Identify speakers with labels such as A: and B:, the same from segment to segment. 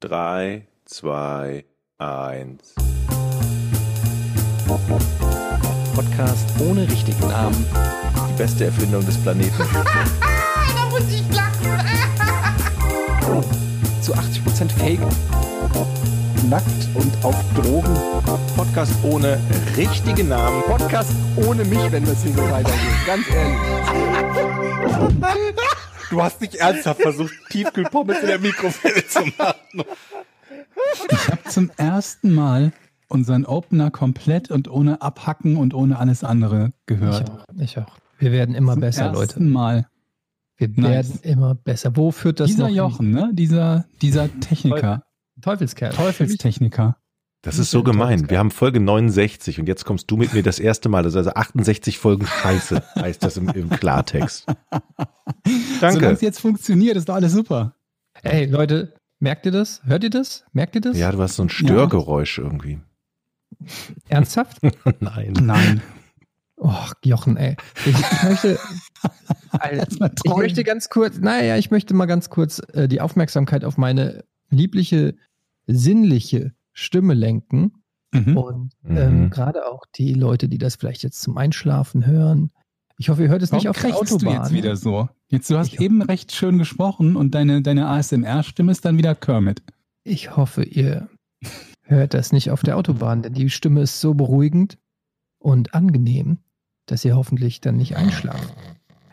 A: 3, 2, 1.
B: Podcast ohne richtigen Namen.
A: Die beste Erfindung des Planeten.
C: da muss ich lachen.
B: Zu 80% Fake.
D: Nackt und auf Drogen.
A: Podcast ohne richtigen Namen.
B: Podcast ohne mich, wenn das hier so weitergeht. Ganz ehrlich.
A: Du hast nicht ernsthaft versucht, Tiefkühlpommes in der Mikrowelle zu machen.
D: Ich habe zum ersten Mal unseren Opener komplett und ohne Abhacken und ohne alles andere gehört.
E: Ich auch. Ich auch. Wir werden immer
D: zum
E: besser, Leute.
D: ersten Mal.
E: Wir
D: Nice.
E: werden immer besser. Wo führt das
D: Dieser
E: noch?
D: Jochen, ne? Dieser, dieser Techniker.
E: Teufelskerl.
D: Teufels-Techniker.
A: Das ist so gemein. Wir haben Folge 69 und jetzt kommst du mit mir das erste Mal. Das ist also 68 Folgen Scheiße, heißt das im, im Klartext.
D: Solange
A: Danke.
D: es jetzt funktioniert, ist doch alles super.
E: Ey, Leute, merkt ihr das? Hört ihr das? Merkt ihr das?
A: Ja, du hast so ein Störgeräusch irgendwie.
E: Ernsthaft?
A: Nein.
D: Nein.
E: Och, Jochen, ey. Ich, ich möchte. Ich möchte ganz kurz, naja, ich möchte mal ganz kurz äh, die Aufmerksamkeit auf meine liebliche, sinnliche Stimme lenken.
D: Mhm.
E: Und
A: Mhm.
E: ähm, gerade auch die Leute, die das vielleicht jetzt zum Einschlafen hören. Ich hoffe, ihr hört es nicht
D: Warum
E: auf der Autobahn.
D: du jetzt wieder so? Jetzt, du hast
E: Ich-
D: eben recht schön gesprochen und deine, deine ASMR-Stimme ist dann wieder Kermit.
E: Ich hoffe, ihr hört das nicht auf der Autobahn, denn die Stimme ist so beruhigend und angenehm, dass ihr hoffentlich dann nicht einschlaft.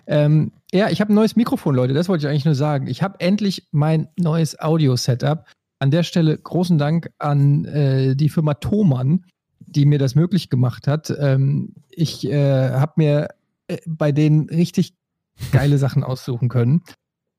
E: Ähm, ja, ich habe ein neues Mikrofon, Leute, das wollte ich eigentlich nur sagen. Ich habe endlich mein neues Audio-Setup. An der Stelle großen Dank an äh, die Firma Thomann, die mir das möglich gemacht hat. Ähm, ich äh, habe mir äh, bei denen richtig geile Sachen aussuchen können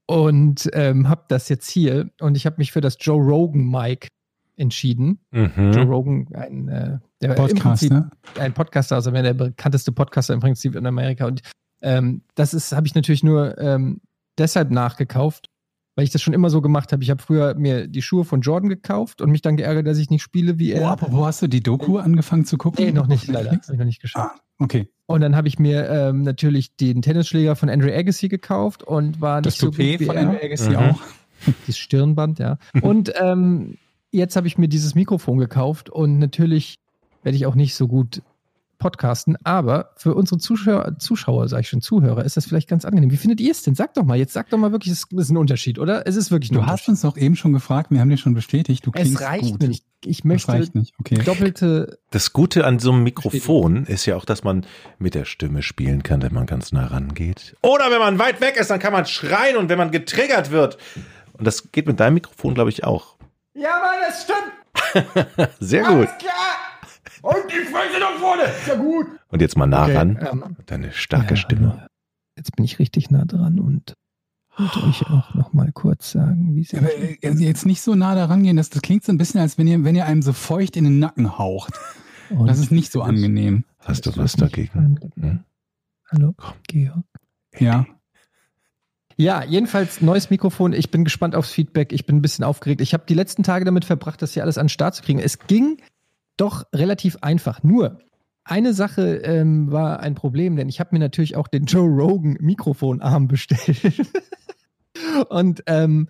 E: und ähm, habe das jetzt hier und ich habe mich für das Joe Rogan Mic entschieden. Joe
A: Mhm.
E: Rogan, ein, äh, der im
D: Podcast,
E: Prinzip
D: ne?
E: ein Podcaster, also der bekannteste Podcaster im Prinzip in Amerika. Und ähm, das ist, habe ich natürlich nur ähm, deshalb nachgekauft, weil ich das schon immer so gemacht habe. Ich habe früher mir die Schuhe von Jordan gekauft und mich dann geärgert, dass ich nicht spiele wie
D: Oh,
E: er.
D: apropos, hast du die Doku angefangen zu gucken?
E: nee, noch nicht, leider. Habe ich noch nicht geschafft.
D: Ah, okay.
E: Und dann habe ich mir ähm, natürlich den Tennisschläger von Andrew Agassi gekauft und war
D: Das
E: nicht so gut
D: Toupet
E: wie
D: von
E: er.
D: Andrew Agassi
A: Mhm.
D: auch.
E: Das Stirnband, ja. Und ähm, jetzt habe ich mir dieses Mikrofon gekauft und natürlich werde ich auch nicht so gut podcasten, aber für unsere Zuschauer, Zuschauer, sage ich schon, Zuhörer, ist das vielleicht ganz angenehm. Wie findet ihr es denn? Sagt doch mal, jetzt sag doch mal wirklich, es ist ein Unterschied, oder? Es ist wirklich ein
D: Du
E: Unterschied.
D: hast uns doch eben schon gefragt, wir haben dir schon bestätigt, du klingst
E: es reicht
D: gut.
E: nicht. Ich möchte
D: reicht nicht, okay.
E: doppelte.
A: Das Gute an so einem Mikrofon ist ja auch, dass man mit der Stimme spielen kann, wenn man ganz nah rangeht. Oder wenn man weit weg ist, dann kann man schreien und wenn man getriggert wird. Und das geht mit deinem Mikrofon, glaube ich, auch.
C: Ja, Mann, das stimmt.
A: Sehr gut.
C: Alles klar. Und die Fresse nach vorne. Ist ja gut.
A: Und jetzt mal nah
E: Okay,
A: ran.
E: ähm,
A: Deine starke
E: ja,
A: Stimme.
E: Jetzt bin ich richtig nah dran und wollte euch auch noch mal kurz sagen, wie es
D: Aber äh, jetzt nicht so nah da rangehen, das, das klingt so ein bisschen, als wenn ihr, wenn ihr einem so feucht in den Nacken haucht.
E: Und
D: Das ist nicht so angenehm.
A: Hast du
E: Ist
A: was dagegen? Hm?
E: Hallo,
A: Komm.
E: Georg.
D: Ja.
E: Ja, jedenfalls neues Mikrofon. Ich bin gespannt aufs Feedback. Ich bin ein bisschen aufgeregt. Ich habe die letzten Tage damit verbracht, das hier alles an den Start zu kriegen. Es ging doch relativ einfach. Nur eine Sache ähm, war ein Problem, denn ich habe mir natürlich auch den Joe Rogan Mikrofonarm bestellt. Und ähm,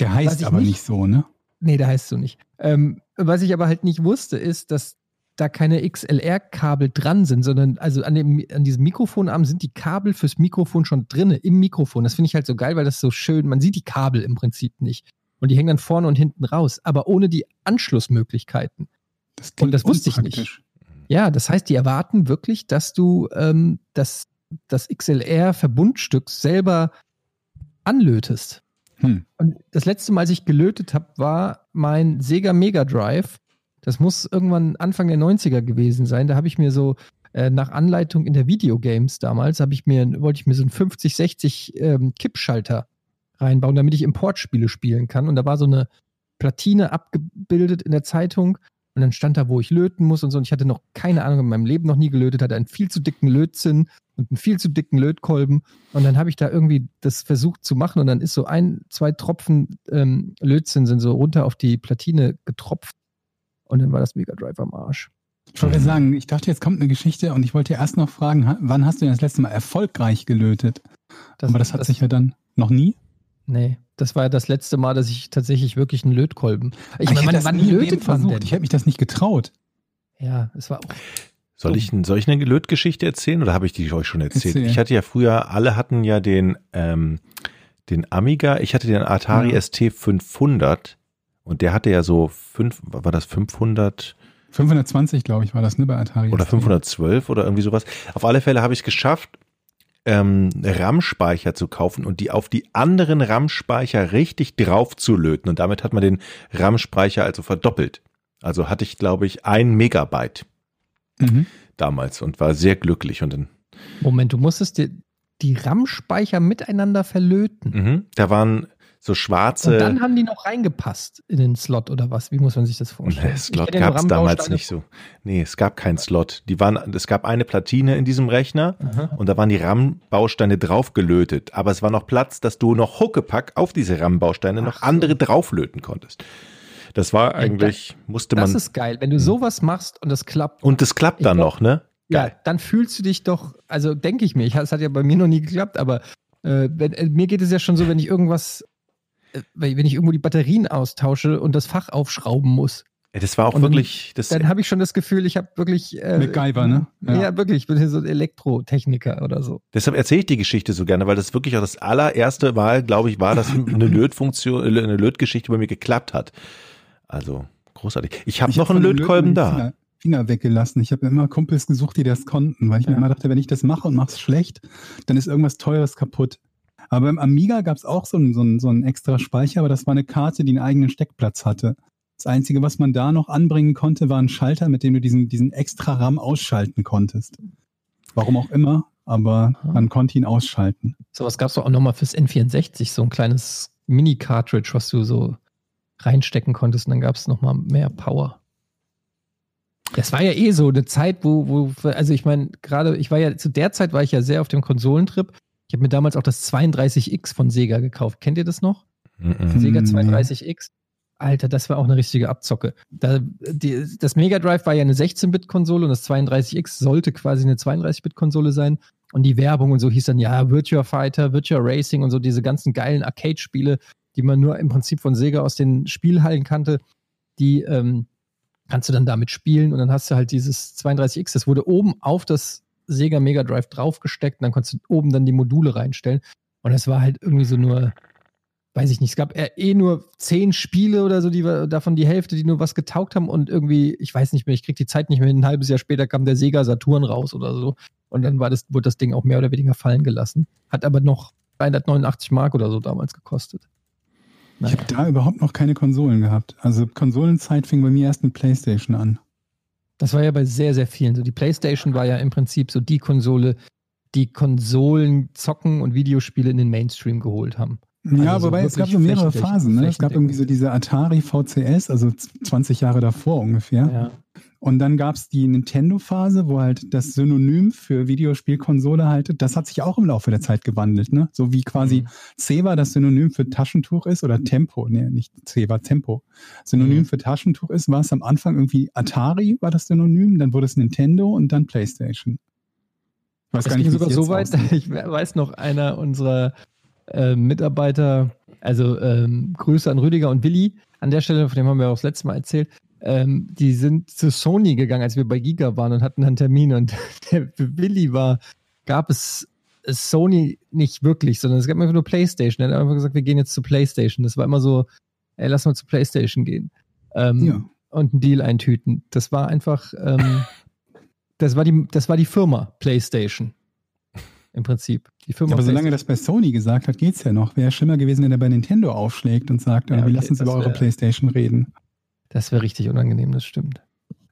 D: Der heißt aber
E: nicht-
D: nicht so, ne?
E: nee, der heißt so nicht. Ähm, was ich aber halt nicht wusste, ist, dass da keine XLR-Kabel dran sind, sondern also an, dem, an diesem Mikrofonarm sind die Kabel fürs Mikrofon schon drinne im Mikrofon. Das finde ich halt so geil, weil das so schön, man sieht die Kabel im Prinzip nicht. Und die hängen dann vorne und hinten raus, aber ohne die Anschlussmöglichkeiten.
D: Das
E: Und das wusste ich nicht. Ja, das heißt, die erwarten wirklich, dass du ähm, das, das XLR-Verbundstück selber anlötest.
D: Hm.
E: Und das letzte Mal, als ich gelötet habe, war mein Sega Mega Drive. Das muss irgendwann Anfang der 90er gewesen sein. Da habe ich mir so äh, nach Anleitung in der Videogames damals, habe ich mir, wollte ich mir so einen 50, 60 ähm, Kippschalter reinbauen, damit ich Importspiele spielen kann. Und da war so eine Platine abgebildet in der Zeitung. Und dann stand da, wo ich löten muss und so. Und ich hatte noch keine Ahnung, in meinem Leben noch nie gelötet, hatte einen viel zu dicken Lötzinn und einen viel zu dicken Lötkolben. Und dann habe ich da irgendwie das versucht zu machen und dann ist so ein, zwei Tropfen ähm, Lötzinn sind so runter auf die Platine getropft. Und dann war das Mega Drive am Arsch.
D: Ich wollte sagen, ich dachte, jetzt kommt eine Geschichte und ich wollte erst noch fragen, wann hast du denn das letzte Mal erfolgreich gelötet? Aber das hat sich ja dann noch nie.
E: Nee, das war ja das letzte Mal, dass ich tatsächlich wirklich einen Lötkolben. Ich meine, wann,
D: das
E: wann lötet man
D: versucht.
E: denn?
D: Ich hätte mich das nicht getraut.
E: Ja, es war auch.
A: Soll ich, soll ich eine Lötgeschichte erzählen oder habe ich die euch schon erzählt?
D: Erzähl.
A: Ich hatte ja früher, alle hatten ja den, ähm, den Amiga, ich hatte den Atari
D: Ja.
A: ST 500 und der hatte ja so fünf, war das 500
D: 520, glaube ich, war das, ne, bei Atari.
A: oder
D: ST.
A: 512 oder irgendwie sowas. Auf alle Fälle habe ich es geschafft, ähm, RAM-Speicher zu kaufen und die auf die anderen RAM-Speicher richtig drauf zu löten und damit hat man den RAM-Speicher also verdoppelt. Also hatte ich, glaube ich, ein Megabyte
D: Mhm.
A: damals und war sehr glücklich und dann
E: Moment, du musstest dir die RAM-Speicher miteinander verlöten.
A: Mhm. Da waren so schwarze.
E: Und dann haben die noch reingepasst in den Slot oder was? Wie muss man sich das vorstellen?
A: Nee, Slot gab es damals nicht so. Nee, es gab keinen Slot. Die waren, es gab eine Platine in diesem Rechner
E: Aha.
A: und da waren die RAM-Bausteine drauf gelötet. Aber es war noch Platz, dass du noch Huckepack auf diese RAM-Bausteine noch
E: so.
A: andere drauflöten konntest. Das war eigentlich, musste
E: Das
A: man.
E: ist geil. Wenn du sowas machst und das klappt,
A: und das klappt dann
E: glaub-
A: noch, ne?
E: ja,
A: Geil.
E: dann fühlst du dich doch, also denke ich mir, es hat ja bei mir noch nie geklappt, aber äh, wenn, äh, mir geht es ja schon so, wenn ich irgendwas, wenn ich irgendwo die Batterien austausche und das Fach aufschrauben muss,
A: Ja, Das war auch
E: Und
A: wirklich, das,
E: dann habe ich schon das Gefühl, ich habe wirklich. Äh,
D: MacGyver, ne?
E: Ja. wirklich, ich bin hier so ein Elektrotechniker oder so.
A: deshalb erzähle ich die Geschichte so gerne, weil das wirklich auch das allererste Mal, glaube ich, war, dass eine Lötfunktion, äh, eine Lötgeschichte bei mir geklappt hat. Also großartig. Ich habe noch
D: hab
A: einen Lötkolben da.
D: Finger, Finger weggelassen. Ich habe immer Kumpels gesucht, die das konnten, weil ich mir
E: Ja.
D: immer dachte, wenn ich das mache und mache es schlecht, dann ist irgendwas Teures kaputt. Aber beim Amiga gab es auch so einen, so, einen, so einen extra Speicher, aber das war eine Karte, die einen eigenen Steckplatz hatte. Das Einzige, was man da noch anbringen konnte, war ein Schalter, mit dem du diesen, diesen extra RAM ausschalten konntest. Warum auch immer, aber
E: Aha.
D: man konnte ihn ausschalten.
E: Sowas gab es auch nochmal fürs N64, so ein kleines Mini-Cartridge, was du so reinstecken konntest und dann gab es nochmal mehr Power. Das war ja eh so eine Zeit, wo, wo also ich meine, gerade, ich war ja, zu der Zeit war ich ja sehr auf dem Konsolentrip. Ich habe mir damals auch das 32X von Sega gekauft. Kennt ihr das noch?
A: Mhm.
E: Sega
D: Hm, nee.
E: 32X. Alter, das war auch eine richtige Abzocke. Da, die, das Mega Drive war ja eine 16-Bit-Konsole und das 32X sollte quasi eine 32-Bit-Konsole sein. Und die Werbung und so hieß dann, ja, Virtua Fighter, Virtua Racing und so diese ganzen geilen Arcade-Spiele, die man nur im Prinzip von Sega aus den Spielhallen kannte, die ähm, kannst du dann damit spielen und dann hast du halt dieses 32X, das wurde oben auf das Sega Mega Drive draufgesteckt und dann konntest du oben dann die Module reinstellen. Und es war halt irgendwie so nur, weiß ich nicht, es gab eher eh nur zehn Spiele oder so, die davon die Hälfte, die nur was getaugt haben und irgendwie, ich weiß nicht mehr, ich krieg die Zeit nicht mehr, hin. ein halbes Jahr später kam der Sega Saturn raus oder so. Und dann war das, wurde das Ding auch mehr oder weniger fallen gelassen. Hat aber noch 389 Mark oder so damals gekostet.
D: Ich habe da überhaupt noch keine Konsolen gehabt. Also Konsolenzeit fing bei mir erst mit PlayStation an.
E: Das war ja bei sehr, sehr vielen so. Die PlayStation war ja im Prinzip so die Konsole, die Konsolen zocken und Videospiele in den Mainstream geholt haben.
D: Ja,
E: Also so
D: wobei es gab so mehrere Phasen. Ne? Es gab irgendwie so diese Atari VCS, also z- 20 Jahre davor ungefähr.
E: Ja.
D: Und dann gab es die Nintendo-Phase, wo halt das Synonym für Videospielkonsole halt, das hat sich auch im Laufe der Zeit gewandelt. Ne? So wie quasi
E: Mhm.
D: Ceva das Synonym für Taschentuch ist oder Tempo, nee, nicht Ceva, Tempo. Synonym
E: Mhm.
D: für Taschentuch ist, war es am Anfang irgendwie Atari war das Synonym, dann wurde es Nintendo und dann PlayStation. Ich weiß
E: Es
D: gar nicht,
E: ging sogar so weit, ich weiß noch, einer unserer äh, Mitarbeiter, also ähm, Grüße an Rüdiger und Willi, an der Stelle, von dem haben wir auch das letzte Mal erzählt, ähm, die sind zu Sony gegangen, als wir bei Giga waren und hatten einen Termin und der, für Willi war, gab es Sony nicht wirklich, sondern es gab einfach nur Playstation. Er hat einfach gesagt, wir gehen jetzt zu Playstation. Das war immer so, ey, lass mal zu Playstation gehen. Ähm,
D: Ja.
E: und einen Deal eintüten. Das war einfach, ähm, das war die, das war die Firma PlayStation. Im Prinzip. Die Firma
D: Ja, aber solange das bei Sony gesagt hat, geht's ja noch. Wäre schlimmer gewesen, wenn er bei Nintendo aufschlägt und sagt,
E: Ja,
D: äh, wir
E: okay,
D: lassen uns über eure Playstation reden.
E: Das wäre richtig unangenehm, das stimmt.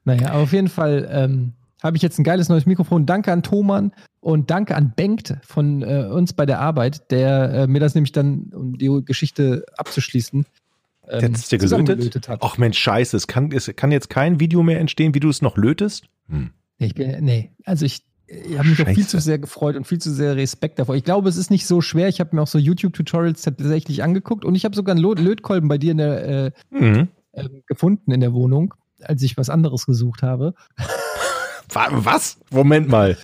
E: Naja, aber auf jeden Fall ähm, habe ich jetzt ein geiles neues Mikrofon. Danke an Thoman und danke an Bengt von äh, uns bei der Arbeit, der äh, mir das nämlich dann, um die Geschichte abzuschließen, ähm,
A: Der dir gelötet?
E: hat.
A: Ach Mensch, scheiße, es kann, es kann jetzt kein Video mehr entstehen, wie du es noch lötest? Hm.
E: Nee, ich bin, nee. also ich, ich habe mich auch viel zu sehr gefreut und viel zu sehr Respekt davor. Ich glaube, es ist nicht so schwer. Ich habe mir auch so YouTube-Tutorials tatsächlich angeguckt und ich habe sogar einen Lötkolben bei dir in der, äh,
A: Mhm.
E: Ähm, gefunden in der Wohnung, als ich was anderes gesucht habe.
A: Wa- Was? Moment mal.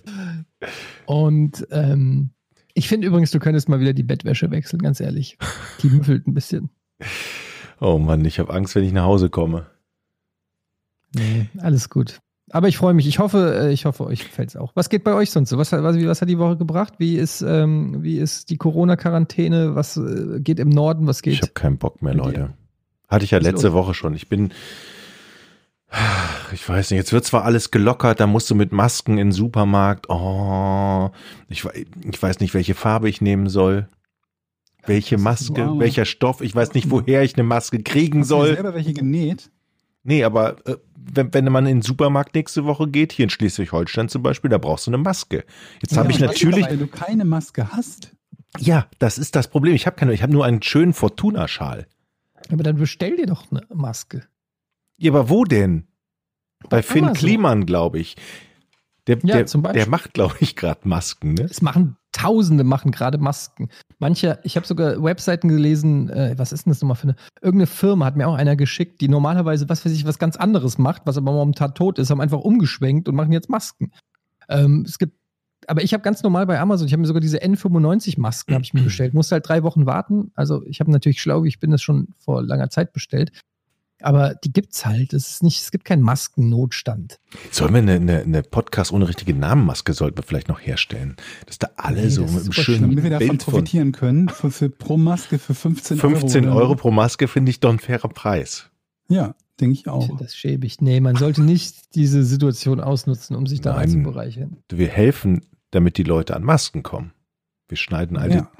E: Und ähm, Ich finde übrigens, du könntest mal wieder die Bettwäsche wechseln, ganz ehrlich. Die müffelt ein bisschen.
A: Oh Mann, ich habe Angst, wenn ich nach Hause komme.
E: Nee, alles gut. Aber ich freue mich. Ich hoffe, äh, ich hoffe, euch gefällt es auch. Was geht bei euch sonst so? Was, hat- was, was hat die Woche gebracht? Wie ist, ähm, wie ist die Corona-Quarantäne? Was äh, geht im Norden? Was
A: Ich
E: geht?
A: habe keinen Bock mehr? Leute. Hatte ich ja letzte? Woche schon. Ich bin, ich weiß nicht, jetzt wird zwar alles gelockert, da musst du mit Masken in den Supermarkt. Oh, ich, ich weiß nicht, welche Farbe ich nehmen soll. Welche Maske, welcher Stoff. Ich weiß nicht, woher ich eine Maske kriegen
D: Hast du
A: soll.
D: selber welche genäht?
A: Nee, aber äh, wenn, wenn man in den Supermarkt nächste Woche geht, hier in Schleswig-Holstein zum Beispiel, da brauchst du eine Maske. Jetzt habe
D: Ja,
A: ich
D: aber
A: natürlich,
D: Weil du keine Maske hast.
A: ja, das ist das Problem. Ich habe keine, ich habe nur einen schönen Fortuna-Schal.
E: Aber dann bestell dir doch eine Maske.
A: Ja, aber wo denn? Bei Finn
E: Amazon.
A: Kliman, glaube ich. Der,
E: Ja,
A: der,
E: zum Beispiel.
A: der macht, glaube ich, gerade Masken, ne?
E: Es machen Tausende machen gerade Masken. Manche, ich habe sogar Webseiten gelesen, äh, was ist denn das nochmal für eine? Irgendeine Firma hat mir auch einer geschickt, die normalerweise, was weiß ich, was ganz anderes macht, was aber momentan tot ist, haben einfach umgeschwenkt und machen jetzt Masken. Ähm, es gibt, aber ich habe ganz normal bei Amazon, ich habe mir sogar diese N95-Masken habe ich mir bestellt, musste halt drei Wochen warten. Also ich habe natürlich schlau, ich bin das schon vor langer Zeit bestellt. Aber die gibt's halt. Es ist nicht, es gibt keinen Maskennotstand.
A: Sollen wir eine, eine, eine Podcast ohne richtige Namenmaske sollten wir vielleicht noch herstellen? Dass da alle
E: Nee,
A: so mit einem schönen
D: Damit wir davon
A: Bild von
D: profitieren können. Für, für pro Maske für 15 Euro.
A: 15
D: oder-
A: Euro pro Maske finde ich doch ein fairer Preis.
D: Ja, denke ich auch.
E: das schäbig. Nee, man sollte nicht diese Situation ausnutzen, um sich da
A: Nein.
E: einzubereichern.
A: Wir helfen, damit die Leute an Masken kommen. Wir schneiden alte.
D: Ja.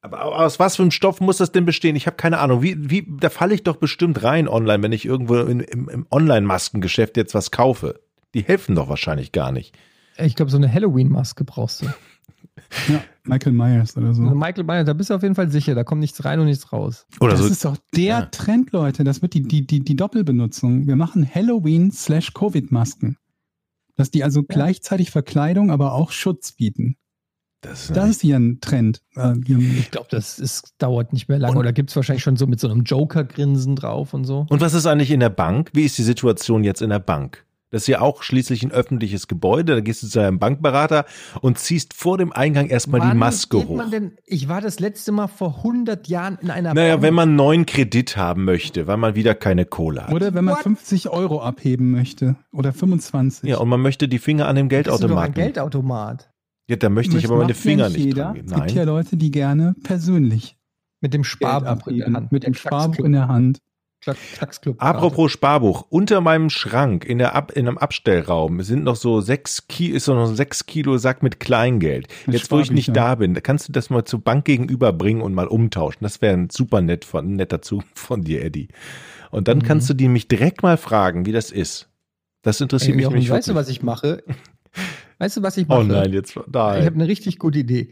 A: Aber aus was für einem Stoff muss das denn bestehen? Ich habe keine Ahnung. Wie, wie, da falle ich doch bestimmt rein online, wenn ich irgendwo in, im, im Online-Maskengeschäft jetzt was kaufe. Die helfen doch wahrscheinlich gar nicht.
E: Ich glaube, so eine Halloween-Maske brauchst du.
D: ja, Michael Myers oder so.
E: Eine Michael Myers, da bist du auf jeden Fall sicher, da kommt nichts rein und nichts raus.
A: Oder
D: das
A: so.
D: ist doch der
A: Ja.
D: Trend, Leute. Das wird die, die, die, die Doppelbenutzung. Wir machen Halloween slash Covid-Masken. Dass die also gleichzeitig Verkleidung, aber auch Schutz bieten.
A: Das ist
D: Das ist hier ein Trend. Äh,
E: Ich glaube, das ist, dauert nicht mehr lange.
A: Und-
E: Oder gibt es wahrscheinlich schon so mit so einem Joker-Grinsen drauf und so?
A: Und was ist eigentlich in der Bank? Wie ist die Situation jetzt in der Bank? Das ist ja auch schließlich ein öffentliches Gebäude. Da gehst du zu einem Bankberater und ziehst vor dem Eingang erstmal die
E: Wann
A: Maske
E: geht
A: hoch.
E: Man denn, ich war das letzte Mal vor 100 Jahren in einer
A: Naja,
E: Bank.
A: wenn man einen neuen Kredit haben möchte, weil man wieder keine Kohle hat.
D: Oder wenn man
E: What?
D: 50 Euro abheben möchte. Oder 25.
A: ja, und man möchte die Finger an dem Geldautomaten.
E: Geldautomat.
A: Ja, da möchte ich aber meine Finger
D: nicht jeder.
A: dran geben.
D: Es gibt ja. Leute, die gerne persönlich
E: Mit dem Sparbuch in der. Hand.
D: Mit dem Sparbuch in der Hand.
E: Klack- Klacksclub-
A: Apropos Sparbuch, unter meinem Schrank in, der Ab in einem Abstellraum sind noch so sechs Kilo, ist noch sechs Kilo Sack mit Kleingeld.
D: Mit
A: Jetzt, wo ich nicht da bin, kannst du das mal zur Bank gegenüber bringen und mal umtauschen. Das wäre ein super nett von, netter Zug von dir, Eddie. Und dann
E: Mhm.
A: kannst du die mich direkt mal fragen, wie das ist. Das interessiert
E: Ey,
A: mich
E: Jochen,
A: nämlich
E: weißt du, was ich mache? Weißt du, was ich mache?
A: Oh nein, jetzt
E: Ich habe eine richtig gute Idee.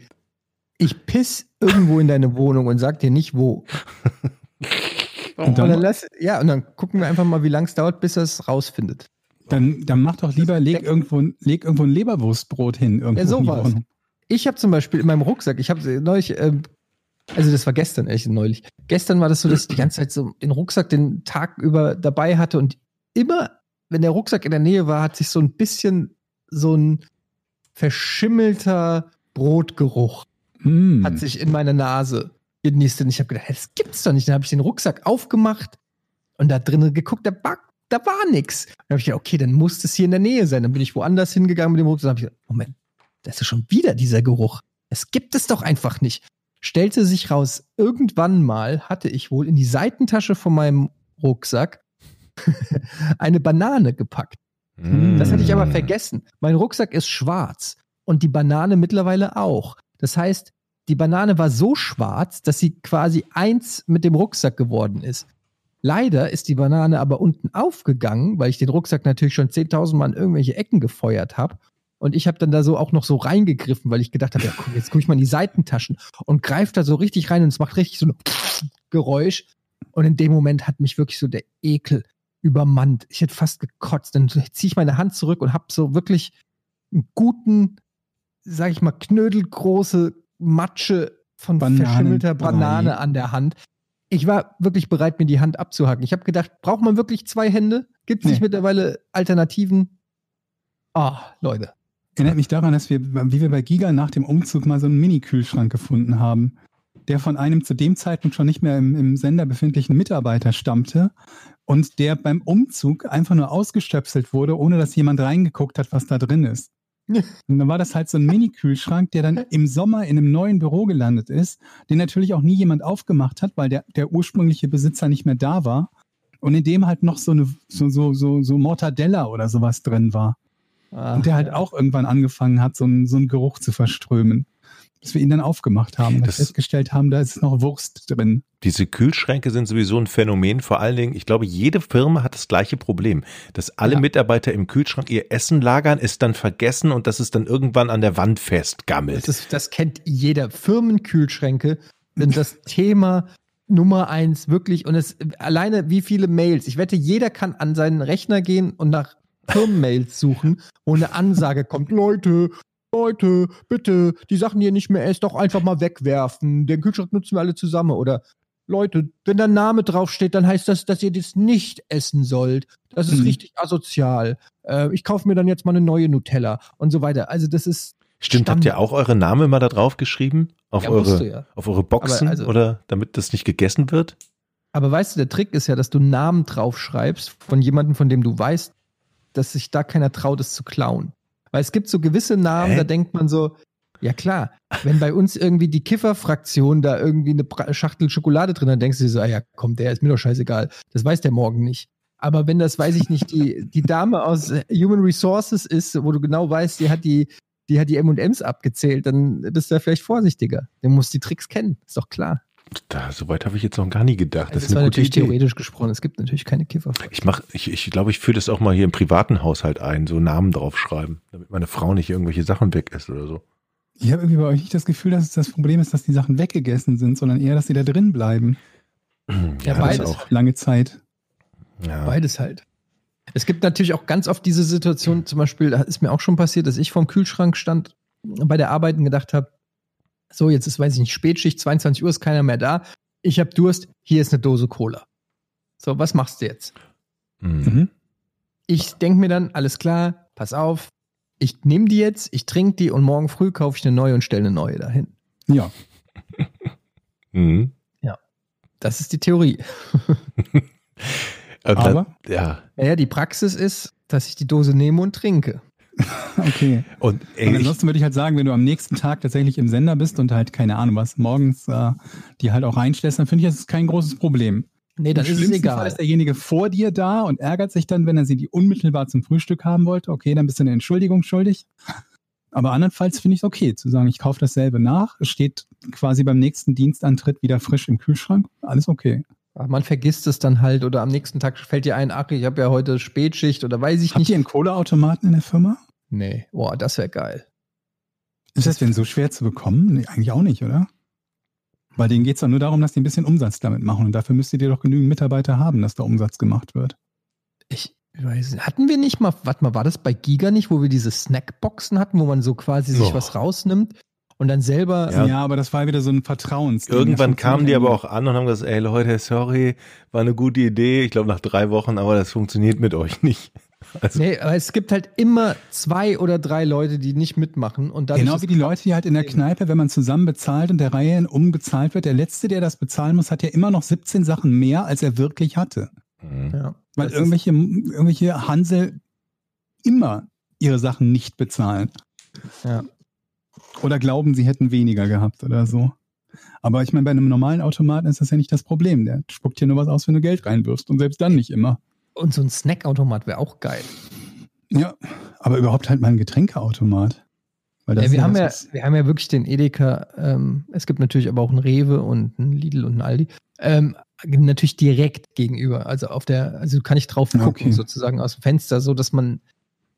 E: Ich piss irgendwo in deine Wohnung und sag dir nicht wo.
D: Und
E: Und dann
D: dann,
E: lass, ja, und dann gucken wir einfach mal, wie lange es dauert, bis er es rausfindet.
D: dann, dann mach doch lieber, leg irgendwo, leg irgendwo ein Leberwurstbrot hin. Irgendwo
E: Ja, sowas. Ich habe zum Beispiel in meinem Rucksack, ich habe neulich, ähm, also das war gestern, echt neulich. Gestern war das so, dass ich die ganze Zeit so den Rucksack den Tag über dabei hatte und immer, wenn der Rucksack in der Nähe war, hat sich so ein bisschen so ein verschimmelter Brotgeruch
D: Mm.
E: hat sich in meine Nase genießt. Und ich habe gedacht, das gibt's doch nicht. Dann habe ich den Rucksack aufgemacht und da drinnen geguckt, da war, da war nix. Dann habe ich gedacht, okay, dann muss es hier in der Nähe sein. Dann bin ich woanders hingegangen mit dem Rucksack. Dann habe ich gedacht, Moment, das ist schon wieder dieser Geruch. Das gibt es doch einfach nicht. Stellte sich raus, irgendwann mal hatte ich wohl in die Seitentasche von meinem Rucksack eine Banane gepackt.
A: Mm.
E: Das hatte ich aber vergessen. Mein Rucksack ist schwarz und die Banane mittlerweile auch. Das heißt, die Banane war so schwarz, dass sie quasi eins mit dem Rucksack geworden ist. Leider ist die Banane aber unten aufgegangen, weil ich den Rucksack natürlich schon 10.000 Mal in irgendwelche Ecken gefeuert habe. Und ich habe dann da so auch noch so reingegriffen, weil ich gedacht habe, ja, guck, jetzt gucke ich mal in die Seitentaschen und greife da so richtig rein und es macht richtig so ein Geräusch. Und in dem Moment hat mich wirklich so der Ekel übermannt. Ich hätte fast gekotzt. Dann ziehe ich meine Hand zurück und habe so wirklich einen guten, sag ich mal, knödelgroße Matsche von
D: Bananenbrei.
E: verschimmelter Banane an der Hand. Ich war wirklich bereit, mir die Hand abzuhacken. Ich habe gedacht, braucht man wirklich zwei Hände? Gibt es nicht
D: Nee.
E: mittlerweile Alternativen? Ah, Leute.
D: Erinnert mich daran, dass wir, wie wir bei Giga nach dem Umzug mal so einen Mini-Kühlschrank gefunden haben, der von einem zu dem Zeitpunkt schon nicht mehr im, im Sender befindlichen Mitarbeiter stammte und der beim Umzug einfach nur ausgestöpselt wurde, ohne dass jemand reingeguckt hat, was da drin ist. Und dann war das halt so ein Mini-Kühlschrank, der dann im Sommer in einem neuen Büro gelandet ist, den natürlich auch nie jemand aufgemacht hat, weil der, der ursprüngliche Besitzer nicht mehr da war. Und in dem halt noch so eine so, so, so, so Mortadella oder sowas drin war.
E: Ah,
D: und der halt auch irgendwann angefangen hat, so einen, so einen Geruch zu verströmen. Bis wir ihn dann aufgemacht haben und
A: Das-
D: festgestellt haben, da ist noch Wurst drin.
A: Diese Kühlschränke sind sowieso ein Phänomen. Vor allen Dingen, ich glaube, jede Firma hat das gleiche Problem, dass alle
E: Ja.
A: Mitarbeiter im Kühlschrank ihr Essen lagern, es dann vergessen und dass es dann irgendwann an der Wand festgammelt.
E: Das, das kennt jeder. Firmenkühlschränke sind das Thema Nummer eins wirklich. Und es alleine wie viele Mails. Ich wette, jeder kann an seinen Rechner gehen und nach Firmenmails suchen, wo eine Ansage kommt. Leute, Leute, bitte, die Sachen, die ihr nicht mehr esst, doch einfach mal wegwerfen. Den Kühlschrank nutzen wir alle zusammen. Oder Leute, wenn da Name draufsteht, dann heißt das, dass ihr das nicht essen sollt. Das ist
D: Mhm.
E: richtig asozial. Äh, ich kaufe mir dann jetzt mal eine neue Nutella und so weiter. Also das ist
A: Stimmt, habt ihr auch eure Namen mal da drauf geschrieben? Auf,
E: Ja,
A: eure,
E: du ja.
A: auf eure Boxen?
E: Also-
A: oder damit das nicht gegessen wird?
E: Aber weißt du, der Trick ist ja, dass du Namen draufschreibst von jemandem, von dem du weißt, dass sich da keiner traut, es zu klauen. Weil es gibt so gewisse Namen,
A: Hä?
E: da denkt man so, ja klar, wenn bei uns irgendwie die Kifferfraktion da irgendwie eine Schachtel Schokolade drin hat, denkst du dir so, ah ja, komm, der ist mir doch scheißegal. Das weiß der morgen nicht. Aber wenn das, weiß ich nicht, die, die Dame aus Human Resources ist, wo du genau weißt, die hat die, die hat die M&Ms abgezählt, dann bist du da vielleicht vorsichtiger. Der muss die Tricks kennen, ist doch klar.
A: Da, soweit habe ich jetzt noch gar nie gedacht. Das,
E: Das,
A: ist eine
E: natürlich
A: Idee.
E: theoretisch gesprochen. Es gibt natürlich keine Kifferfraktion.
A: Ich mach, ich, ich glaube, ich führe das auch mal hier im privaten Haushalt ein, so Namen draufschreiben, damit meine Frau nicht irgendwelche Sachen weg ist oder so.
D: Ich habe irgendwie bei euch nicht das Gefühl, dass es das Problem ist, dass die Sachen weggegessen sind, sondern eher, dass sie da drin bleiben.
E: Ja,
A: das
E: beides.
A: auch.
D: Lange Zeit.
A: Ja.
E: Beides halt. Es gibt natürlich auch ganz oft diese Situation, zum Beispiel, da ist mir auch schon passiert, dass ich vorm Kühlschrank stand bei der Arbeit und gedacht habe, so, jetzt ist, weiß ich nicht, Spätschicht, 22 Uhr ist keiner mehr da. Ich habe Durst, hier ist eine Dose Cola. So, was machst du jetzt?
A: Mhm.
D: Mhm.
E: Ich denke mir dann, alles klar, pass auf, ich nehme die jetzt, ich trinke die und morgen früh kaufe ich eine neue und stelle eine neue dahin.
D: Ja.
A: Mhm.
E: Das ist die Theorie.
D: Aber?
A: Dann, ja.
E: Naja, die Praxis ist, dass ich die Dose nehme und trinke.
D: Okay.
A: Und
D: Und
A: ey, ich,
D: ansonsten würde ich halt sagen, wenn du am nächsten Tag tatsächlich im Sender bist und halt, keine Ahnung was, morgens äh, die halt auch reinstellst, dann finde ich, das ist kein großes Problem.
E: Nee, dann
D: Im
E: ist es
D: schlimmsten Fall
E: egal.
D: ist derjenige vor dir da und ärgert sich dann, wenn er sie die unmittelbar zum Frühstück haben wollte. Okay, dann bist du eine Entschuldigung schuldig. Aber andernfalls finde ich es okay zu sagen, ich kaufe dasselbe nach. Es steht quasi beim nächsten Dienstantritt wieder frisch im Kühlschrank. Alles okay.
E: Aber man vergisst es dann halt oder am nächsten Tag fällt dir ein, ach, ich habe ja heute Spätschicht oder weiß ich
D: Habt
E: nicht.
D: ihr einen Kohleautomaten in der Firma?
E: Nee, boah, das wäre geil.
D: Ist das denn so schwer zu bekommen? Nee, eigentlich auch nicht, oder? Weil denen geht es doch nur darum, dass die ein bisschen Umsatz damit machen. Und dafür müsstet ihr doch genügend Mitarbeiter haben, dass da Umsatz gemacht wird.
E: Ich weiß nicht. Hatten wir nicht mal, warte mal, war das bei Giga nicht, wo wir diese Snackboxen hatten, wo man so quasi sich
A: Oh.
E: was rausnimmt und dann selber.
A: Ja.
D: Ja, aber das war wieder so ein Vertrauens.
A: irgendwann kamen die aber auch an und haben gesagt, ey Leute, sorry, war eine gute Idee. Ich glaube nach drei Wochen, aber das funktioniert mit euch nicht. Also,
E: Nee, aber es gibt halt immer zwei oder drei Leute, die nicht mitmachen und dann
D: Genau wie die Leute, die halt in der Kneipe, wenn man zusammen bezahlt und der Reihe umbezahlt wird, der Letzte, der das bezahlen muss, hat ja immer noch 17 Sachen mehr, als er wirklich hatte.
A: mhm.
E: Ja,
D: Weil irgendwelche, irgendwelche Hansel immer ihre Sachen nicht bezahlen.
E: Ja.
D: Oder glauben, sie hätten weniger gehabt oder so. Aber ich meine, bei einem normalen Automaten ist das ja nicht das Problem. Der spuckt hier nur was aus, wenn du Geld reinwirfst. Und selbst dann nicht immer.
E: Und so ein Snackautomat wäre auch geil.
D: Ja, aber überhaupt halt mal ein Getränkeautomat.
E: Ja, wir, haben
D: was,
E: ja, wir haben ja wirklich den Edeka. Ähm, es gibt natürlich aber auch einen Rewe und einen Lidl und einen Aldi. Ähm, natürlich direkt gegenüber. Also auf der, also kann ich drauf gucken,
D: Okay.
E: sozusagen aus dem Fenster, so dass man,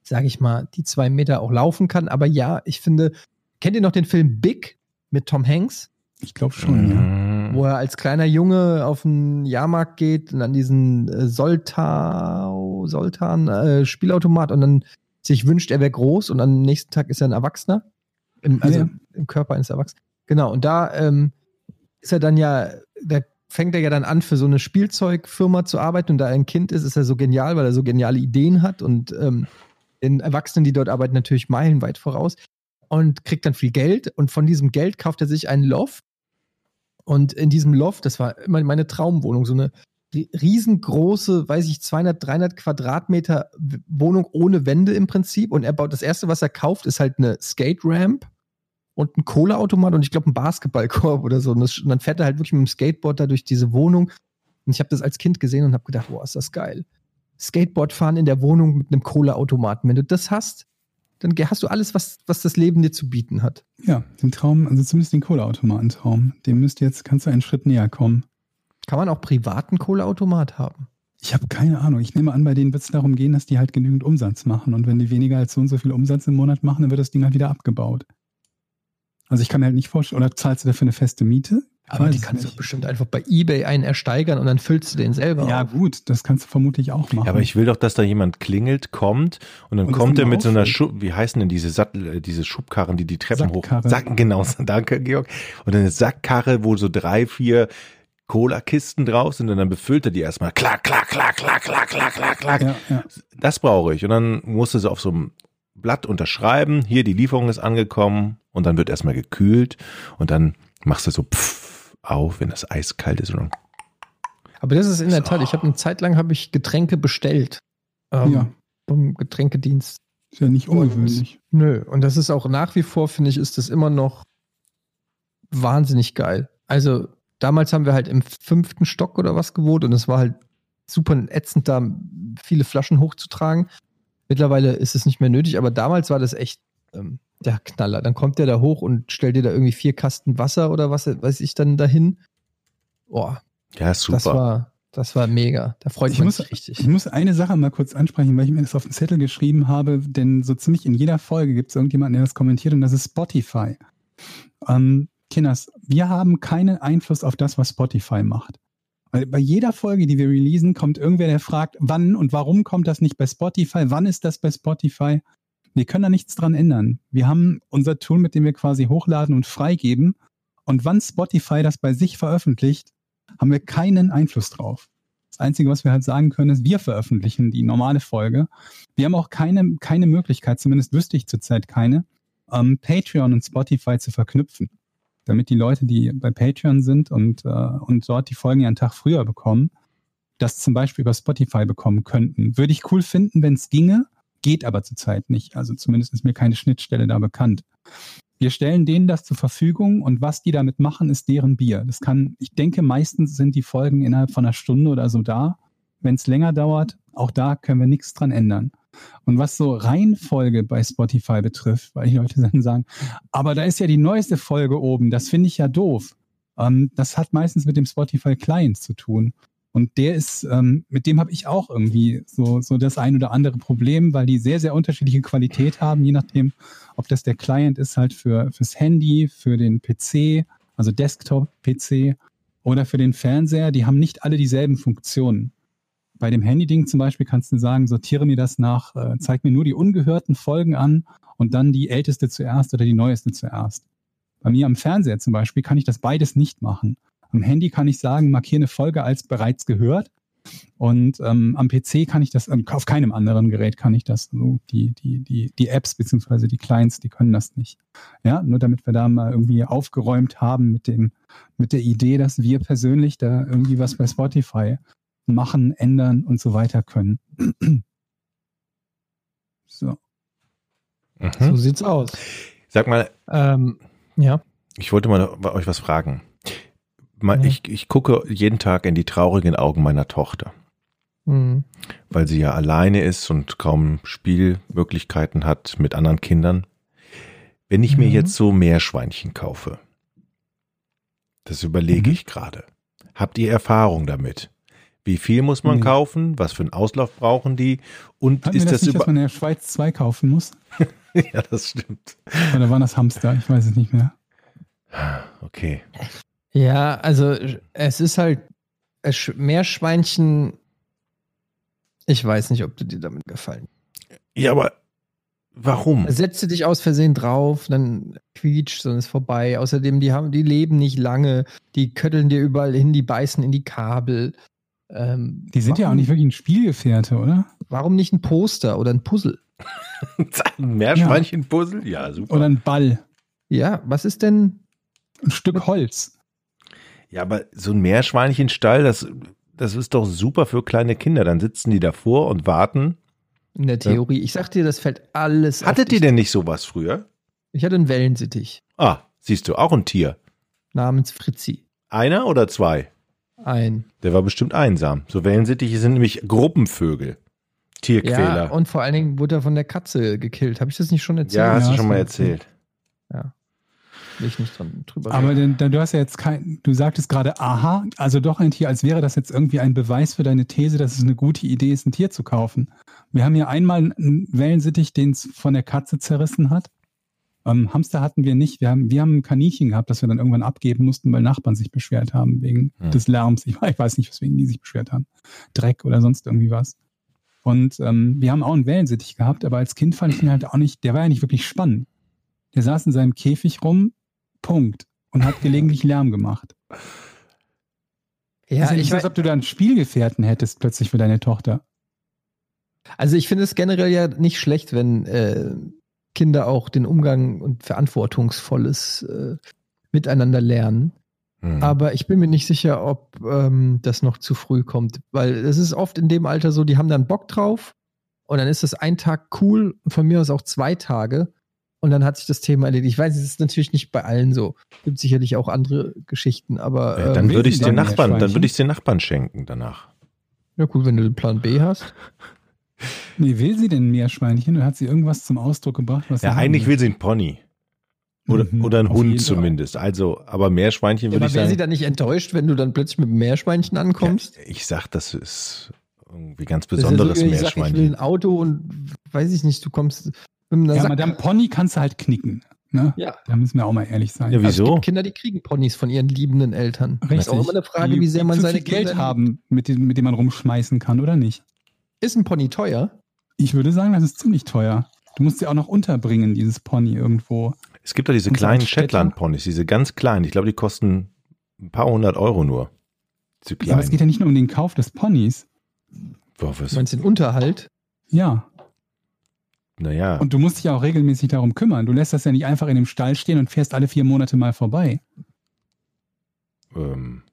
E: sage ich mal, die zwei Meter auch laufen kann. Aber ja, ich finde, kennt ihr noch den Film Big mit Tom Hanks?
D: ich glaube schon, ja.
A: Mhm.
E: wo er als kleiner Junge auf den Jahrmarkt geht und an diesen äh, Soltau, Soltan äh, Spielautomat und dann sich wünscht, er wäre groß und am nächsten Tag ist er ein Erwachsener. Im, also
D: Ja.
E: im Körper eines Erwachsenen. Genau, und da ähm, ist er dann ja, da fängt er ja dann an, für so eine Spielzeugfirma zu arbeiten und da er ein Kind ist, ist er so genial, weil er so geniale Ideen hat und ähm, den Erwachsenen, die dort arbeiten, natürlich meilenweit voraus und kriegt dann viel Geld und von diesem Geld kauft er sich einen Loft und in diesem Loft, das war immer meine Traumwohnung, so eine riesengroße, weiß ich, 200, 300 Quadratmeter Wohnung ohne Wände im Prinzip und er baut, das erste, was er kauft, ist halt eine Skate Ramp und ein Cola-Automat und ich glaube ein Basketballkorb oder so. Und, das, und, dann fährt er halt wirklich mit dem Skateboard da durch diese Wohnung. Und ich habe das als Kind gesehen und habe gedacht, boah, ist das geil. Skateboard fahren in der Wohnung mit einem Cola-Automaten. Wenn du das hast, dann hast du alles, was, was das Leben dir zu bieten hat.
D: Ja, den Traum, also zumindest den Cola-Automaten-Traum. Dem müsst jetzt, kannst du einen Schritt näher kommen.
E: Kann man auch privaten Cola-Automat haben?
D: Ich habe keine Ahnung. Ich nehme an, bei denen wird es darum gehen, dass die halt genügend Umsatz machen. Und wenn die weniger als so und so viel Umsatz im Monat machen, dann wird das Ding halt wieder abgebaut. Also ich kann mir halt nicht vorstellen, oder zahlst du dafür eine feste Miete?
E: Aber die kannst du bestimmt einfach bei Ebay einen ersteigern und dann füllst du den selber.
D: Ja, auf. gut, das kannst du vermutlich auch machen.
A: Ja, aber ich will doch, dass da jemand klingelt, kommt und dann und kommt er mit so einer Schub, wie heißen denn diese Sattel, äh, diese Schubkarren, die die Treppen Sackkarre. hoch, Sacken, genau, danke, Georg. Und eine Sackkarre, wo so drei, vier Cola-Kisten drauf sind und dann befüllt er die erstmal. Klack, klack, klack, klack, klack, klack, klack, klack. Ja, ja. Das brauche ich. Und dann musst du sie auf so einem Blatt unterschreiben. Hier, die Lieferung ist angekommen. Und dann wird erstmal gekühlt. Und dann machst du so pff auf, wenn das eiskalt ist. Und
E: Aber das ist in der so. Tat, ich habe eine Zeit lang habe ich Getränke bestellt. Ähm, ja. Vom Getränkedienst.
D: Ist ja nicht ungewöhnlich.
E: Und, nö. Und das ist auch nach wie vor, finde ich, ist das immer noch wahnsinnig geil. Also damals haben wir halt im fünften Stock oder was gewohnt und es war halt super ätzend, da viele Flaschen hochzutragen. Mittlerweile ist es nicht mehr nötig, aber damals war das echt ähm, der Knaller. Dann kommt der da hoch und stellt dir da irgendwie vier Kasten Wasser oder was weiß ich dann dahin. Boah.
A: Ja, super.
E: Das war, das war mega. Da freut ich sich richtig.
D: Ich muss eine Sache mal kurz ansprechen, weil ich mir das auf den Zettel geschrieben habe, denn so ziemlich in jeder Folge gibt es irgendjemanden, der das kommentiert und das ist Spotify. Ähm, Kinders, wir haben keinen Einfluss auf das, was Spotify macht. Weil bei jeder Folge, die wir releasen, kommt irgendwer, der fragt, wann und warum kommt das nicht bei Spotify? Wann ist das bei Spotify? Wir können da nichts dran ändern. Wir haben unser Tool, mit dem wir quasi hochladen und freigeben. Und wann Spotify das bei sich veröffentlicht, haben wir keinen Einfluss drauf. Das Einzige, was wir halt sagen können, ist, wir veröffentlichen die normale Folge. Wir haben auch keine, keine Möglichkeit, zumindest wüsste ich zurzeit keine, ähm, Patreon und Spotify zu verknüpfen damit die Leute, die bei Patreon sind und, äh, und dort die Folgen ja einen Tag früher bekommen, das zum Beispiel über Spotify bekommen könnten. Würde ich cool finden, wenn es ginge, geht aber zurzeit nicht. Also zumindest ist mir keine Schnittstelle da bekannt. Wir stellen denen das zur Verfügung und was die damit machen, ist deren Bier. Das kann, ich denke, meistens sind die Folgen innerhalb von einer Stunde oder so da. Wenn es länger dauert, auch da können wir nichts dran ändern. Und was so Reihenfolge bei Spotify betrifft, weil die Leute dann sagen, aber da ist ja die neueste Folge oben, das finde ich ja doof. Ähm, das hat meistens mit dem Spotify Client zu tun. Und der ist, ähm, mit dem habe ich auch irgendwie so, so das ein oder andere Problem, weil die sehr, sehr unterschiedliche Qualität haben, je nachdem, ob das der Client ist halt für, fürs Handy, für den PC, also Desktop-PC oder für den Fernseher. Die haben nicht alle dieselben Funktionen bei dem Handy-Ding zum Beispiel kannst du sagen, sortiere mir das nach, äh, zeig mir nur die ungehörten Folgen an und dann die älteste zuerst oder die neueste zuerst. Bei mir am Fernseher zum Beispiel kann ich das beides nicht machen. Am Handy kann ich sagen, markiere eine Folge als bereits gehört. Und ähm, am PC kann ich das, ähm, auf keinem anderen Gerät kann ich das. So, die, die, die, die Apps beziehungsweise die Clients, die können das nicht. Ja, nur damit wir da mal irgendwie aufgeräumt haben mit dem, mit der Idee, dass wir persönlich da irgendwie was bei Spotify machen, ändern und so weiter können.
E: so. Mhm. So sieht's aus.
A: Sag mal,
E: ähm, ja.
A: Ich wollte mal euch was fragen. Ja. ich, ich gucke jeden Tag in die traurigen Augen meiner Tochter. Mhm. Weil sie ja alleine ist und kaum Spielmöglichkeiten hat mit anderen Kindern. Wenn ich mhm. mir jetzt so Meerschweinchen kaufe, das überlege mhm. ich gerade. Habt ihr Erfahrung damit? Wie viel muss man mhm. kaufen? Was für einen Auslauf brauchen die? Und
D: Hatten ist das, das nicht, über dass man in der Schweiz zwei kaufen muss?
A: ja, das stimmt.
D: Oder waren das Hamster? Ich weiß es nicht mehr.
A: Okay.
E: Ja, also es ist halt Meerschweinchen. Ich weiß nicht, ob du dir damit gefallen.
A: Ja, aber warum?
E: Setze dich aus Versehen drauf, dann quietscht, dann ist vorbei. Außerdem, die haben, die leben nicht lange, die kötteln dir überall hin, die beißen in die Kabel.
D: Ähm, die sind warum, ja auch nicht wirklich ein Spielgefährte, oder?
E: Warum nicht ein Poster oder ein Puzzle?
A: Ein Meerschweinchenpuzzle? Ja, super.
D: Oder ein Ball.
E: Ja, was ist denn?
D: Ein Stück Holz.
A: Ja, aber so ein Meerschweinchenstall, das, das ist doch super für kleine Kinder. Dann sitzen die davor und warten.
E: In der Theorie. Ich sag dir, das fällt alles.
A: Hattet ihr denn nicht sowas früher?
E: Ich hatte einen Wellensittich
A: Ah, siehst du, auch ein Tier.
E: namens Fritzi.
A: Einer oder zwei?
E: Ein.
A: Der war bestimmt einsam. So Wellensittiche sind nämlich Gruppenvögel. Tierquäler.
E: Ja, und vor allen Dingen wurde er von der Katze gekillt. Habe ich das nicht schon erzählt?
A: Ja, hast
D: Ja,
A: du schon mal
D: erzählt.
A: erzählt.
E: Will ich nicht dran, drüber
D: Aber
E: reden.
D: denn, du hast ja jetzt kein, du sagtest gerade, aha, also doch ein Tier, als wäre das jetzt irgendwie ein Beweis für deine These, dass es eine gute Idee ist, ein Tier zu kaufen. Wir haben ja einmal einen Wellensittich, den es von der Katze zerrissen hat. Ähm, Hamster hatten wir nicht. Wir haben, wir haben ein Kaninchen gehabt, das wir dann irgendwann abgeben mussten, weil Nachbarn sich beschwert haben wegen
A: Hm.
D: des Lärms. Ich, ich weiß nicht, weswegen die sich beschwert haben. Dreck oder sonst irgendwie was. Und ähm, wir haben auch einen Wellensittich gehabt, aber als Kind fand ich ihn halt auch nicht, der war ja nicht wirklich spannend. Der saß in seinem Käfig rum, Punkt. Und hat gelegentlich Lärm gemacht.
E: ja, ich weiß,
D: als ob du da einen Spielgefährten hättest plötzlich für deine Tochter.
E: also ich finde es generell ja nicht schlecht, wenn äh, Kinder auch den Umgang und verantwortungsvolles äh, Miteinander lernen.
A: Hm.
E: Aber ich bin mir nicht sicher, ob ähm, das noch zu früh kommt, weil es ist oft in dem Alter so, die haben dann Bock drauf und dann ist das ein Tag cool und von mir aus auch zwei Tage und dann hat sich das Thema erledigt. Ich weiß, es ist natürlich nicht bei allen so. Gibt sicherlich auch andere Geschichten, aber
A: Ja,
E: ähm,
A: dann
D: will
A: würde ich den
D: denn
A: Nachbarn, dann
D: Meerschweinchen?
A: würde ich den Nachbarn schenken danach.
E: ja gut, wenn du den Plan B hast.
D: Nee, will sie denn ein Meerschweinchen? Oder hat sie irgendwas zum Ausdruck gebracht? Was sie
A: Ja, eigentlich
D: will?
A: will sie einen Pony. Oder,
D: Mhm,
A: oder einen Hund
D: Fall.
A: zumindest. Also, aber Meerschweinchen würde
E: aber
A: ich
E: wäre sie
A: sagen.
E: dann nicht enttäuscht, wenn du dann plötzlich mit einem Meerschweinchen ankommst?
A: Ja, ich sag, das ist irgendwie ganz
E: Das ist ja
A: besonderes
E: so, ich sag, ich will
A: Meerschweinchen.
E: ein Auto und weiß ich nicht, du kommst
D: Ja,
E: Sack-
D: Madame Pony kannst du halt knicken. Ne?
E: Ja.
D: Da müssen wir auch mal ehrlich sein.
A: Ja,
E: Also es
A: wieso?
E: gibt Kinder, die kriegen Ponys von ihren liebenden Eltern. Das ist auch immer eine Frage,
D: die,
E: wie sehr man seine
D: viel Geld
E: Kinder
D: haben, mit dem, mit dem man rumschmeißen kann, oder nicht?
E: Ist ein Pony teuer?
D: Ich würde sagen, das ist ziemlich teuer. Du musst sie auch noch unterbringen, dieses Pony irgendwo.
A: Es gibt doch diese
D: Und
A: kleinen? Shetland-Ponys, diese ganz kleinen. Ich glaube, die kosten ein paar hundert Euro nur.
D: Ja, aber es geht ja nicht nur um den Kauf des Ponys.
A: Boah,
E: Du
A: was,
E: meinst den Unterhalt?
D: Ja.
A: Naja,
D: Und du musst dich ja auch regelmäßig darum kümmern. Du lässt das ja nicht einfach in dem Stall stehen und fährst alle vier Monate mal vorbei.
A: ähm,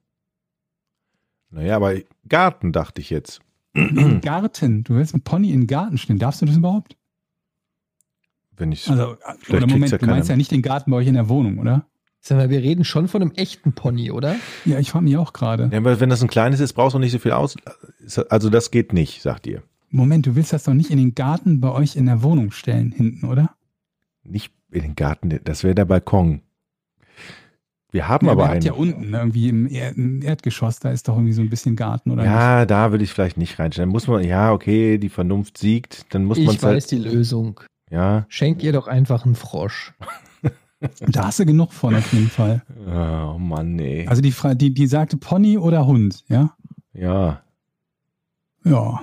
A: naja, aber Garten dachte ich jetzt.
D: Im Garten. Du willst einen Pony in den Garten stellen. Darfst du das überhaupt?
A: Wenn ich
D: Also, oder Moment,
A: ja
D: du meinst ja nicht den Garten bei euch in der Wohnung, oder?
E: Sag mal, wir reden schon von einem echten Pony, oder?
D: Ja, ich frage mich auch gerade.
A: ja, aber wenn das ein kleines ist, brauchst du nicht so viel aus. Also das geht nicht, sagt ihr.
D: Moment, du willst das doch nicht in den Garten bei euch in der Wohnung stellen, hinten, oder?
A: Nicht in den Garten, das wäre der Balkon. Wir haben
D: Ja,
A: aber einen.
D: ja unten, irgendwie im, Er- im Erdgeschoss, da ist doch irgendwie so ein bisschen Garten, oder? nicht?
A: Ja, da würde ich vielleicht nicht reinstellen. Muss man, ja, okay, die Vernunft siegt, dann muss man
E: ich
A: es
E: weiß
A: halt.
E: die Lösung.
A: Ja.
E: Schenk ihr doch einfach einen Frosch.
D: Da hast du genug von, auf jeden Fall.
A: Oh Mann, nee.
D: Also die, Fra die, die sagte Pony oder Hund, ja?
A: Ja.
D: Ja.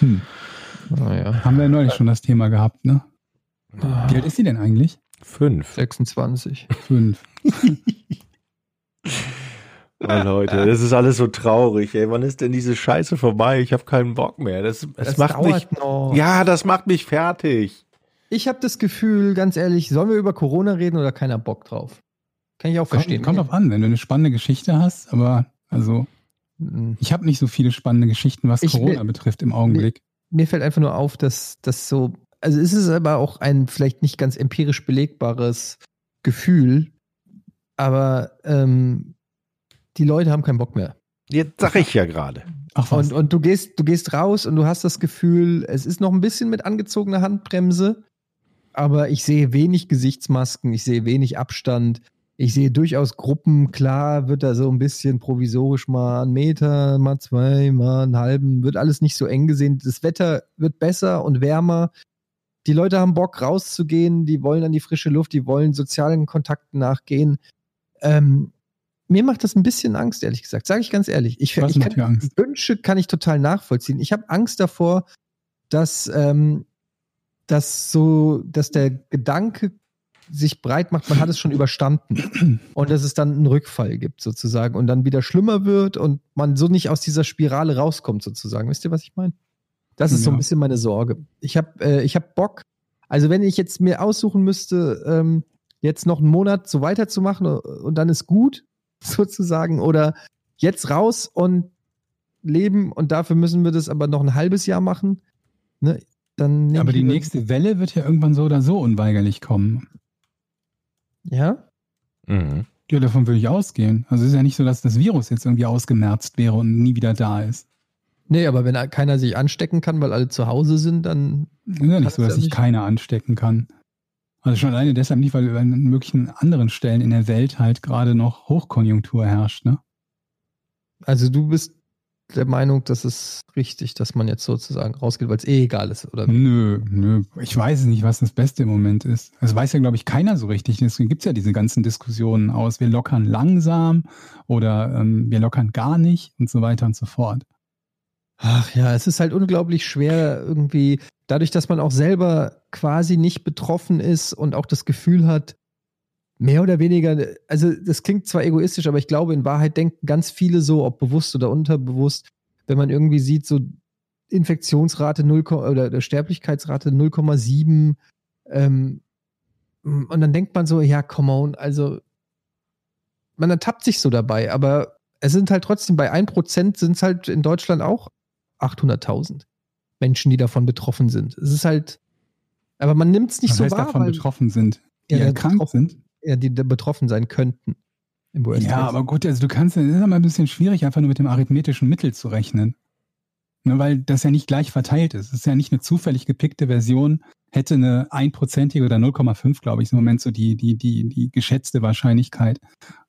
D: Hm.
E: Naja.
D: Haben wir ja neulich schon das Thema gehabt, ne? Wie alt ist sie denn eigentlich?
A: Fünf.
E: 26.
D: Fünf.
A: Oh, Leute, das ist alles so traurig. Ey, wann ist denn diese Scheiße vorbei? Ich habe keinen Bock mehr. Das, das, macht mich.
E: noch.
A: Ja, das macht mich fertig.
E: Ich habe das Gefühl, ganz ehrlich, sollen wir über Corona reden oder keiner Bock drauf? Kann ich auch verstehen.
D: Kommt, kommt drauf an, wenn du eine spannende Geschichte hast, aber also. Ich habe nicht so viele spannende Geschichten, was
E: Ich will-
D: Corona betrifft im Augenblick.
E: Mir fällt einfach nur auf, dass das so, also es ist aber auch ein vielleicht nicht ganz empirisch belegbares Gefühl, aber ähm, die Leute haben keinen Bock mehr.
A: Jetzt sag ich ja gerade.
D: Ach was.
E: Und, und du gehst, du gehst raus und du hast das Gefühl, es ist noch ein bisschen mit angezogener Handbremse, aber ich sehe wenig Gesichtsmasken, ich sehe wenig Abstand, ich sehe durchaus Gruppen, klar wird da so ein bisschen provisorisch mal ein Meter, mal zwei, mal einen halben, wird alles nicht so eng gesehen. Das Wetter wird besser und wärmer. Die Leute haben Bock rauszugehen, die wollen an die frische Luft, die wollen sozialen Kontakten nachgehen. Ähm, mir macht das ein bisschen Angst, ehrlich gesagt. Sage ich ganz ehrlich. Ich,
D: Was
E: ich kann,
D: Angst?
E: Wünsche kann ich total nachvollziehen. Ich habe Angst davor, dass, ähm, dass so, dass der Gedanke sich breit macht, man hat es schon überstanden und dass es dann einen Rückfall gibt sozusagen und dann wieder schlimmer wird und man so nicht aus dieser Spirale rauskommt sozusagen. Wisst ihr, was ich meine? Das ist so ein
D: Ja.
E: bisschen meine Sorge. Ich habe äh, ich hab Bock. Also wenn ich jetzt mir aussuchen müsste, ähm, jetzt noch einen Monat so weiterzumachen und dann ist gut, sozusagen, oder jetzt raus und leben und dafür müssen wir das aber noch ein halbes Jahr machen, ne? Dann
D: Aber die nächste Welle wird ja irgendwann so oder so unweigerlich kommen.
E: Ja?
A: Mhm.
D: Ja, davon würde ich ausgehen. Also es ist ja nicht so, dass das Virus jetzt irgendwie ausgemerzt wäre und nie wieder da ist.
E: Nee, aber wenn keiner sich anstecken kann, weil alle zu Hause sind, dann
D: Es ist ja nicht so, dass
E: ja
D: sich
E: nicht-
D: keiner anstecken kann. Also schon alleine deshalb nicht, weil an möglichen anderen Stellen in der Welt halt gerade noch Hochkonjunktur herrscht, ne?
E: Also du bist der Meinung, dass es richtig, dass man jetzt sozusagen rausgeht, weil es eh egal ist, oder?
D: Nö, nö. Ich weiß es nicht, was das Beste im Moment ist. Das weiß ja, glaube ich, keiner so richtig. Deswegen gibt's ja diese ganzen Diskussionen aus, wir lockern langsam oder ähm, wir lockern gar nicht und so weiter und so fort.
E: Ach ja, es ist halt unglaublich schwer irgendwie, dadurch, dass man auch selber quasi nicht betroffen ist und auch das Gefühl hat, mehr oder weniger, also das klingt zwar egoistisch, aber ich glaube, in Wahrheit denken ganz viele so, ob bewusst oder unterbewusst, wenn man irgendwie sieht, so Infektionsrate 0, oder der Sterblichkeitsrate 0,7 ähm, und dann denkt man so, ja, come on, also man ertappt sich so dabei, aber es sind halt trotzdem bei 1% sind es halt in Deutschland auch 800.000 Menschen, die davon betroffen sind. Es ist halt, aber man nimmt es nicht
D: Was
E: so
D: heißt
E: wahr,
D: davon betroffen sind, die
E: Ja,
D: erkrankt sind.
E: Ja, die betroffen sein könnten. Im Worst
D: Ja, aber gut, also du kannst, es ist immer ein bisschen schwierig, einfach nur mit dem arithmetischen Mittel zu rechnen. Ne, weil das ja nicht gleich verteilt ist. Es ist ja nicht eine zufällig gepickte Version, hätte eine einprozentige oder 0,5, glaube ich, im Moment so die, die, die, die geschätzte Wahrscheinlichkeit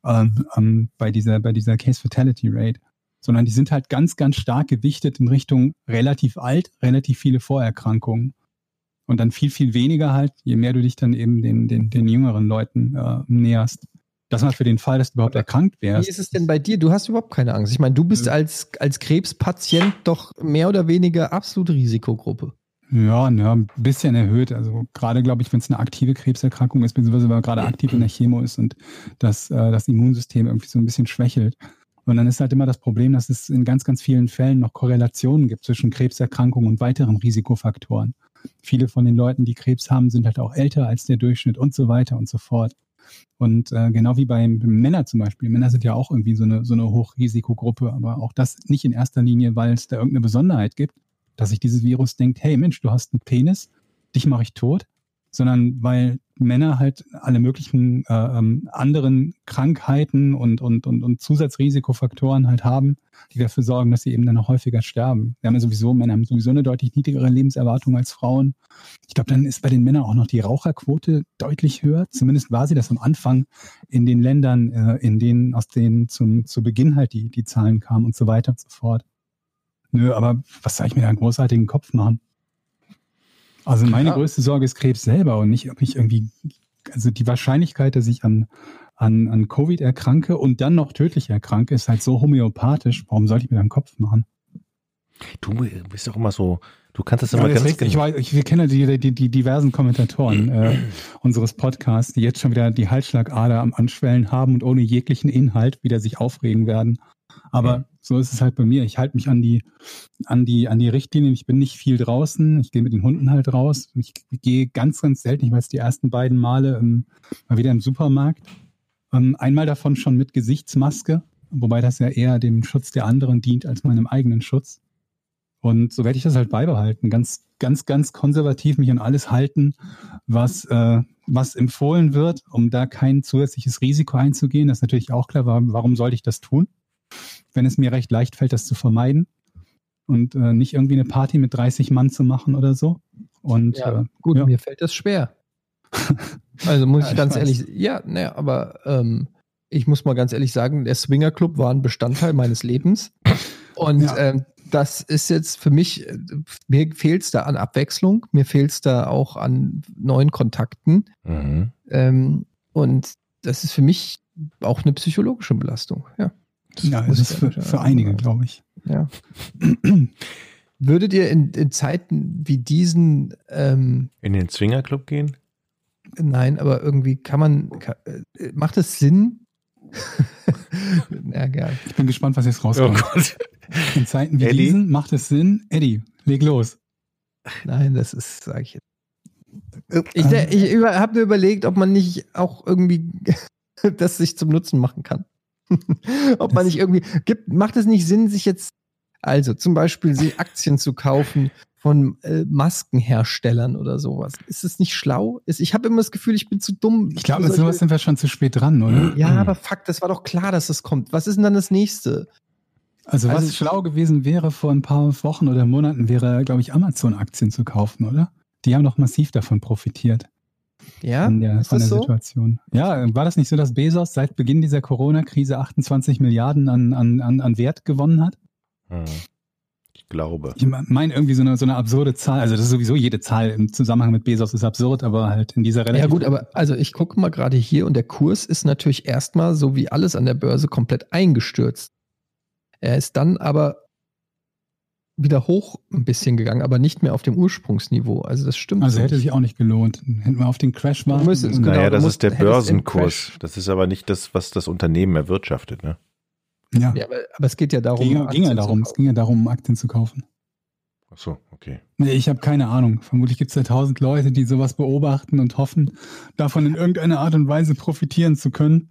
D: ähm, ähm, bei dieser, bei dieser Case Fatality Rate. Sondern die sind halt ganz, ganz stark gewichtet in Richtung relativ alt, relativ viele Vorerkrankungen. Und dann viel, viel weniger halt, je mehr du dich dann eben den, den, den jüngeren Leuten äh, näherst. Das mal für den Fall, dass du überhaupt erkrankt
E: Wie
D: wärst.
E: ist es denn bei dir? Du hast überhaupt keine Angst. Ich meine, du bist als, als Krebspatient doch mehr oder weniger absolute Risikogruppe.
D: Ja, ja, ein bisschen erhöht. Also gerade, glaube ich, wenn es eine aktive Krebserkrankung ist, beziehungsweise wenn man gerade aktiv in der Chemo ist und das, äh, das Immunsystem irgendwie so ein bisschen schwächelt. Und dann ist halt immer das Problem, dass es in ganz, ganz vielen Fällen noch Korrelationen gibt zwischen Krebserkrankungen und weiteren Risikofaktoren. Viele von den Leuten, die Krebs haben, sind halt auch älter als der Durchschnitt und so weiter und so fort. Und äh, genau wie bei Männern zum Beispiel. Männer sind ja auch irgendwie so eine, so eine Hochrisikogruppe, aber auch das nicht in erster Linie, weil es da irgendeine Besonderheit gibt, dass sich dieses Virus denkt, hey Mensch, du hast einen Penis, dich mache ich tot, sondern weil Männer halt alle möglichen äh, ähm, anderen Krankheiten und, und, und, und Zusatzrisikofaktoren halt haben, die dafür sorgen, dass sie eben dann noch häufiger sterben. Wir haben ja sowieso, Männer haben sowieso eine deutlich niedrigere Lebenserwartung als Frauen. Ich glaube, dann ist bei den Männern auch noch die Raucherquote deutlich höher. Zumindest war sie das am Anfang in den Ländern, äh, in denen, aus denen zum, zu Beginn halt die, die Zahlen kamen und so weiter und so fort. Nö, aber was soll ich mir da einen großartigen Kopf machen? Also meine
E: Ja.
D: größte Sorge ist Krebs selber und nicht, ob ich irgendwie, also die Wahrscheinlichkeit, dass ich an, an, an Covid erkranke und dann noch tödlich erkranke, ist halt so homöopathisch. Warum sollte ich mir da einen Kopf machen?
A: Du bist doch immer so, du kannst das
D: Ja,
A: immer
D: ist
A: ganz
D: richtig. ich,
A: genau.
D: weiß, ich, wir kennen ja die, die, die diversen Kommentatoren äh, unseres Podcasts, die jetzt schon wieder die Halsschlagader am Anschwellen haben und ohne jeglichen Inhalt wieder sich aufregen werden. Aber
A: Mhm.
D: So ist es halt bei mir. Ich halte mich an die, an die, an die Richtlinien. Ich bin nicht viel draußen. Ich gehe mit den Hunden halt raus. Ich gehe ganz, ganz selten. Ich jetzt die ersten beiden Male ähm, mal wieder im Supermarkt. Ähm, einmal davon schon mit Gesichtsmaske, wobei das ja eher dem Schutz der anderen dient als meinem eigenen Schutz. Und so werde ich das halt beibehalten. Ganz, ganz, ganz konservativ mich an alles halten, was, äh, was empfohlen wird, um da kein zusätzliches Risiko einzugehen. Das ist natürlich auch klar. Warum sollte ich das tun? Wenn es mir recht leicht fällt, das zu vermeiden und äh, nicht irgendwie eine Party mit 30 Mann zu machen oder so. Und
E: Ja,
D: äh,
E: Gut,
D: ja.
E: mir fällt das schwer. Also muss
D: Ja,
E: ich
D: ich
E: ganz
D: weiß.
E: ehrlich, ja, ne, aber ähm, ich muss mal ganz ehrlich sagen, der Swinger Club war ein Bestandteil meines Lebens. Und
D: Ja.
E: ähm, das ist jetzt für mich, äh, mir fehlt es da an Abwechslung, mir fehlt es da auch an neuen Kontakten.
A: Mhm.
E: Ähm, und das ist für mich auch eine psychologische Belastung. Ja.
D: Ja,
E: muss
D: es ist für, für einige, glaube ich.
E: ja. Würdet ihr in, in Zeiten wie diesen ähm,
A: In den Swingerclub gehen?
E: Nein, aber irgendwie kann man, kann, äh, macht es Sinn? ja, gern.
D: Ich bin gespannt, was jetzt
A: Oh
D: rauskommt.
A: Gott.
D: In Zeiten wie
A: Eddie?
D: diesen macht es Sinn. Eddie, leg los.
E: Nein, das ist, sag ich jetzt. Ich, ich über, habe mir überlegt, ob man nicht auch irgendwie das sich zum Nutzen machen kann. ob man nicht irgendwie gibt, macht es nicht Sinn, sich jetzt also zum Beispiel Aktien zu kaufen von äh, Maskenherstellern oder sowas. Ist es nicht schlau? Ist, ich habe immer das Gefühl, ich bin zu dumm.
D: Ich glaube, mit sowas sind wir schon zu spät dran, oder?
E: Ja, aber fuck, das war doch klar, dass das kommt. Was ist denn dann das nächste?
D: Also, was
E: Also-
D: schlau gewesen wäre vor ein paar Wochen oder Monaten, wäre, glaube ich, Amazon-Aktien zu kaufen, oder? Die haben doch massiv davon profitiert,
E: Ja,
D: von der,
E: ist
D: von
E: das
D: der
E: so?
D: Situation. Ja, war das nicht so, dass Bezos seit Beginn dieser Corona-Krise 28 Milliarden an, an, an, an Wert gewonnen hat?
A: Hm. Ich glaube.
D: Ich meine irgendwie so eine, so eine absurde Zahl. Also das ist sowieso jede Zahl im Zusammenhang mit Bezos ist absurd, aber halt in dieser relativ
E: Ja gut, aber also ich gucke mal gerade hier und der Kurs ist natürlich erstmal so wie alles an der Börse komplett eingestürzt. Er ist dann aber wieder hoch ein bisschen gegangen, aber nicht mehr auf dem Ursprungsniveau. Also das stimmt.
D: also
E: so
D: hätte
E: nicht.
D: sich auch nicht gelohnt. Hätten wir auf den Crash warten.
E: müsstest-
D: und-
E: genau,
A: naja, das
E: musst-
A: ist der Börsenkurs. Das ist aber nicht das, was das Unternehmen erwirtschaftet. Ne?
D: ja,
E: Ja, aber, aber es geht ja darum.
D: ging, ging ja
E: Aktien zu
D: darum. Es
E: kaufen.
D: ging ja darum, um Aktien zu kaufen.
A: Ach so, okay.
D: Nee, ich habe keine Ahnung. Vermutlich gibt es ja tausend Leute, die sowas beobachten und hoffen, davon in irgendeiner Art und Weise profitieren zu können.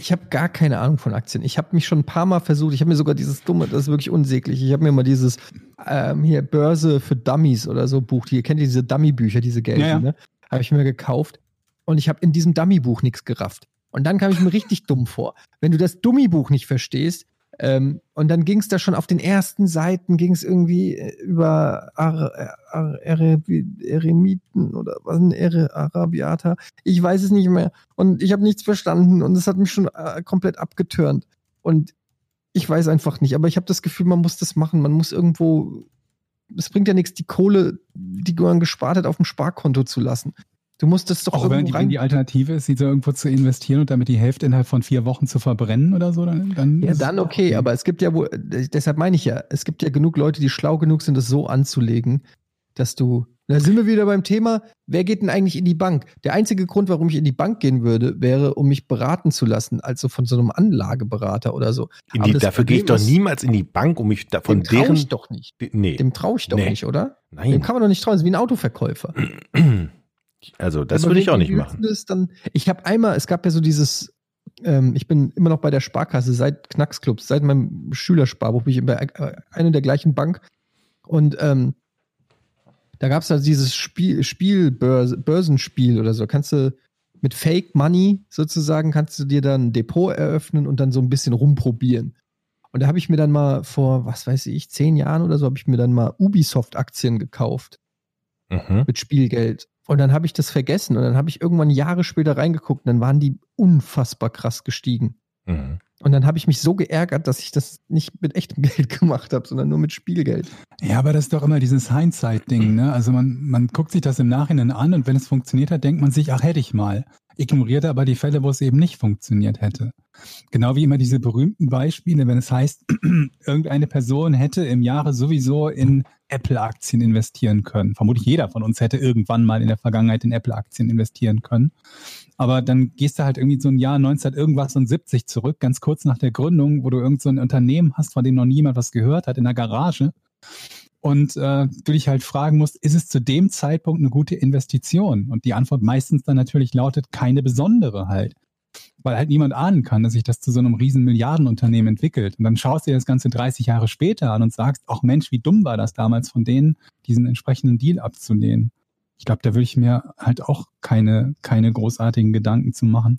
E: Ich habe gar keine Ahnung von Aktien. Ich habe mich schon ein paar Mal versucht. Ich habe mir sogar dieses dumme, das ist wirklich unsäglich. Ich habe mir mal dieses ähm, hier Börse für Dummies oder so Buch. Ihr kennt ihr diese Dummy-Bücher, diese gelben,
D: Ja, ja.
E: ne? Habe ich mir gekauft. Und ich habe in diesem Dummy-Buch nichts gerafft. Und dann kam ich mir richtig dumm vor. Wenn du das Dummy-Buch nicht verstehst, ähm, und dann ging es da schon auf den ersten Seiten, ging es irgendwie äh, über Ar Ar Eremiten oder was ein Ere Arabiata. Ich weiß es nicht mehr. Und ich habe nichts verstanden und es hat mich schon äh, komplett abgetürnt. Und ich weiß einfach nicht, aber ich habe das Gefühl, man muss das machen. Man muss irgendwo. Es bringt ja nichts, die Kohle, die man gespart hat, auf dem Sparkonto zu lassen. Du musst das doch
D: Auch wenn die,
E: rein.
D: wenn die Alternative ist, sie so irgendwo zu investieren und damit die Hälfte innerhalb von vier Wochen zu verbrennen oder so, dann, dann
E: Ja,
D: ist es
E: dann okay, aber es gibt ja wohl, deshalb meine ich ja, es gibt ja genug Leute, die schlau genug sind, das so anzulegen, dass du, da sind wir wieder beim Thema, wer geht denn eigentlich in die Bank? Der einzige Grund, warum ich in die Bank gehen würde, wäre, um mich beraten zu lassen, also von so einem Anlageberater oder so.
A: Die, dafür gehe ich doch niemals in die Bank, um mich da, von
E: Dem traue ich doch nicht.
A: nee,
E: Dem traue ich doch
A: Nee.
E: nicht, oder? Dem
A: nein.
E: kann man doch nicht trauen, das ist wie ein Autoverkäufer.
A: Also, das würde ich auch nicht machen.
E: Das dann, ich habe einmal, es gab ja so dieses, ähm, ich bin immer noch bei der Sparkasse seit Knacksclubs, seit meinem Schülersparbuch bin ich bei äh, einer der gleichen Bank. Und ähm, da gab es also dieses Spiel, Spiel Börse, Börsenspiel oder so. Kannst du mit Fake Money sozusagen, kannst du dir dann ein Depot eröffnen und dann so ein bisschen rumprobieren. Und da habe ich mir dann mal vor, was weiß ich, zehn Jahren oder so, habe ich mir dann mal Ubisoft-Aktien gekauft
A: Mhm.
E: mit Spielgeld. Und dann habe ich das vergessen und dann habe ich irgendwann Jahre später reingeguckt und dann waren die unfassbar krass gestiegen.
A: Mhm.
E: Und dann habe ich mich so geärgert, dass ich das nicht mit echtem Geld gemacht habe, sondern nur mit Spielgeld.
D: Ja, aber das ist doch immer dieses Hindsight-Ding, ne? Also man, man guckt sich das im Nachhinein an und wenn es funktioniert hat, denkt man sich, ach, hätte ich mal. Ignoriert aber die Fälle, wo es eben nicht funktioniert hätte. Genau wie immer diese berühmten Beispiele, wenn es heißt, irgendeine Person hätte im Jahre sowieso in Apple-Aktien investieren können. Vermutlich jeder von uns hätte irgendwann mal in der Vergangenheit in Apple-Aktien investieren können. Aber dann gehst du halt irgendwie so ein Jahr 19 irgendwas und 70 zurück, ganz kurz nach der Gründung, wo du irgend so ein Unternehmen hast, von dem noch niemand was gehört hat, in der Garage. Und äh, du dich halt fragen musst, ist es zu dem Zeitpunkt eine gute Investition? Und die Antwort meistens dann natürlich lautet, keine besondere halt. Weil halt niemand ahnen kann, dass sich das zu so einem riesen Milliardenunternehmen entwickelt. Und dann schaust du dir das Ganze 30 Jahre später an und sagst, ach Mensch, wie dumm war das damals von denen, diesen entsprechenden Deal abzulehnen. Ich glaube, da würde ich mir halt auch keine, keine großartigen Gedanken zu machen.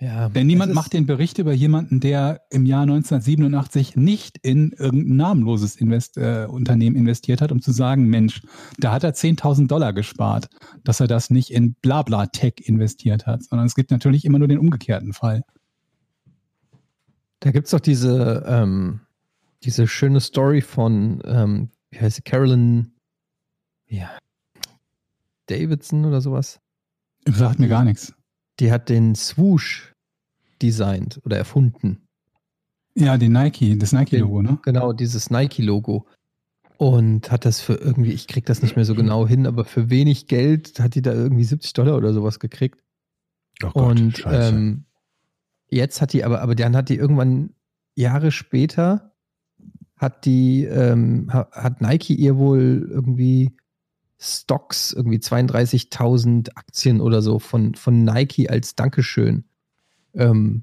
E: Ja,
D: Denn niemand macht den Bericht über jemanden, der im Jahr 1987 nicht in irgendein namenloses Invest äh, Unternehmen investiert hat, um zu sagen, Mensch, da hat er 10.000 Dollar gespart, dass er das nicht in Blabla-Tech investiert hat, sondern es gibt natürlich immer nur den umgekehrten Fall.
E: Da gibt es doch diese, ähm, diese schöne Story von, ähm, wie heißt sie, Carolyn, ja, Davidson oder sowas.
D: Sagt mir gar nichts.
E: Die hat den Swoosh designt oder erfunden.
D: Ja, den Nike, das Nike-Logo, ne?
E: Genau, dieses Nike-Logo. Und hat das für irgendwie, ich krieg das nicht mehr so genau hin, aber für wenig Geld hat die da irgendwie 70 Dollar oder sowas gekriegt.
A: Oh Gott,
E: und ähm, jetzt hat die aber, aber dann hat die irgendwann Jahre später, hat die, ähm, ha- hat Nike ihr wohl irgendwie Stocks, irgendwie 32.000 Aktien oder so von, von Nike als Dankeschön ähm,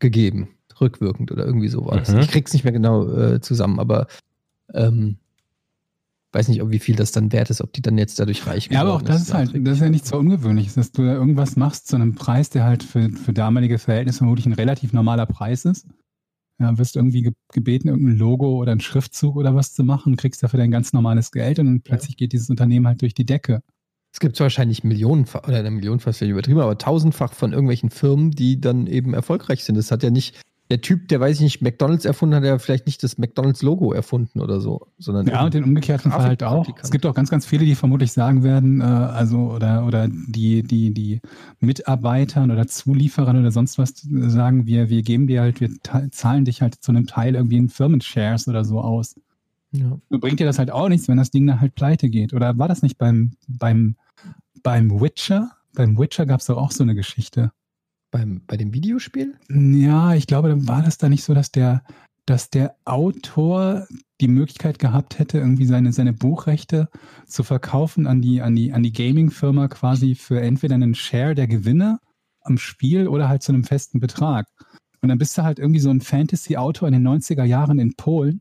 E: gegeben. Rückwirkend oder irgendwie so war das.
A: Mhm.
E: Ich krieg's nicht mehr genau äh, zusammen, aber ähm, weiß nicht, ob wie viel das dann wert ist, ob die dann jetzt dadurch reich
D: Ja, aber auch das ist halt, das ist ja nichts so Ungewöhnliches, dass du da irgendwas machst zu einem Preis, der halt für, für damalige Verhältnisse vermutlich ein relativ normaler Preis ist. Ja, wirst irgendwie ge- gebeten, irgendein Logo oder einen Schriftzug oder was zu machen, kriegst dafür dein ganz normales Geld und dann plötzlich geht dieses Unternehmen halt durch die Decke.
E: Es gibt wahrscheinlich Millionenfach, oder eine ist vielleicht übertrieben, aber tausendfach von irgendwelchen Firmen, die dann eben erfolgreich sind. Das hat ja nicht, der Typ, der weiß ich nicht, McDonalds erfunden hat, ja vielleicht nicht das McDonalds-Logo erfunden oder so, sondern
D: Ja, und den umgekehrten Fall halt auch. Es gibt auch ganz, ganz viele, die vermutlich sagen werden, äh, also oder oder die die die Mitarbeitern oder Zulieferern oder sonst was sagen, wir wir geben dir halt, wir zahlen dich halt zu einem Teil irgendwie in Firmenshares oder so aus.
E: ja.
D: Bringt dir das halt auch nichts, wenn das Ding dann halt pleite geht. Oder war das nicht beim beim beim Witcher? Beim Witcher gab es doch auch so eine Geschichte.
E: Beim, bei dem Videospiel?
D: Ja, ich glaube, war das da nicht so, dass der, dass der Autor die Möglichkeit gehabt hätte, irgendwie seine, seine Buchrechte zu verkaufen an die, an die, an die Gaming-Firma quasi für entweder einen Share der Gewinne am Spiel oder halt zu einem festen Betrag. Und dann bist du halt irgendwie so ein Fantasy-Autor in den 90er Jahren in Polen,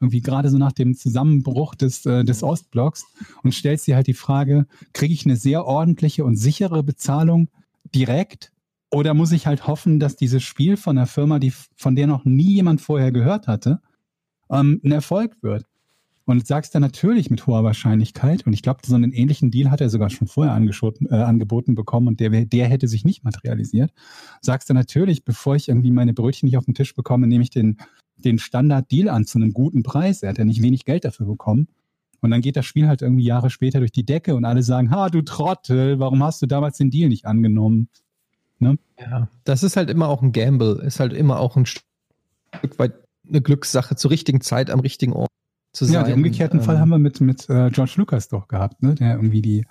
D: irgendwie gerade so nach dem Zusammenbruch des, äh, des Ostblocks und stellst dir halt die Frage, kriege ich eine sehr ordentliche und sichere Bezahlung direkt oder muss ich halt hoffen, dass dieses Spiel von einer Firma, die, von der noch nie jemand vorher gehört hatte, ähm, ein Erfolg wird? Und sagst dann natürlich mit hoher Wahrscheinlichkeit, und ich glaube, so einen ähnlichen Deal hat er sogar schon vorher äh, angeboten bekommen und der, der hätte sich nicht materialisiert, sagst du natürlich, bevor ich irgendwie meine Brötchen nicht auf den Tisch bekomme, nehme ich den, den Standard-Deal an zu einem guten Preis. Er hat ja nicht wenig Geld dafür bekommen. Und dann geht das Spiel halt irgendwie Jahre später durch die Decke und alle sagen, ha, du Trottel, warum hast du damals den Deal nicht angenommen?
E: Ja. Das ist halt immer auch ein Gamble, ist halt immer auch ein Stück weit eine Glückssache zur richtigen Zeit am richtigen Ort zu sein.
D: Ja, den umgekehrten
E: Ähm,
D: Fall haben wir mit, mit äh, George Lucas doch gehabt, ne? der irgendwie die,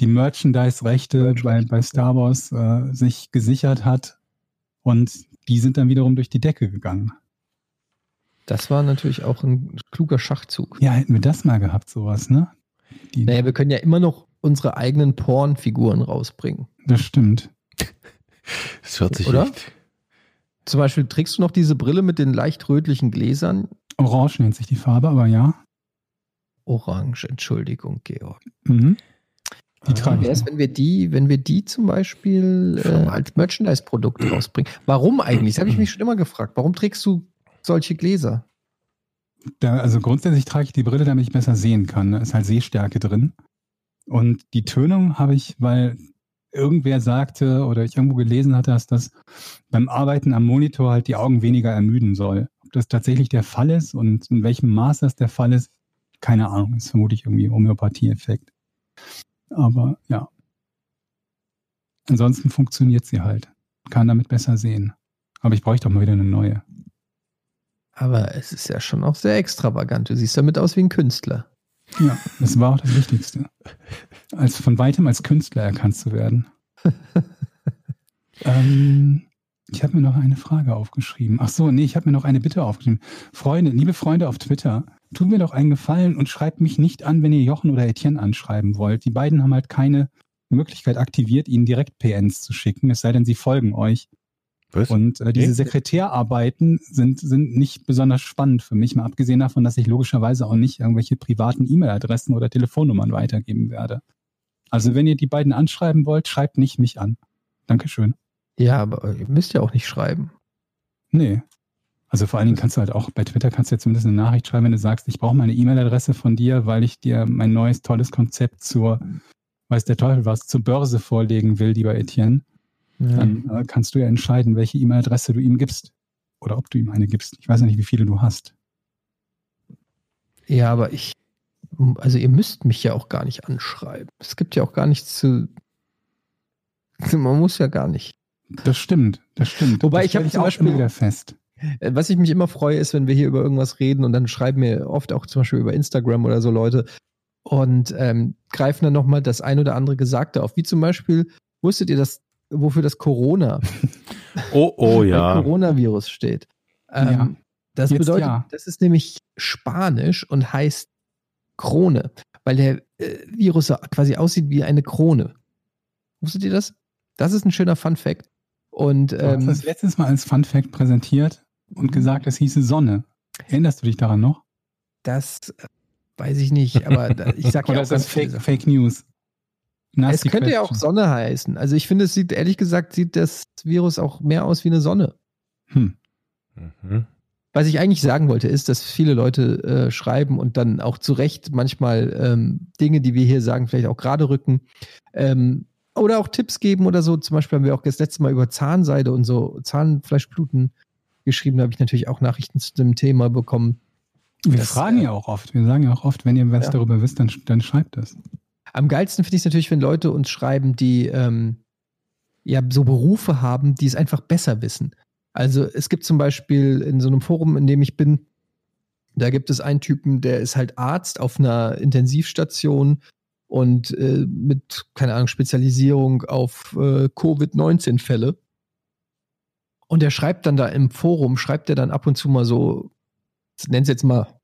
D: die Merchandise-Rechte bei, bei Star Wars äh, sich gesichert hat und die sind dann wiederum durch die Decke gegangen.
E: Das war natürlich auch ein kluger Schachzug.
D: Ja, hätten wir das mal gehabt, sowas, ne? Die,
E: Naja, wir können ja immer noch unsere eigenen Pornfiguren rausbringen.
D: Das stimmt.
A: Das hört sich
E: Oder?
A: echt.
E: Zum Beispiel trägst du noch diese Brille mit den leicht rötlichen Gläsern?
D: Orange nennt sich die Farbe, aber ja.
E: Orange, Entschuldigung, Georg.
D: Mhm. Die
A: Ah.
D: ich.
E: wär's, wenn wir die, wenn wir die zum Beispiel äh, als Merchandise-Produkt rausbringen? Warum eigentlich? Das habe ich mich schon immer gefragt. Warum trägst du solche Gläser?
D: Da, also grundsätzlich trage ich die Brille, damit ich besser sehen kann. Da ist halt Sehstärke drin. Und die Tönung habe ich, weil irgendwer sagte oder ich irgendwo gelesen hatte, dass das beim Arbeiten am Monitor halt die Augen weniger ermüden soll. Ob das tatsächlich der Fall ist und in welchem Maß das der Fall ist, keine Ahnung. Ist vermutlich irgendwie Homöopathie-Effekt. Aber ja. Ansonsten funktioniert sie halt. Kann damit besser sehen. Aber ich bräuchte doch mal wieder eine neue.
E: Aber es ist ja schon auch sehr extravagant. Du siehst damit aus wie ein Künstler.
D: Ja, das war auch das Wichtigste. Als von weitem als Künstler erkannt zu werden. ähm, ich habe mir noch eine Frage aufgeschrieben. Ach so, nee, ich habe mir noch eine Bitte aufgeschrieben. Freunde, liebe Freunde auf Twitter, tut mir doch einen Gefallen und schreibt mich nicht an, wenn ihr Jochen oder Etienne anschreiben wollt. Die beiden haben halt keine Möglichkeit aktiviert, ihnen direkt PNs zu schicken, es sei denn, sie folgen euch.
A: Was?
D: Und äh, diese
A: Nee.
D: Sekretärarbeiten sind, sind nicht besonders spannend für mich, mal abgesehen davon, dass ich logischerweise auch nicht irgendwelche privaten E-Mail-Adressen oder Telefonnummern weitergeben werde. Also wenn ihr die beiden anschreiben wollt, schreibt nicht mich an. Dankeschön.
E: Ja, aber ihr müsst ja auch nicht schreiben.
D: Nee. Also vor allen Dingen kannst du halt auch bei Twitter kannst du ja zumindest eine Nachricht schreiben, wenn du sagst, ich brauche meine E-Mail-Adresse von dir, weil ich dir mein neues tolles Konzept zur, weiß der Teufel was, zur Börse vorlegen will, lieber Etienne.
E: Ja.
D: Dann äh, kannst du ja entscheiden, welche E-Mail-Adresse du ihm gibst. Oder ob du ihm eine gibst. Ich weiß ja nicht, wie viele du hast.
E: Ja, aber ich, also ihr müsst mich ja auch gar nicht anschreiben. Es gibt ja auch gar nichts zu. Man muss ja gar nicht.
D: Das stimmt, das stimmt.
E: Wobei
D: das
E: ich hab
D: stell
E: zum Beispiel-
D: wieder fest.
E: Äh, Was ich mich immer freue, ist, wenn wir hier über irgendwas reden und dann schreiben mir oft auch zum Beispiel über Instagram oder so Leute und ähm, greifen dann nochmal das ein oder andere Gesagte auf. Wie zum Beispiel, wusstet ihr, dass, wofür das Corona,
A: Oh, oh ja.
E: Coronavirus steht? Ähm,
D: Ja.
E: Das
D: Jetzt
E: bedeutet,
D: ja.
E: das ist nämlich Spanisch und heißt Krone, weil der äh, Virus quasi aussieht wie eine Krone. Wusstet ihr das? Das ist ein schöner Fun Fact. Und
D: Du hast
E: ähm,
D: das letztes Mal als Fun Fact präsentiert und gesagt, es hieße Sonne. Erinnerst du dich daran noch?
E: das äh, weiß ich nicht, aber da, ich sag ja auch
D: ist das
E: ganz viele
D: Fake. Fake News?
E: Es könnte ja auch
D: question.
E: Sonne heißen. Also ich finde, es sieht, ehrlich gesagt, sieht das Virus auch mehr aus wie eine Sonne.
D: Hm.
A: Mhm.
E: Was ich eigentlich sagen wollte, ist, dass viele Leute äh, schreiben und dann auch zu Recht manchmal ähm, Dinge, die wir hier sagen, vielleicht auch gerade rücken. Ähm, oder auch Tipps geben oder so. Zum Beispiel haben wir auch das letzte Mal über Zahnseide und so Zahnfleischbluten geschrieben. Da habe ich natürlich auch Nachrichten zu dem Thema bekommen.
D: Wir
E: Das,
D: fragen
E: äh,
D: ja auch oft. Wir sagen ja auch oft, wenn ihr was
E: Ja.
D: darüber wisst, dann, dann schreibt es.
E: Am geilsten finde ich es natürlich, wenn Leute uns schreiben, die ähm, ja so Berufe haben, die es einfach besser wissen. Also es gibt zum Beispiel in so einem Forum, in dem ich bin, da gibt es einen Typen, der ist halt Arzt auf einer Intensivstation und äh, mit, keine Ahnung, Spezialisierung auf äh, Covid-19-Fälle. Und der schreibt dann da im Forum, schreibt er dann ab und zu mal so, nennt es jetzt mal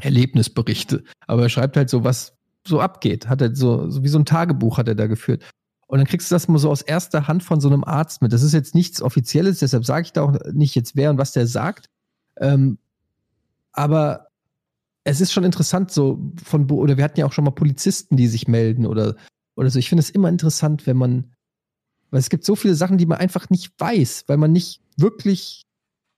E: Erlebnisberichte, aber er schreibt halt so, was so abgeht. Hat er so, so wie so ein Tagebuch hat er da geführt. Und dann kriegst du das mal so aus erster Hand von so einem Arzt mit. Das ist jetzt nichts Offizielles, deshalb sage ich da auch nicht jetzt wer und was der sagt. Ähm, aber es ist schon interessant, so von, oder wir hatten ja auch schon mal Polizisten, die sich melden oder, oder so. Ich finde es immer interessant, wenn man, weil es gibt so viele Sachen, die man einfach nicht weiß, weil man nicht wirklich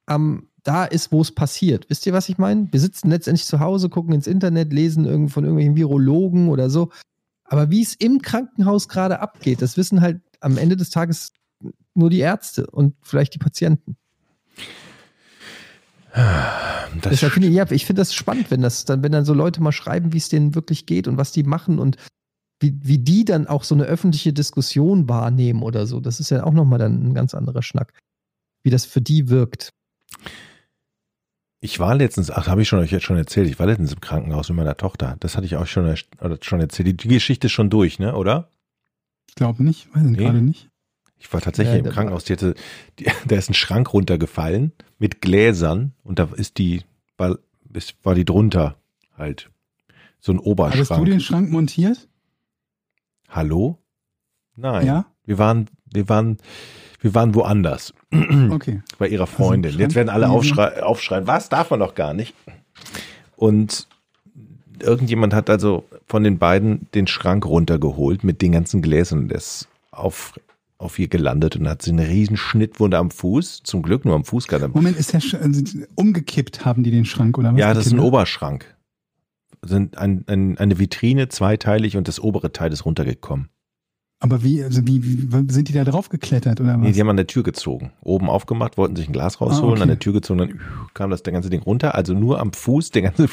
E: am da ist, wo es passiert. Wisst ihr, was ich meine? Wir sitzen letztendlich zu Hause, gucken ins Internet, lesen irgend von irgendwelchen Virologen oder so. Aber wie es im Krankenhaus gerade abgeht, das wissen halt am Ende des Tages nur die Ärzte und vielleicht die Patienten.
A: Das
E: Deshalb finde ich, ja, ich finde das spannend, wenn das dann, wenn dann so Leute mal schreiben, wie es denen wirklich geht und was die machen und wie, wie die dann auch so eine öffentliche Diskussion wahrnehmen oder so. Das ist ja auch nochmal dann ein ganz anderer Schnack. Wie das für die wirkt.
A: Ich war letztens, ach, habe ich schon euch jetzt schon erzählt, ich war letztens im Krankenhaus mit meiner Tochter. Das hatte ich auch schon, oder schon erzählt. Die, Geschichte ist schon durch, ne, oder?
D: Ich glaube nicht, weiß ich
A: Nee.
D: gerade nicht.
A: Ich war tatsächlich
E: Ja,
A: im Krankenhaus. Die hatte, die, da ist ein Schrank runtergefallen mit Gläsern und da ist die, war, ist, war die drunter halt. So ein
D: Hattest du
A: Oberschrank.
D: den Schrank montiert?
A: Hallo? Nein.
D: Ja?
A: Wir waren, wir waren, wir waren woanders.
D: Okay.
A: bei ihrer Freundin. Jetzt werden alle
D: gewesen?
A: aufschrei aufschreien, was darf man doch gar nicht. Und irgendjemand hat also von den beiden den Schrank runtergeholt mit den ganzen Gläsern und ist auf, auf ihr gelandet und hat sie eine riesen Schnittwunde am Fuß. Zum Glück nur am Fuß gerade.
D: Moment, ist der Sch also, umgekippt, haben die den Schrank oder was?
A: Ja, das ist ein? Oberschrank. Sind ein, ein, eine Vitrine, zweiteilig und das obere Teil ist runtergekommen.
D: Aber wie, also wie, wie sind die da drauf geklettert oder was?
A: Nee, die haben an der Tür gezogen. Oben aufgemacht, wollten sich ein Glas rausholen,
D: okay.
A: an der Tür gezogen, dann kam das der ganze Ding runter. Also nur am Fuß, der ganze,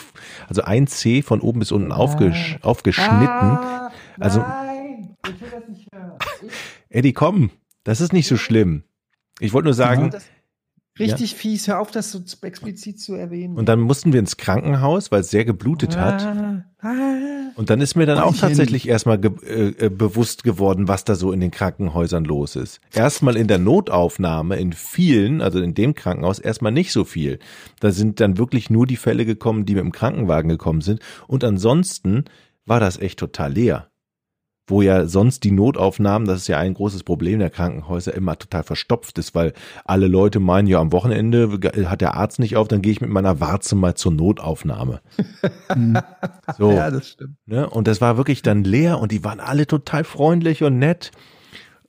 A: also ein C von oben bis unten aufgesch aufgeschnitten. Also,
E: Nein, ich will das nicht hören.
A: Eddie, komm, das ist nicht so schlimm. Ich wollte nur sagen,
E: Das richtig fies, hör auf, das so explizit zu erwähnen.
A: und dann mussten wir ins Krankenhaus, weil es sehr geblutet hat.
E: Ah, ah.
A: Und dann ist mir dann auch tatsächlich erstmal ge äh, äh, bewusst geworden, was da so in den Krankenhäusern los ist. Erstmal in der Notaufnahme, in vielen, also in dem Krankenhaus, erstmal nicht so viel. Da sind dann wirklich nur die Fälle gekommen, die mit dem Krankenwagen gekommen sind. Und ansonsten war das echt total leer. Wo ja sonst die Notaufnahmen, das ist ja ein großes Problem der Krankenhäuser, immer total verstopft ist, weil alle Leute meinen, ja, am Wochenende hat der Arzt nicht auf, dann gehe ich mit meiner Warze mal zur Notaufnahme.
D: Hm.
A: So.
E: Ja, das stimmt.
A: Ne? Und das war wirklich dann leer und die waren alle total freundlich und nett.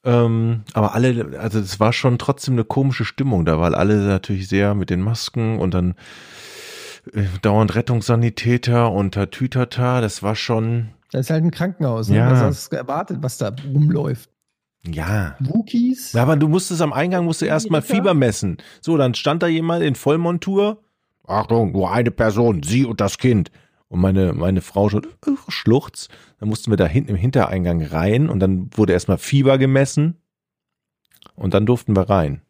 A: Ähm, aber alle, also es war schon trotzdem eine komische Stimmung da, weil alle natürlich sehr mit den Masken und dann äh, dauernd Rettungssanitäter und Tatütata, das war schon,
E: Das ist halt ein Krankenhaus. Ne?
A: Ja.
E: Also hast du erwartet, was da rumläuft.
A: ja.
E: Wookies?
A: Ja, aber du musstest am Eingang, musst du erstmal? Fieber messen. So, dann stand da jemand in Vollmontur. Achtung, nur eine Person, sie und das Kind. Und meine, meine Frau schon äh, schluchz. Dann mussten wir da hinten im Hintereingang rein und dann wurde erstmal Fieber gemessen. Und dann durften wir rein.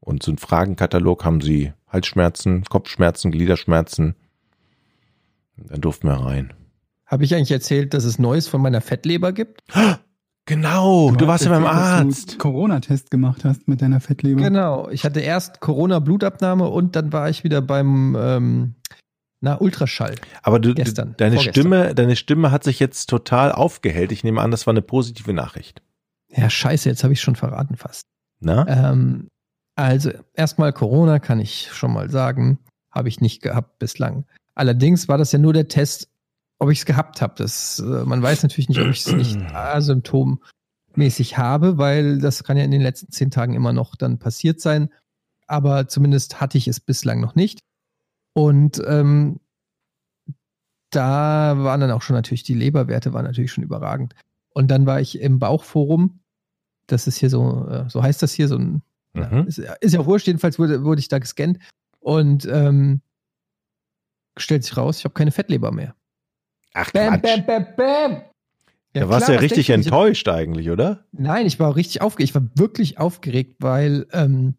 A: Und so ein Fragenkatalog haben sie Halsschmerzen, Kopfschmerzen, Gliederschmerzen. Und dann durften wir rein.
E: Habe ich eigentlich erzählt, dass es Neues von meiner Fettleber gibt?
A: Genau, du, warst ja beim Arzt.
D: Du Corona-Test gemacht hast mit deiner Fettleber.
E: Genau. Ich hatte erst Corona-Blutabnahme und dann war ich wieder beim ähm, na, Ultraschall.
A: Aber du,
E: Gestern,
A: deine
E: vorgestern.
A: Stimme, deine Stimme hat sich jetzt total aufgehellt. Ich nehme an, das war eine positive Nachricht.
E: Ja, scheiße, jetzt habe ich schon verraten fast.
A: Na?
E: Ähm, also erstmal Corona kann ich schon mal sagen, habe ich nicht gehabt bislang. Allerdings war das ja nur der Test, ob ich es gehabt habe. Das, äh, man weiß natürlich nicht, ob ich es nicht asymptommäßig habe, weil das kann ja in den letzten zehn Tagen immer noch dann passiert sein. Aber zumindest hatte ich es bislang noch nicht. Und ähm, da waren dann auch schon natürlich die Leberwerte waren natürlich schon überragend. Und dann war ich im Bauchforum. Das ist hier so, äh, so heißt das hier, so ein
A: Mhm.
E: ist, ist ja wurscht, jedenfalls wurde, wurde ich da gescannt und ähm, stellt sich raus, ich habe keine Fettleber mehr.
A: Ach,
C: Bam,
A: Quatsch.
C: bam, bam, bam.
A: da warst
E: klar,
A: du ja richtig
E: du? Ich
A: enttäuscht eigentlich, oder?
E: Nein, ich war auch richtig aufgeregt. Ich war wirklich aufgeregt, weil ähm,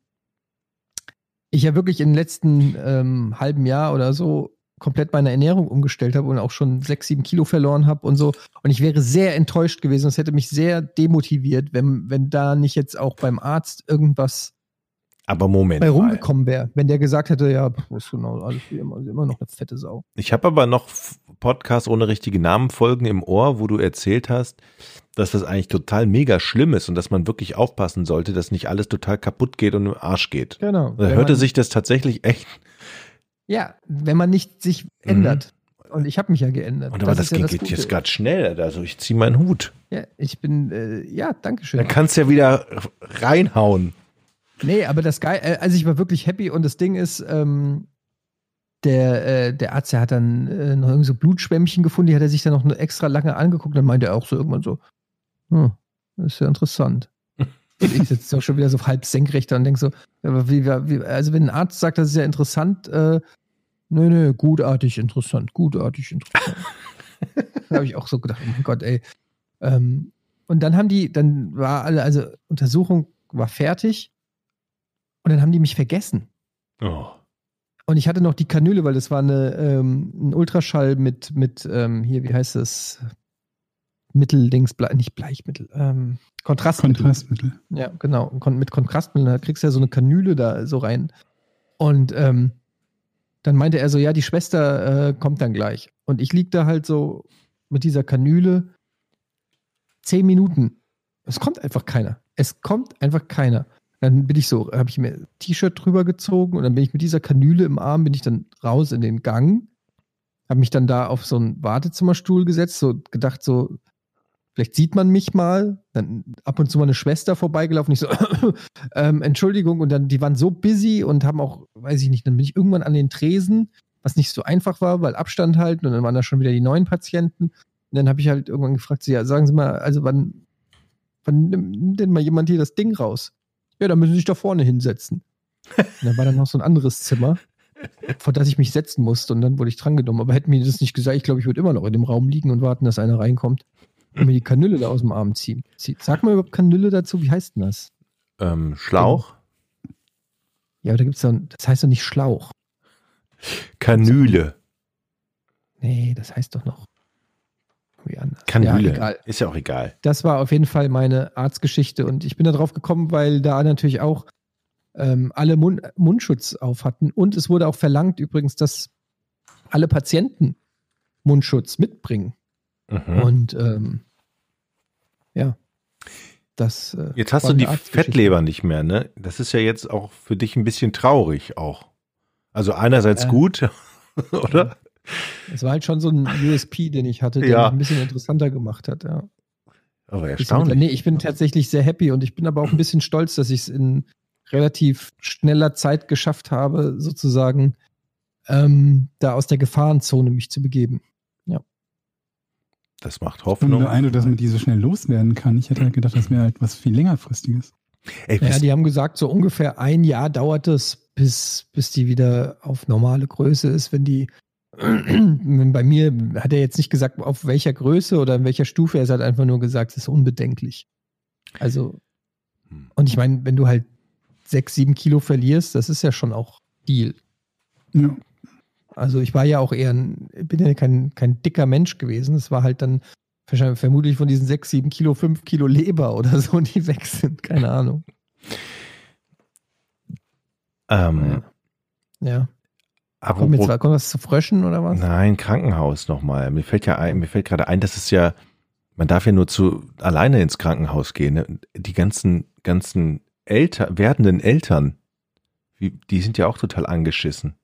E: ich ja wirklich im letzten ähm, halben Jahr oder so komplett meine Ernährung umgestellt habe und auch schon sechs, sieben Kilo verloren habe und so. Und ich wäre sehr enttäuscht gewesen. Es hätte mich sehr demotiviert, wenn, wenn da nicht jetzt auch beim Arzt irgendwas
A: Aber Moment.
E: bei rumgekommen wäre. Wenn der gesagt hätte, ja, ist genau alles wie immer, immer noch eine fette Sau.
A: Ich habe aber noch Podcasts ohne richtige Namen folgen im Ohr, wo du erzählt hast, dass das eigentlich total mega schlimm ist und dass man wirklich aufpassen sollte, dass nicht alles total kaputt geht und im Arsch geht.
E: Genau.
A: Da hörte sich das tatsächlich echt.
E: Ja, wenn man nicht sich ändert. Und ich habe mich ja geändert.
A: Und aber das,
E: ist ja das
A: geht
E: Gute.
A: jetzt gerade schnell. Also ich ziehe meinen Hut.
E: Ja, ich bin, äh, ja, danke schön.
A: Dann kannst du ja wieder reinhauen.
E: Nee, aber das geil, äh, also ich war wirklich happy und das Ding ist, ähm, der, äh, der Arzt, der hat dann äh, noch irgendwie so Blutschwämmchen gefunden, die hat er sich dann noch extra lange angeguckt, dann meinte er auch so irgendwann so, hm, das ist ja interessant. Und ich sitze auch schon wieder so halb senkrecht und denke so, aber wie, wie, also wenn ein Arzt sagt, das ist ja interessant, äh, nö, nö, gutartig interessant, gutartig interessant. da habe ich auch so gedacht, oh mein Gott, ey. Ähm, und dann haben die, dann war alle, also Untersuchung war fertig und dann haben die mich vergessen.
A: Oh.
E: Und ich hatte noch die Kanüle, weil das war eine, ähm, ein Ultraschall mit, mit ähm, hier, wie heißt das? Mitteldings, Ble nicht Bleichmittel, ähm, Kontrastmittel.
D: Kontrastmittel.
E: Ja, genau. Kon mit Kontrastmittel, da kriegst du ja so eine Kanüle da so rein. Und ähm, dann meinte er so, ja, die Schwester äh, kommt dann gleich. Und ich lieg da halt so mit dieser Kanüle zehn Minuten. Es kommt einfach keiner. Es kommt einfach keiner. Dann bin ich so, habe ich mir ein T-Shirt drüber gezogen und dann bin ich mit dieser Kanüle im Arm, bin ich dann raus in den Gang, habe mich dann da auf so einen Wartezimmerstuhl gesetzt, so gedacht so, vielleicht sieht man mich mal, dann ab und zu mal eine Schwester vorbeigelaufen, ich so, ähm, Entschuldigung, und dann, die waren so busy und haben auch, weiß ich nicht, dann bin ich irgendwann an den Tresen, was nicht so einfach war, weil Abstand halten und dann waren da schon wieder die neuen Patienten. Und dann habe ich halt irgendwann gefragt, so, ja, sagen Sie mal, also wann, wann nimmt denn mal jemand hier das Ding raus? Ja, dann müssen Sie sich da vorne hinsetzen. Und dann war dann noch so ein anderes Zimmer, vor das ich mich setzen musste und dann wurde ich drangenommen. Aber hätten mir das nicht gesagt, ich glaube, ich würde immer noch in dem Raum liegen und warten, dass einer reinkommt und mir die Kanüle da aus dem Arm ziehen. Sag mal überhaupt Kanüle dazu, wie heißt denn das?
A: Ähm, Schlauch?
E: Ja, aber da gibt's doch, das heißt doch nicht Schlauch.
A: Kanüle.
E: Nee, das heißt doch noch irgendwie anders.
A: Kanüle.
E: Ja, egal.
A: Ist ja auch egal.
E: Das war auf jeden Fall meine Arztgeschichte und ich bin da drauf gekommen, weil da natürlich auch ähm, alle Mund Mundschutz auf hatten und es wurde auch verlangt übrigens, dass alle Patienten Mundschutz mitbringen.
A: Mhm.
E: Und ähm, ja, das. Äh,
A: Jetzt hast
E: war
A: du die. Fettleber nicht mehr, ne? Das ist ja jetzt auch für dich ein bisschen traurig auch. Also einerseits
E: Äh.
A: gut, oder?
E: Es war halt schon so ein USP, den ich hatte, der
A: Ja.
E: mich ein bisschen interessanter gemacht hat. Ja.
A: Aber erstaunlich.
E: Nee, ich bin tatsächlich sehr happy und ich bin aber auch ein bisschen stolz, dass ich es in relativ schneller Zeit geschafft habe, sozusagen ähm, da aus der Gefahrenzone mich zu begeben.
A: Das macht
D: Ich bin
A: Hoffnung.
D: beeindruckt, dass man die so schnell loswerden kann. Ich hätte halt gedacht, das wäre halt was viel längerfristiges.
A: Ey,
E: Ja, die haben gesagt, so ungefähr ein Jahr dauert es, bis, bis die wieder auf normale Größe ist. Wenn die, bei mir hat er jetzt nicht gesagt, auf welcher Größe oder in welcher Stufe, er hat einfach nur gesagt, es ist unbedenklich. Also, und ich meine, wenn du halt sechs, sieben Kilo verlierst, das ist ja schon auch viel.
D: Ja.
E: Also ich war ja auch eher ein, bin ja kein, kein dicker Mensch gewesen. Es war halt dann Wahrscheinlich, vermutlich von diesen 6, 7 Kilo, 5 Kilo Leber oder so, die weg sind. Keine Ahnung.
A: Ähm,
E: Ja.
A: Aber
E: Kommt zwar, kommt was zu Fröschen oder was?
A: Nein, Krankenhaus nochmal. Mir fällt ja ein, mir fällt gerade ein, dass es ja, man darf ja nur zu alleine ins Krankenhaus gehen. Ne? Die ganzen, ganzen Eltern, werdenden Eltern, die sind ja auch total angeschissen.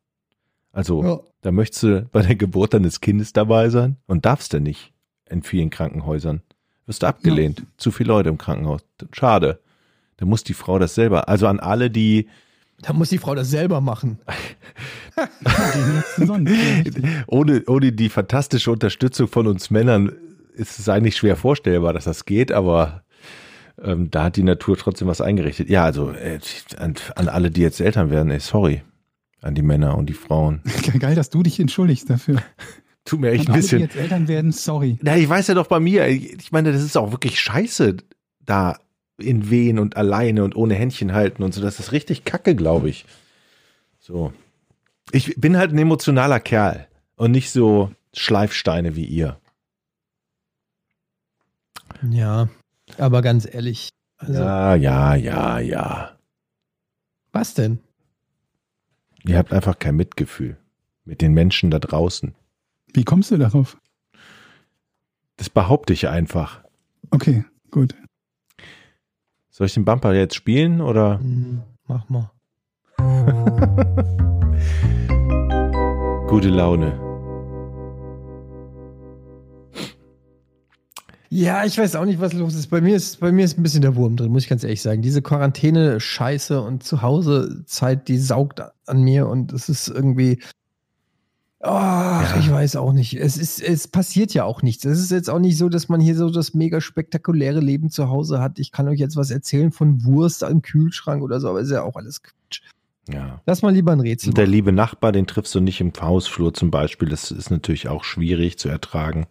A: Also,
E: Ja.
A: da möchtest du bei der Geburt deines Kindes dabei sein und darfst du nicht in vielen Krankenhäusern. Wirst du abgelehnt. Zu viele Leute im Krankenhaus. Schade. Da muss die Frau das selber. Also an alle, die
E: Da muss die Frau das selber machen.
A: Ohne, ohne die fantastische Unterstützung von uns Männern ist es eigentlich schwer vorstellbar, dass das geht, aber ähm, da hat die Natur trotzdem was eingerichtet. Ja, also äh, an, an alle, die jetzt Eltern werden, ey, sorry. An die Männer und die Frauen.
D: Geil, dass du dich entschuldigst dafür.
A: Tut mir echt
D: An
A: ein
D: alle, die
A: bisschen.
D: jetzt Eltern werden, sorry.
A: Na, ich weiß ja doch bei mir, ich meine, das ist auch wirklich scheiße, da in Wehen und alleine und ohne Händchen halten und so. Das ist richtig kacke, glaube ich. So. Ich bin halt ein emotionaler Kerl und nicht so Schleifsteine wie ihr.
E: Ja. Aber ganz ehrlich. Also,
A: Ja, ja, ja, ja.
E: was denn?
A: Ihr habt einfach kein Mitgefühl mit den Menschen da draußen.
D: Wie kommst du darauf?
A: Das behaupte ich einfach.
D: Okay, gut.
A: Soll ich den Bumper jetzt spielen oder?
E: Hm, mach mal.
A: Gute Laune.
E: Ja, ich weiß auch nicht, was los ist. Bei mir ist, bei mir ist ein bisschen der Wurm drin, muss ich ganz ehrlich sagen. Diese Quarantäne-Scheiße und Zuhause-Zeit, die saugt an mir und es ist irgendwie. Ach,
A: Ja.
E: ich weiß auch nicht. Es ist, es passiert ja auch nichts. Es ist jetzt auch nicht so, dass man hier so das mega spektakuläre Leben zu Hause hat. Ich kann euch jetzt was erzählen von Wurst im Kühlschrank oder so, aber ist ja auch alles Quatsch.
A: Ja.
E: Lass mal lieber ein Rätsel.
A: Und der liebe Nachbar, den triffst du nicht im Hausflur zum Beispiel. Das ist natürlich auch schwierig zu ertragen.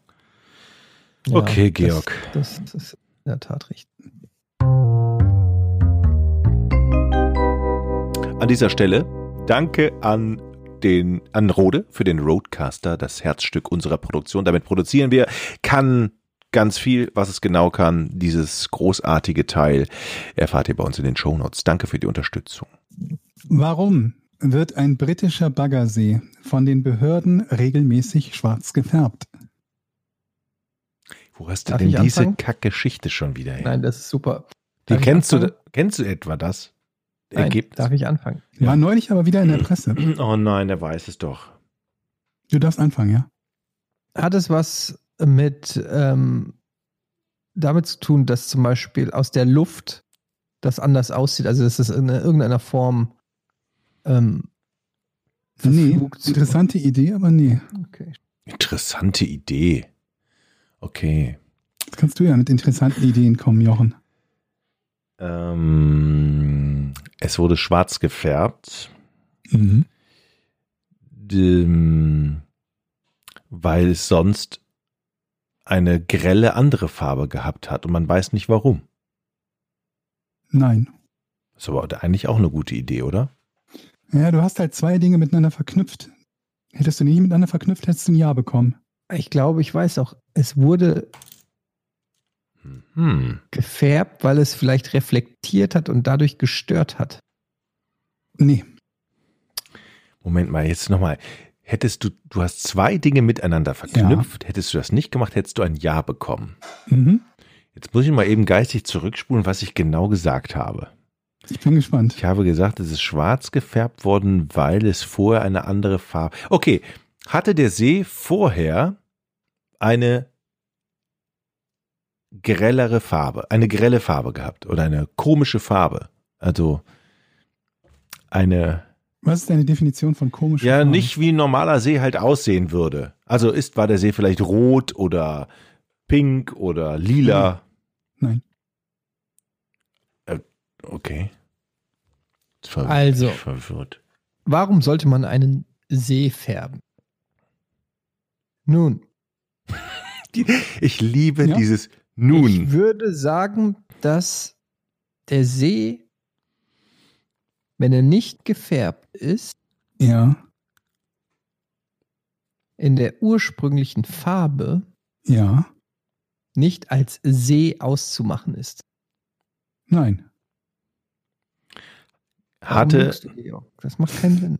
E: Ja,
A: Okay,
E: das-
A: Georg.
E: Das, das ist in der Tat richtig.
A: An dieser Stelle danke an den an Rode für den Roadcaster, das Herzstück unserer Produktion. Damit produzieren wir, kann ganz viel, was es genau kann. Dieses großartige Teil erfahrt ihr bei uns in den Shownotes. Danke für die Unterstützung.
D: Warum wird ein britischer Baggersee von den Behörden regelmäßig schwarz gefärbt?
A: Wo hast du
E: Darf
A: denn diese? Kackgeschichte schon wieder her?
E: Nein, das ist super.
A: Die
E: Darf
A: kennst du, kennst du etwa das?
E: Nein,
A: Ergebnis?
E: darf ich anfangen?
D: War neulich aber wieder in der Presse.
A: Oh nein, der weiß es doch.
D: Du darfst anfangen, ja?
E: Hat es was mit ähm, damit zu tun, dass zum Beispiel aus der Luft das anders aussieht? Also dass es in irgendeiner Form ähm,
D: Nee, interessante Idee, aber nee.
E: Okay.
A: Interessante Idee. Okay.
D: Jetzt kannst du ja mit interessanten Ideen kommen, Jochen.
A: Ähm, es wurde schwarz gefärbt,
D: Mhm.
A: ähm, weil es sonst eine grelle andere Farbe gehabt hat und man weiß nicht warum.
D: Nein.
A: Ist aber eigentlich auch eine gute Idee, oder?
D: Ja, du hast halt zwei Dinge miteinander verknüpft. Hättest du die nicht miteinander verknüpft, hättest du ein Ja bekommen.
E: Ich glaube, ich weiß auch, es wurde
A: Hm.
E: gefärbt, weil es vielleicht reflektiert hat und dadurch gestört hat.
D: Nee.
A: Moment mal, jetzt nochmal. Hättest du, du hast zwei Dinge miteinander verknüpft, hättest du das nicht gemacht, hättest du ein Ja bekommen.
D: Mhm.
A: Jetzt muss ich mal eben geistig zurückspulen, was ich genau gesagt habe.
D: Ich bin gespannt.
A: Ich habe gesagt, es ist schwarz gefärbt worden, weil es vorher eine andere Farbe. Okay, hatte der See vorher eine grellere Farbe, eine grelle Farbe gehabt oder eine komische Farbe? Also eine,
D: Was ist deine Definition von komisch?
A: ja, nicht wie ein normaler See halt aussehen würde. Also ist, war der See vielleicht rot oder pink oder lila?
D: Nein.
A: Okay. Jetzt verwirrt-
E: Also.
A: Verwirrt.
E: Warum sollte man einen See färben? Nun,
A: Ich liebe
D: Ja.
A: dieses
E: ich
A: Nun.
E: würde sagen, dass der See, wenn er nicht gefärbt ist,
D: Ja,
E: in der ursprünglichen Farbe
D: ja.
E: nicht als See auszumachen ist.
D: Nein.
E: Warum
A: Hatte?
E: Das macht keinen Sinn.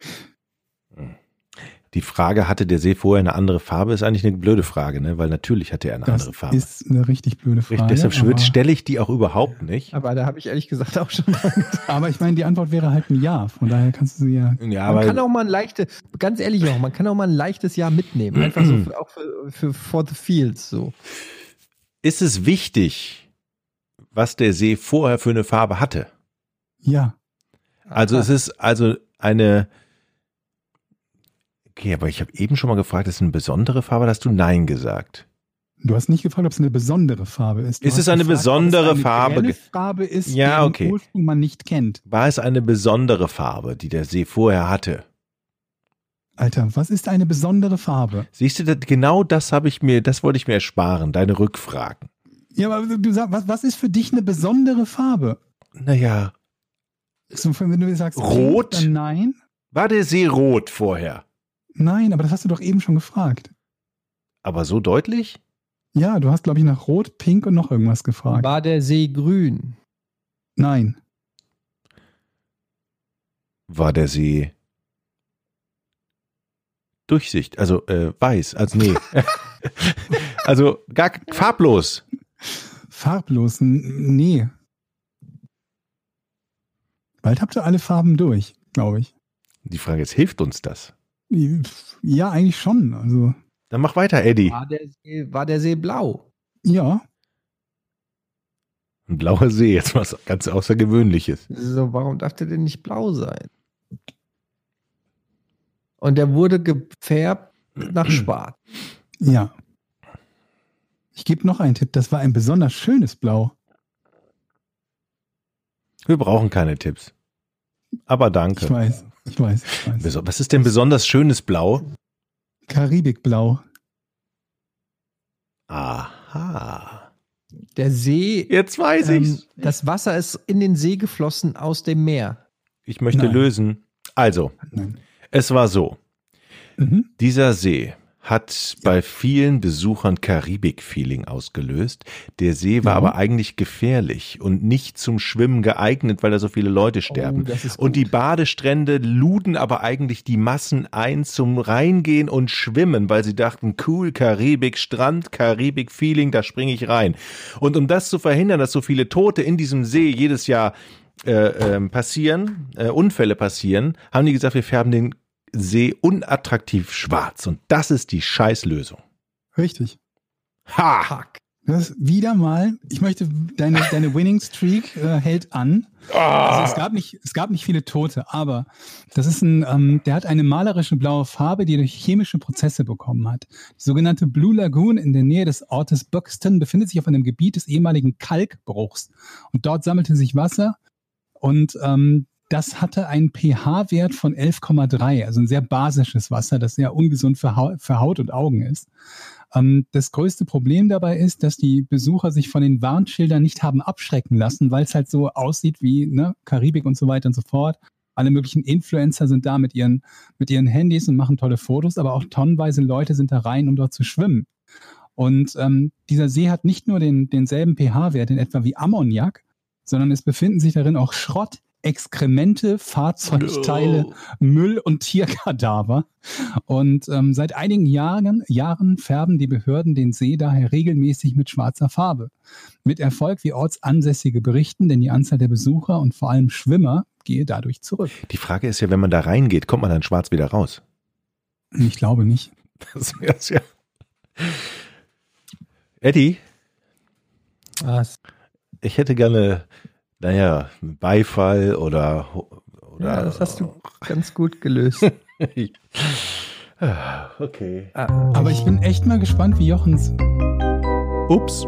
A: die Frage, hatte der See vorher eine andere Farbe, ist eigentlich eine blöde Frage, ne? Weil natürlich hatte er eine
D: Das
A: andere Farbe.
D: ist eine richtig blöde Frage.
A: Richtig, deshalb
D: aber,
A: stelle ich die auch überhaupt nicht.
E: Aber da habe ich ehrlich gesagt auch schon gedacht.
D: aber ich meine, die Antwort wäre halt ein Ja. Von daher kannst du sie ja.
A: Ja,
E: Man kann
A: aber
E: auch mal ein leichtes, ganz ehrlich auch, man kann auch mal ein leichtes Jahr mitnehmen. Einfach so für, auch für, für For the Fields so.
A: ist es wichtig, was der See vorher für eine Farbe hatte?
D: Ja.
A: Also
E: Aha.
A: es ist also eine. Okay, aber ich habe eben schon mal gefragt, ist es eine besondere Farbe? Da hast du Nein gesagt.
D: Du hast nicht gefragt, ob es eine besondere Farbe ist. Du
A: Ist es eine
D: gefragt,
A: besondere
D: es eine
A: Farbe?
D: Farbe ist,
A: Ja,
D: deren
A: okay.
D: Ursprung man nicht kennt.
A: War es eine besondere Farbe, die der See vorher hatte?
D: Alter, was ist eine besondere Farbe?
A: Siehst du, genau das habe ich mir, das wollte ich mir ersparen, deine Rückfragen.
D: Ja, aber du sagst, was, was ist für dich eine besondere Farbe?
A: Naja,
D: So, wenn du sagst
A: Rot?
D: dann nein.
A: war der See rot vorher?
D: Nein, aber das hast du doch eben schon gefragt.
A: Aber so deutlich?
D: Ja, du hast, glaube ich, nach Rot, Pink und noch irgendwas gefragt.
E: War der See grün?
D: Nein.
A: War der See durchsicht, also äh, weiß, also nee. also gar farblos.
D: Farblos? Nee. Bald habt ihr alle Farben durch, glaube ich.
A: Die Frage ist, hilft uns das?
D: Ja, eigentlich schon. Also,
A: Dann mach weiter, Eddie.
E: War der See, war der See blau?
D: ja.
A: Ein blauer See, jetzt was ganz Außergewöhnliches.
E: So, warum darf der denn nicht blau sein? Und der wurde gefärbt nach Schwarz.
D: Ja. Ich gebe noch einen Tipp. Das war ein besonders schönes Blau.
A: Wir brauchen keine Tipps. Aber
D: Ich
A: danke.
D: weiß. Ich weiß. Ich weiß.
A: Was ist denn besonders schönes Blau?
D: Karibikblau.
A: Aha.
E: Der See,
A: Jetzt weiß
E: ähm,
A: ich's.
E: das Wasser ist in den See geflossen aus dem Meer.
A: Ich möchte
D: Nein.
A: lösen. Also,
D: Nein.
A: es war so.
D: Mhm.
A: Dieser See hat bei vielen Besuchern Karibik-Feeling ausgelöst. Der See war
D: Ja.
A: aber eigentlich gefährlich und nicht zum Schwimmen geeignet, weil da so viele Leute sterben.
E: Oh, das ist
A: und die. Badestrände luden aber eigentlich die Massen ein zum Reingehen und Schwimmen, weil sie dachten, cool, Karibik, Strand, Karibik-Feeling, da springe ich rein. Und um das zu verhindern, dass so viele Tote in diesem See jedes Jahr äh, ähm, passieren, äh, Unfälle passieren, haben die gesagt, wir färben den See unattraktiv schwarz. Und das ist die Scheißlösung.
D: Richtig.
A: Ha!
E: Fuck.
D: Das ist wieder mal, ich möchte, deine, deine Winning Streak äh, hält an. Also es gab nicht, es gab nicht viele Tote, aber das ist ein, ähm, der hat eine malerische blaue Farbe, die er durch chemische Prozesse bekommen hat. Die sogenannte Blue Lagoon in der Nähe des Ortes Buxton befindet sich auf einem Gebiet des ehemaligen Kalkbruchs. Und dort sammelte sich Wasser und ähm, das hatte einen pH-Wert von 11,3, also ein sehr basisches Wasser, das sehr ungesund für, Hau für Haut und Augen ist. Ähm, das größte Problem dabei ist, dass die Besucher sich von den Warnschildern nicht haben abschrecken lassen, weil es halt so aussieht wie ne, Karibik und so weiter und so fort. Alle möglichen Influencer sind da mit ihren, mit ihren Handys und machen tolle Fotos, aber auch tonnenweise Leute sind da rein, um dort zu schwimmen. Und ähm, dieser See hat nicht nur den, denselben pH-Wert in etwa wie Ammoniak, sondern es befinden sich darin auch Schrott, Exkremente, Fahrzeugteile, Müll und Tierkadaver. Und ähm, seit einigen Jahren, Jahren färben die Behörden den See daher regelmäßig mit schwarzer Farbe. Mit Erfolg, wie Ortsansässige berichten, denn die Anzahl der Besucher und vor allem Schwimmer gehe dadurch zurück.
A: Die Frage ist ja, wenn man da reingeht, kommt man dann schwarz wieder raus?
D: Ich glaube nicht.
A: Das wär's ja. Eddie,
E: Was?
A: ich hätte gerne, naja, Beifall oder, oder
E: Ja, das hast du ganz gut gelöst.
A: okay.
E: Ah,
D: Aber ich bin echt mal gespannt, wie Jochens,
A: Ups.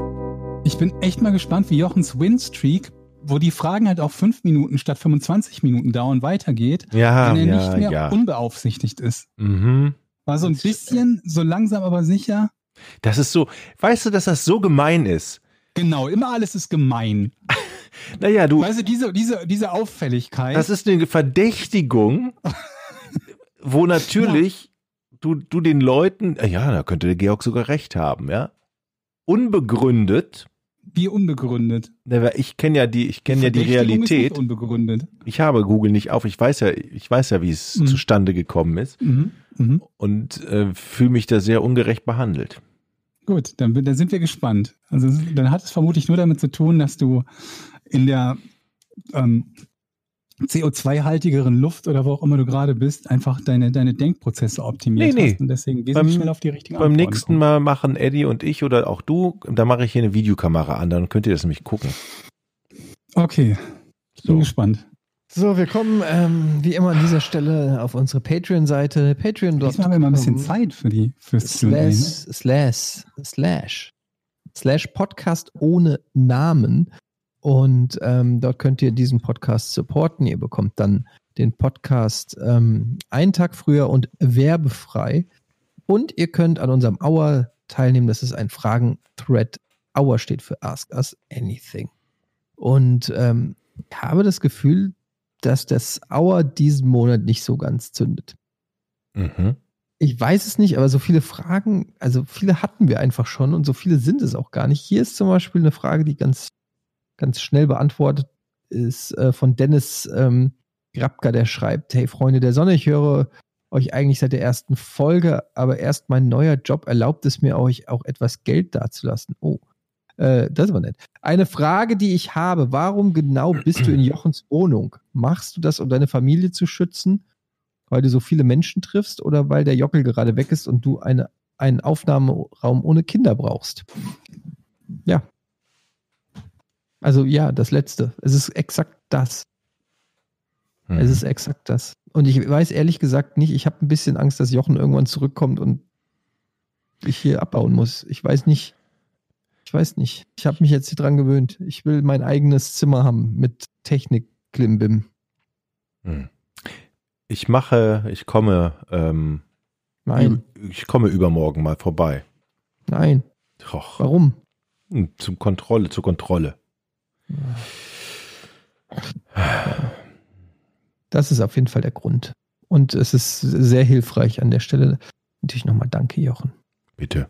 D: ich bin echt mal gespannt, wie Jochens Winstreak, wo die Fragen halt auch fünf Minuten statt 25 Minuten dauern, weitergeht,
A: Ja,
D: wenn er
A: ja,
D: nicht mehr
A: ja.
D: unbeaufsichtigt ist.
A: Mhm.
D: War so ein bisschen, so langsam aber sicher.
A: Das ist so, weißt du, dass das so gemein ist?
D: Genau, immer alles ist gemein.
A: Naja, du,
D: Weißt du, diese, diese, diese Auffälligkeit.
A: das ist eine Verdächtigung, wo natürlich du, du den Leuten, ja, da könnte der Georg sogar recht haben, ja. unbegründet.
D: Wie unbegründet.
A: Ich kenne ja die, ich kenne ja die
D: ist
A: Realität.
D: nicht unbegründet.
A: Ich habe Google nicht auf. Ich weiß ja, ich weiß ja, wie es
D: Mhm.
A: zustande gekommen ist
D: Mhm. Mhm.
A: und äh, fühle mich da sehr ungerecht behandelt.
D: Gut, dann, dann sind wir gespannt. Also dann hat es vermutlich nur damit zu tun, dass du in der ähm, CO2-haltigeren Luft oder wo auch immer du gerade bist, einfach deine, deine Denkprozesse optimiert
A: Nee, nee.
D: hast und deswegen wesentlich
A: Beim-
D: schnell auf die richtigen
A: Beim
D: Antworten
A: nächsten
D: kommst.
A: Mal machen Eddie und ich oder auch du, da mache ich hier eine Videokamera an, dann könnt ihr das nämlich gucken.
D: Okay, ich bin
A: So.
D: gespannt.
E: So, wir kommen ähm, wie immer an dieser Stelle auf unsere Patreon-Seite. Patreon.
D: Diesmal haben wir mal ein bisschen Zeit für die fürs
E: slash, slash, slash, slash Podcast ohne Namen. Und ähm, dort könnt ihr diesen Podcast supporten. Ihr bekommt dann den Podcast ähm, einen Tag früher und werbefrei. Und ihr könnt an unserem Hour teilnehmen. Das ist ein Fragen-Thread. Hour steht für Ask Us Anything. Und ähm, ich habe das Gefühl, dass das Hour diesen Monat nicht so ganz zündet.
A: Mhm.
E: Ich weiß es nicht, aber so viele Fragen, also viele hatten wir einfach schon und so viele sind es auch gar nicht. Hier ist zum Beispiel eine Frage, die ganz, ganz schnell beantwortet ist äh, von Dennis ähm, Grabka, der schreibt: Hey Freunde der Sonne, ich höre euch eigentlich seit der ersten Folge, aber erst mein neuer Job erlaubt es mir, euch auch etwas Geld dazulassen. Oh, äh, das war nett. Eine Frage, die ich habe: Warum genau bist du in Jochens Wohnung? Machst du das, um deine Familie zu schützen? weil du so viele Menschen triffst oder weil der Jockel gerade weg ist und du eine, einen Aufnahmeraum ohne Kinder brauchst? Ja. Also ja, das letzte. Es ist exakt das.
A: Mhm.
E: Es ist exakt das. Und ich weiß ehrlich gesagt nicht, ich habe ein bisschen Angst, dass Jochen irgendwann zurückkommt und ich hier abbauen muss. Ich weiß nicht. Ich weiß nicht. Ich habe mich jetzt hier dran gewöhnt. Ich will mein eigenes Zimmer haben mit Technik-Klimbim.
A: Mhm. Ich mache, ich komme, ähm,
E: Nein,
A: ich komme übermorgen mal vorbei.
E: nein.
A: Och,
E: Warum?
A: zum Kontrolle, zur Kontrolle.
E: Das ist auf jeden Fall der Grund. Und es ist sehr hilfreich an der Stelle. Natürlich nochmal danke, Jochen.
A: Bitte.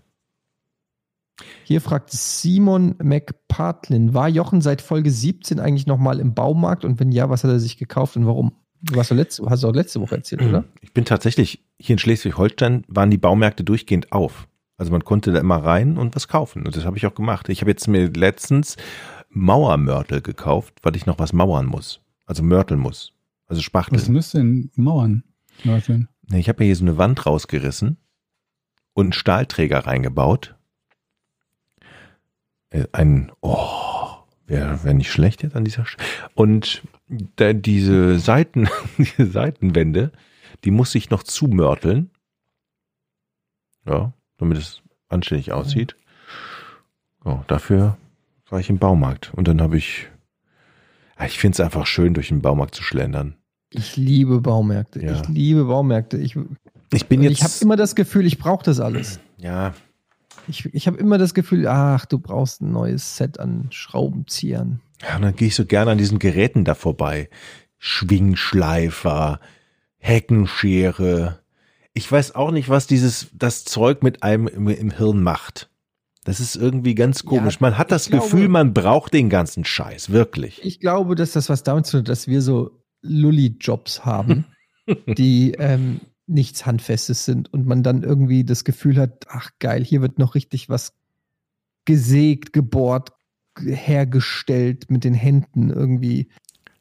E: Hier fragt Simon McPartlin, war Jochen seit Folge 17 eigentlich nochmal im Baumarkt? Und wenn ja, was hat er sich gekauft und warum? Du doch letzte, hast du auch letzte Woche erzählt, oder?
A: Ich bin tatsächlich, hier in Schleswig-Holstein waren die Baumärkte durchgehend auf. Also man konnte da immer rein und was kaufen. Und das habe ich auch gemacht. Ich habe jetzt mir letztens Mauermörtel gekauft, weil ich noch was mauern muss. Also mörteln muss. Also Spachtel.
D: Was müsste denn Mauern mörteln?
A: Ich habe mir hier so eine Wand rausgerissen und einen Stahlträger reingebaut. Äh, Ein, oh, wäre wär nicht schlecht jetzt an dieser Stelle. Und da, diese Seiten, diese Seitenwände, die muss ich noch zumörteln. Ja, damit es anständig aussieht. Ja, dafür war ich im Baumarkt. Und dann habe ich, ja, ich finde es einfach schön, durch den Baumarkt zu schlendern.
E: Ich liebe Baumärkte.
A: Ja.
E: Ich liebe Baumärkte. Ich,
A: Ich bin
E: ich habe
A: jetzt,
E: immer das Gefühl, ich brauche das alles.
A: ja,
E: Ich, ich habe immer das Gefühl, ach, du brauchst ein neues Set an Schraubenziehern.
A: Ja, und dann gehe ich so gerne an diesen Geräten da vorbei. Schwingschleifer, Heckenschere. Ich weiß auch nicht, was dieses, das Zeug mit einem im, im Hirn macht. Das ist irgendwie ganz komisch.
E: Ja,
A: man hat das
E: glaube-
A: Gefühl, man braucht den ganzen Scheiß, wirklich.
E: Ich glaube, dass das was damit zu tun hat, dass wir so Lulli-Jobs haben, die ähm, nichts Handfestes sind und man dann irgendwie das Gefühl hat, ach geil, hier wird noch richtig was gesägt, gebohrt, ge- hergestellt mit den Händen irgendwie.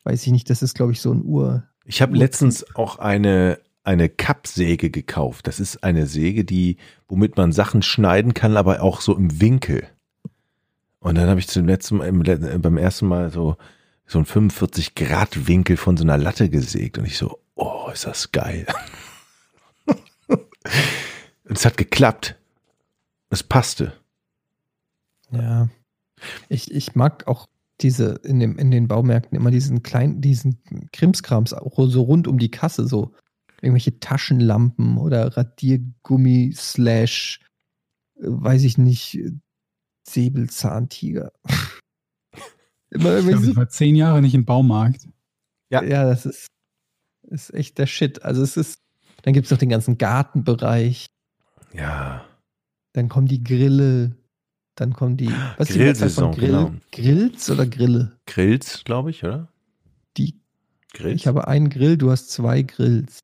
E: Weiß ich nicht, das ist, glaube ich, so ein Ur.
A: Ich habe letztens auch eine, eine Kappsäge gekauft. Das ist eine Säge, die, womit man Sachen schneiden kann, aber auch so im Winkel. Und dann habe ich zum letzten Mal, beim ersten Mal so, so einen 45 Grad Winkel von so einer Latte gesägt. Und ich so, oh, ist das geil. Und es hat geklappt. Es passte.
E: Ja. Ich, ich mag auch diese in, dem, in den Baumärkten immer diesen kleinen, diesen Krimskrams auch so rund um die Kasse, so irgendwelche Taschenlampen oder Radiergummi slash, weiß ich nicht, Säbelzahntiger. immer
D: Ich, glaube, ich war zehn Jahre nicht im Baumarkt.
A: Ja.
E: ja, das ist, ist echt der Shit. Also es ist, dann gibt es noch den ganzen Gartenbereich,
A: Ja.
E: dann kommen die Grille, Dann kommen die. Was ist die Mehrzahl
A: Grillsaison,
E: Grill,
A: genau.
E: Grills oder Grille?
A: Grills, glaube ich, oder?
E: Die,
A: Grills?
E: ich habe einen Grill, du hast zwei Grills.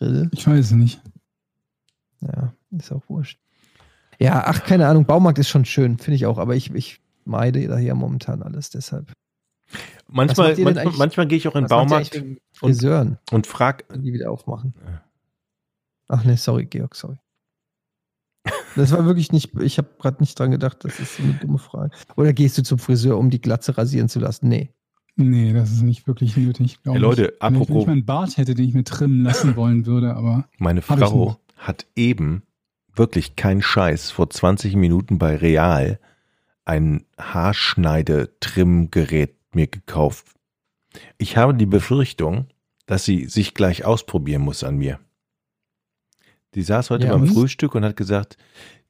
E: Grill?
D: Ich weiß es nicht.
E: Ja, ist auch wurscht. Ja, ach, keine Ahnung, Baumarkt ist schon schön, finde ich auch, aber ich, ich meide da hier momentan alles, deshalb.
A: manchmal manchmal, manchmal gehe ich auch in den Baumarkt
E: Friseuren,
A: und frag,
E: die wieder aufmachen. Ach nee, sorry, Georg, sorry. Das war wirklich nicht, ich habe gerade nicht dran gedacht, das ist eine dumme Frage. Oder gehst du zum Friseur, um die Glatze rasieren zu lassen? Nee.
D: Nee, das ist nicht wirklich nötig, glaube
A: Hey, Leute,
D: ich. Wenn ich, wenn
A: apropos-
D: ich meinen Bart hätte, den ich mir trimmen lassen wollen würde, aber
A: meine Frau hat eben wirklich kein Scheiß vor 20 Minuten bei Real ein Haarschneide-Trimmgerät mir gekauft. Ich habe die Befürchtung, dass sie sich gleich ausprobieren muss an mir. Die saß heute
E: Ja,
A: beim? Frühstück und hat gesagt,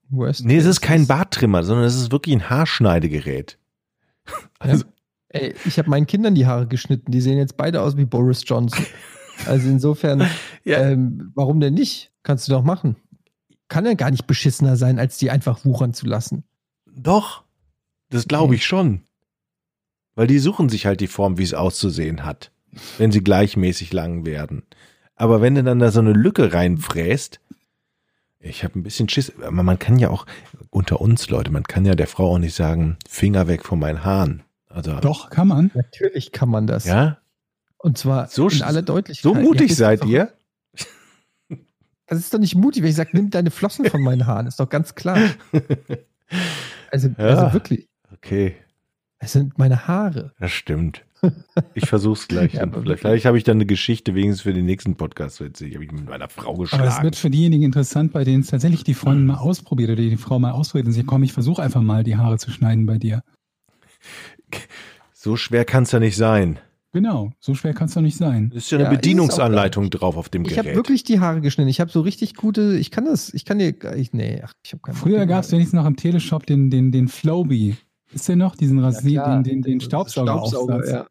E: Worst
A: nee, es ist kein Barttrimmer, sondern es ist wirklich ein Haarschneidegerät. Also,
E: Ey, ich habe meinen Kindern die Haare geschnitten, die sehen jetzt beide aus wie Boris Johnson. Also insofern,
A: Ja.
E: ähm, warum denn nicht? Kannst du doch machen. Kann ja gar nicht beschissener sein, als die einfach wuchern zu lassen.
A: Doch, das glaube ich schon. Weil die suchen sich halt die Form, wie es auszusehen hat, wenn sie gleichmäßig lang werden. Aber wenn du dann da so eine Lücke reinfräst, ich habe ein bisschen Schiss, aber man kann ja auch, unter uns Leute, man kann ja der Frau auch nicht sagen, Finger weg von meinen Haaren. Also,
D: doch, kann man.
E: Natürlich kann man das.
A: ja,
E: Und zwar
A: So
E: in aller Deutlichkeit.
A: so
E: Ja,
A: mutig
E: bist
A: seid
E: du
A: ihr.
E: Das ist doch nicht mutig, wenn ich sage, nimm deine Flossen von meinen Haaren. Ist doch ganz klar. Also,
A: Ja.
E: also wirklich.
A: Okay,
E: Es sind meine Haare.
A: das stimmt. Ich versuch's gleich.
E: Ja,
A: vielleicht vielleicht habe ich dann eine Geschichte wenigstens für den nächsten Podcast. Jetzt habe ich mit meiner Frau
D: Aber es
A: geschlagen.
D: wird für diejenigen interessant, bei denen es tatsächlich die Freundin mal ausprobiert oder die Frau mal ausprobiert und sie komm, ich versuche einfach mal die Haare zu schneiden bei dir.
A: So schwer kann's ja nicht sein.
D: Genau, so schwer kann es doch nicht sein.
A: Ist ja eine
E: Ja, es
A: Bedienungsanleitung drauf auf dem
E: Ich
A: Gerät.
E: habe wirklich die Haare geschnitten. Ich habe so richtig gute, ich kann das, ich kann dir, ich, nee, ach, ich habe keine
D: Früher gab es wenigstens noch im Teleshop den, den, den Flowbee. Ist der noch? Diesen Rasier, den, den, den Staubsaugeraufsatz.
E: ja.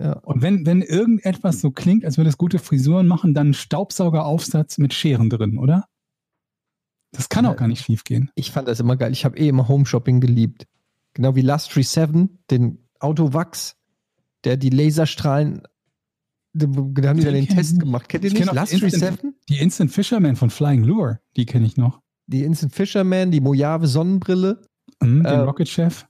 E: ja.
D: Und wenn, wenn irgendetwas so klingt, als würde es gute Frisuren machen, dann Staubsaugeraufsatz mit Scheren drin, oder? Das kann auch gar nicht schief gehen.
E: Ich fand das immer geil. Ich habe eh immer Home Shopping geliebt. Genau wie Lustry 7, den Autowachs, der die Laserstrahlen, da haben die dann den Test gemacht. Kennt ihr
D: Ich
E: nicht? Lustry
D: Instant-
E: 7?
D: Die Instant Fisherman von Flying Lure, die kenne ich noch.
E: Die Instant Fisherman, die Mojave Sonnenbrille.
D: Mhm, den
E: Äh,
D: Rocket Chef.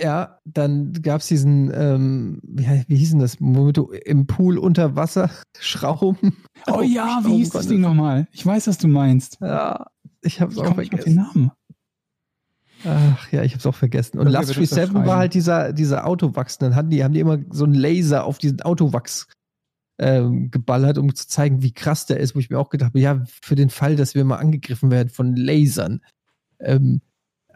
E: Ja, dann gab es diesen, ähm, wie, wie hieß denn das, womit du im Pool unter Wasser schrauben.
D: Oh ja, wie hieß das. Ding nochmal? Ich weiß, was du meinst.
E: Ja, ich habe es
D: Ich
E: auch
D: nicht auf den
E: vergessen.
D: Namen.
E: Ach ja, ich habe es auch vergessen. Und Last
D: wird es
E: 7
D: schreiben.
E: war halt dieser, dieser Autowachs. Dann hatten die, haben die immer so einen Laser auf diesen Autowachs ähm, geballert, um zu zeigen, wie krass der ist, wo ich mir auch gedacht habe, ja, für den Fall, dass wir mal angegriffen werden von Lasern. Ähm,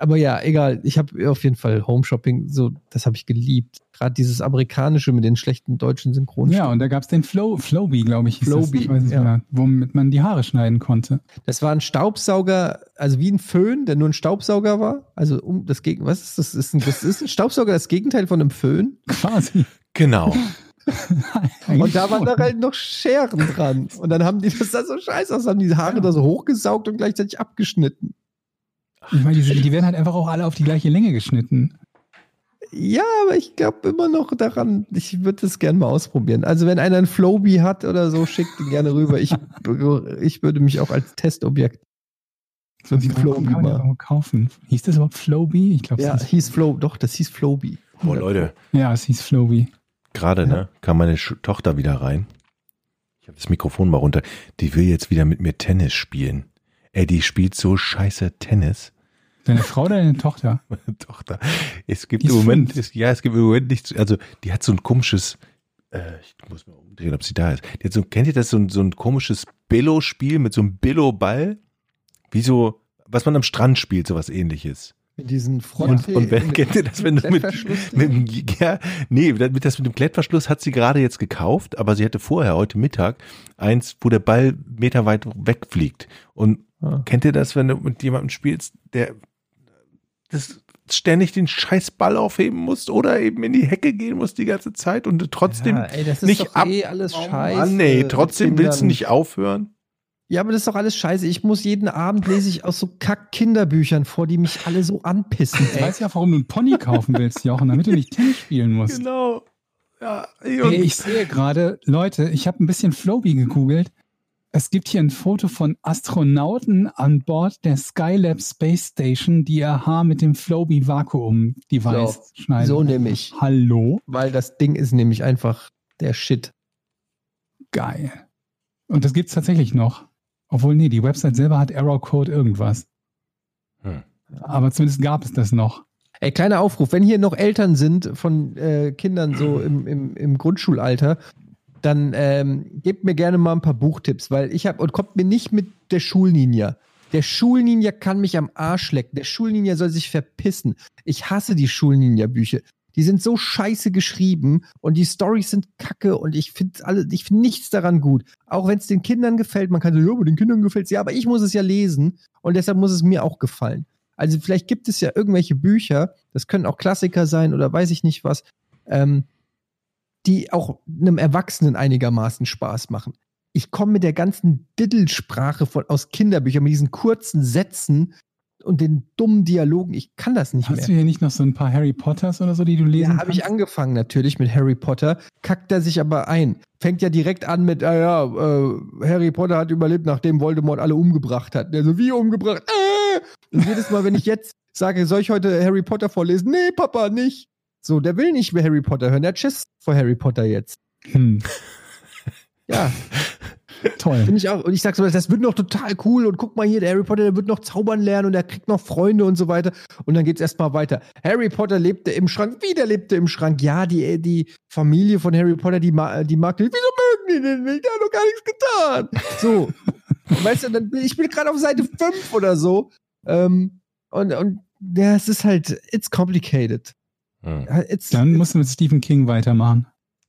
E: aber ja, egal. Ich habe auf jeden Fall Home Shopping, so, das habe ich geliebt. Gerade dieses amerikanische mit den schlechten deutschen Synchron.
D: Ja, und da gab es den Flow, Flowbee, glaube ich. das.
E: Flowbee,
D: Ich weiß nicht
E: ja.
D: mehr, womit man die Haare schneiden konnte.
E: Das war ein Staubsauger, also wie ein Föhn, der nur ein Staubsauger war. Also um das Gegen, was ist das? das ist ein, das ist ein Staubsauger das Gegenteil von einem Föhn.
D: Quasi.
A: Genau.
E: Und da waren da halt noch Scheren dran. Und dann haben die, das sah so scheiße aus, haben die Haare da so hochgesaugt und gleichzeitig abgeschnitten.
D: Ich meine, die, die werden halt einfach auch alle auf die gleiche Länge geschnitten.
E: Ja, aber ich glaube immer noch daran, ich würde das gerne mal ausprobieren. Also wenn einer ein Flowbee hat oder so, schickt ihn gerne rüber. Ich, ich würde mich auch als Testobjekt. So
D: man
E: Flowbee
D: ja
E: mal.
D: kaufen. Hieß das überhaupt Flowbee? Ich glaube,
E: Ja,
D: es hieß,
E: hieß Flow, doch, das hieß Flowbee.
A: Oh Leute,
D: ja, es hieß Flowbee.
A: gerade ne, kam meine Sch Tochter wieder rein. Ich habe das Mikrofon mal runter. Die will jetzt wieder mit mir Tennis spielen. Ey, die spielt so scheiße Tennis.
D: Deine Frau oder deine Tochter?
A: Meine Tochter. Es gibt
D: Die
A: im Moment, ist, ja, es gibt im Moment nichts. Also, die hat so ein komisches, äh, ich muss mal umdrehen, ob sie da ist. Die hat so, kennt ihr das, so ein, so ein komisches Billo-Spiel mit so einem Billo-Ball? Wie so, was man am Strand spielt, sowas ähnliches.
E: Mit diesen Front
A: Und, und wenn, kennt ihr das, wenn du mit, mit, dem- ja, nee, mit das mit dem Klettverschluss hat sie gerade jetzt gekauft, aber sie hatte vorher, heute Mittag, eins, wo der Ball meterweit wegfliegt. Und
E: Ah.
A: kennt ihr das, wenn du mit jemandem spielst, der das ständig den scheiß Ball aufheben musst oder eben in die Hecke gehen musst die ganze Zeit und du trotzdem
E: ja, ey, das ist
A: nicht
E: doch
A: ab-
E: eh alles
A: Oh
E: scheiße.
A: Mann, nee, trotzdem willst du nicht aufhören?
E: Ja, aber das ist doch alles scheiße. Ich muss jeden Abend lese ich aus so Kack-Kinderbüchern vor, die mich alle so anpissen.
D: Ich
E: Ey.
D: weiß ja, warum du einen Pony kaufen willst, Jochen, damit du nicht Tennis spielen musst.
A: Genau. Ja,
D: Hey, ich sehe gerade, Leute, ich habe ein bisschen Floby gegoogelt. Es gibt hier ein Foto von Astronauten an Bord der Skylab Space Station, die ihr Haar mit dem Floby Vakuum Device
E: So,
D: schneiden.
E: so nämlich.
D: Hallo?
E: Weil das Ding ist nämlich einfach der Shit.
D: Geil. Und das gibt's tatsächlich noch. Obwohl, nee, die Website selber hat Error Code irgendwas.
A: Hm.
D: Aber zumindest gab es das noch.
E: Ey, kleiner Aufruf, wenn hier noch Eltern sind von äh, Kindern so im, im, im Grundschulalter, dann ähm, gebt mir gerne mal ein paar Buchtipps, weil ich habe und kommt mir nicht mit der Schulninja. Der Schulninja kann mich am Arsch lecken. Der Schulninja soll sich verpissen. Ich hasse die Schulninja-Bücher. Die sind so scheiße geschrieben und die Storys sind kacke und ich finde alle, ich finde nichts daran gut. Auch wenn es den Kindern gefällt, man kann sagen, ja, den Kindern gefällt es ja, aber ich muss es ja lesen und deshalb muss es mir auch gefallen. Also vielleicht gibt es ja irgendwelche Bücher, das können auch Klassiker sein oder weiß ich nicht was, ähm, die auch einem Erwachsenen einigermaßen Spaß machen. Ich komme mit der ganzen Diddelsprache von, aus Kinderbüchern, mit diesen kurzen Sätzen und den dummen Dialogen, ich kann das nicht
D: Hast
E: mehr.
D: du hier nicht noch so ein paar Harry Potters oder so, die du lesen
E: Ja, habe ich angefangen natürlich mit Harry Potter, kackt er sich aber ein. Fängt ja direkt an mit, ah ja, äh, Harry Potter hat überlebt, nachdem Voldemort alle umgebracht hat. Der so, wie umgebracht? Äh! Und jedes Mal, wenn ich jetzt sage, soll ich heute Harry Potter vorlesen? Nee, Papa, nicht. So, der will nicht mehr Harry Potter hören. Der hat Schiss vor Harry Potter jetzt.
D: Hm,
E: Ja,
D: toll.
E: finde ich auch. Und ich sag so, das wird noch total cool. Und guck mal hier, der Harry Potter, der wird noch zaubern lernen und er kriegt noch Freunde und so weiter. Und dann geht's erstmal weiter. Harry Potter lebte im Schrank. Wie der lebte im Schrank? Ja, die, die Familie von Harry Potter, die, ma- die mag den. Wieso mögen die den nicht? Der hat doch gar nichts getan. So. weißt du, dann ich bin gerade auf Seite 5 oder so. Ähm, und, und ja, es ist halt, it's complicated.
A: Hm.
E: It's,
D: Dann musst du mit Stephen King weitermachen.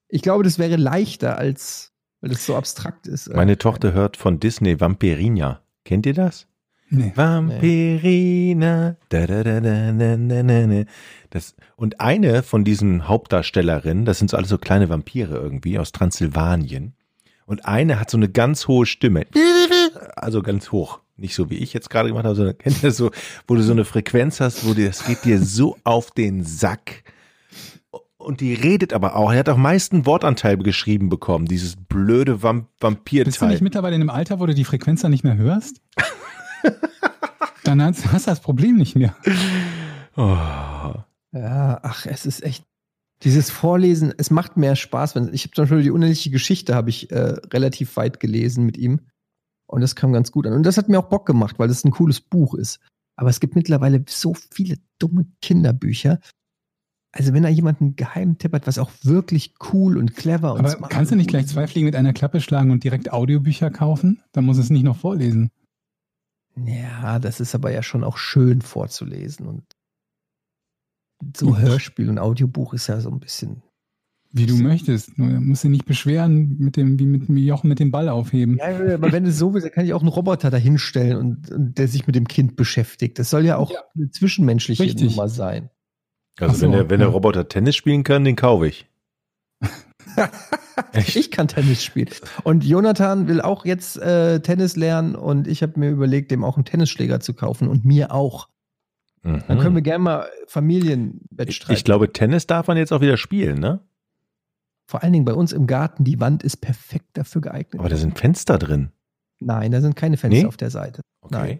E: ich glaube, das wäre leichter als, weil das so abstrakt ist.
A: Meine Tochter hört von Disney Vampirina. Kennt ihr das?
D: Nee.
A: Vampirina. Da, da, da, da, da, da, da, da. Das, und eine von diesen Hauptdarstellerinnen, das sind so alles so kleine Vampire irgendwie aus Transsilvanien. Und eine hat so eine ganz hohe Stimme. Also ganz hoch. Nicht so wie ich jetzt gerade gemacht habe, sondern kennt ihr das so, wo du so eine Frequenz hast, wo dir, das geht dir so auf den Sack. Und die redet aber auch. Er hat auch meisten Wortanteil geschrieben bekommen, dieses blöde Vamp
D: Bist du
A: Vampirteil.
D: nicht mittlerweile in einem Alter, wo du die Frequenz dann nicht mehr hörst? Dann hast, hast du das Problem nicht mehr.
A: Oh.
E: Ja, ach, es ist echt. Dieses Vorlesen, es macht mehr Spaß, wenn ich habe zum Beispiel die unendliche Geschichte habe ich äh, relativ weit gelesen mit ihm und das kam ganz gut an und das hat mir auch Bock gemacht, weil das ein cooles Buch ist. Aber es gibt mittlerweile so viele dumme Kinderbücher. Also wenn da jemand einen geheimen Tipp hat, was auch wirklich cool und clever und
D: Aber kannst du nicht gleich zwei Fliegen mit einer Klappe schlagen und direkt Audiobücher kaufen? Dann muss es nicht noch vorlesen.
E: Ja, das ist aber ja schon auch schön vorzulesen und so Hörspiel und Audiobuch ist ja so ein bisschen
D: Wie du möchtest. Nur musst du nicht beschweren, mit dem, wie mit wie Jochen mit dem Ball aufheben.
E: Ja, aber wenn du so willst, dann kann ich auch einen Roboter da hinstellen und, und der sich mit dem Kind beschäftigt. Das soll ja auch
D: Ja.
E: eine zwischenmenschliche
D: Richtig.
E: Nummer sein.
A: Also
D: so,
A: wenn der, wenn der. Roboter Tennis spielen kann, den kaufe ich.
E: Ich kann Tennis spielen. Und Jonathan will auch jetzt äh, Tennis lernen und ich habe mir überlegt, dem auch einen Tennisschläger zu kaufen und mir auch. Dann können wir gerne mal
A: ich,
E: Familienwettstreit.
A: ich glaube, Tennis darf man jetzt auch wieder spielen, ne?
E: Vor allen Dingen bei uns im Garten, die Wand ist perfekt dafür geeignet.
A: Aber da sind Fenster drin.
E: Nein, da sind keine Fenster
A: Nee?
E: auf der Seite.
A: Okay.
E: Nein.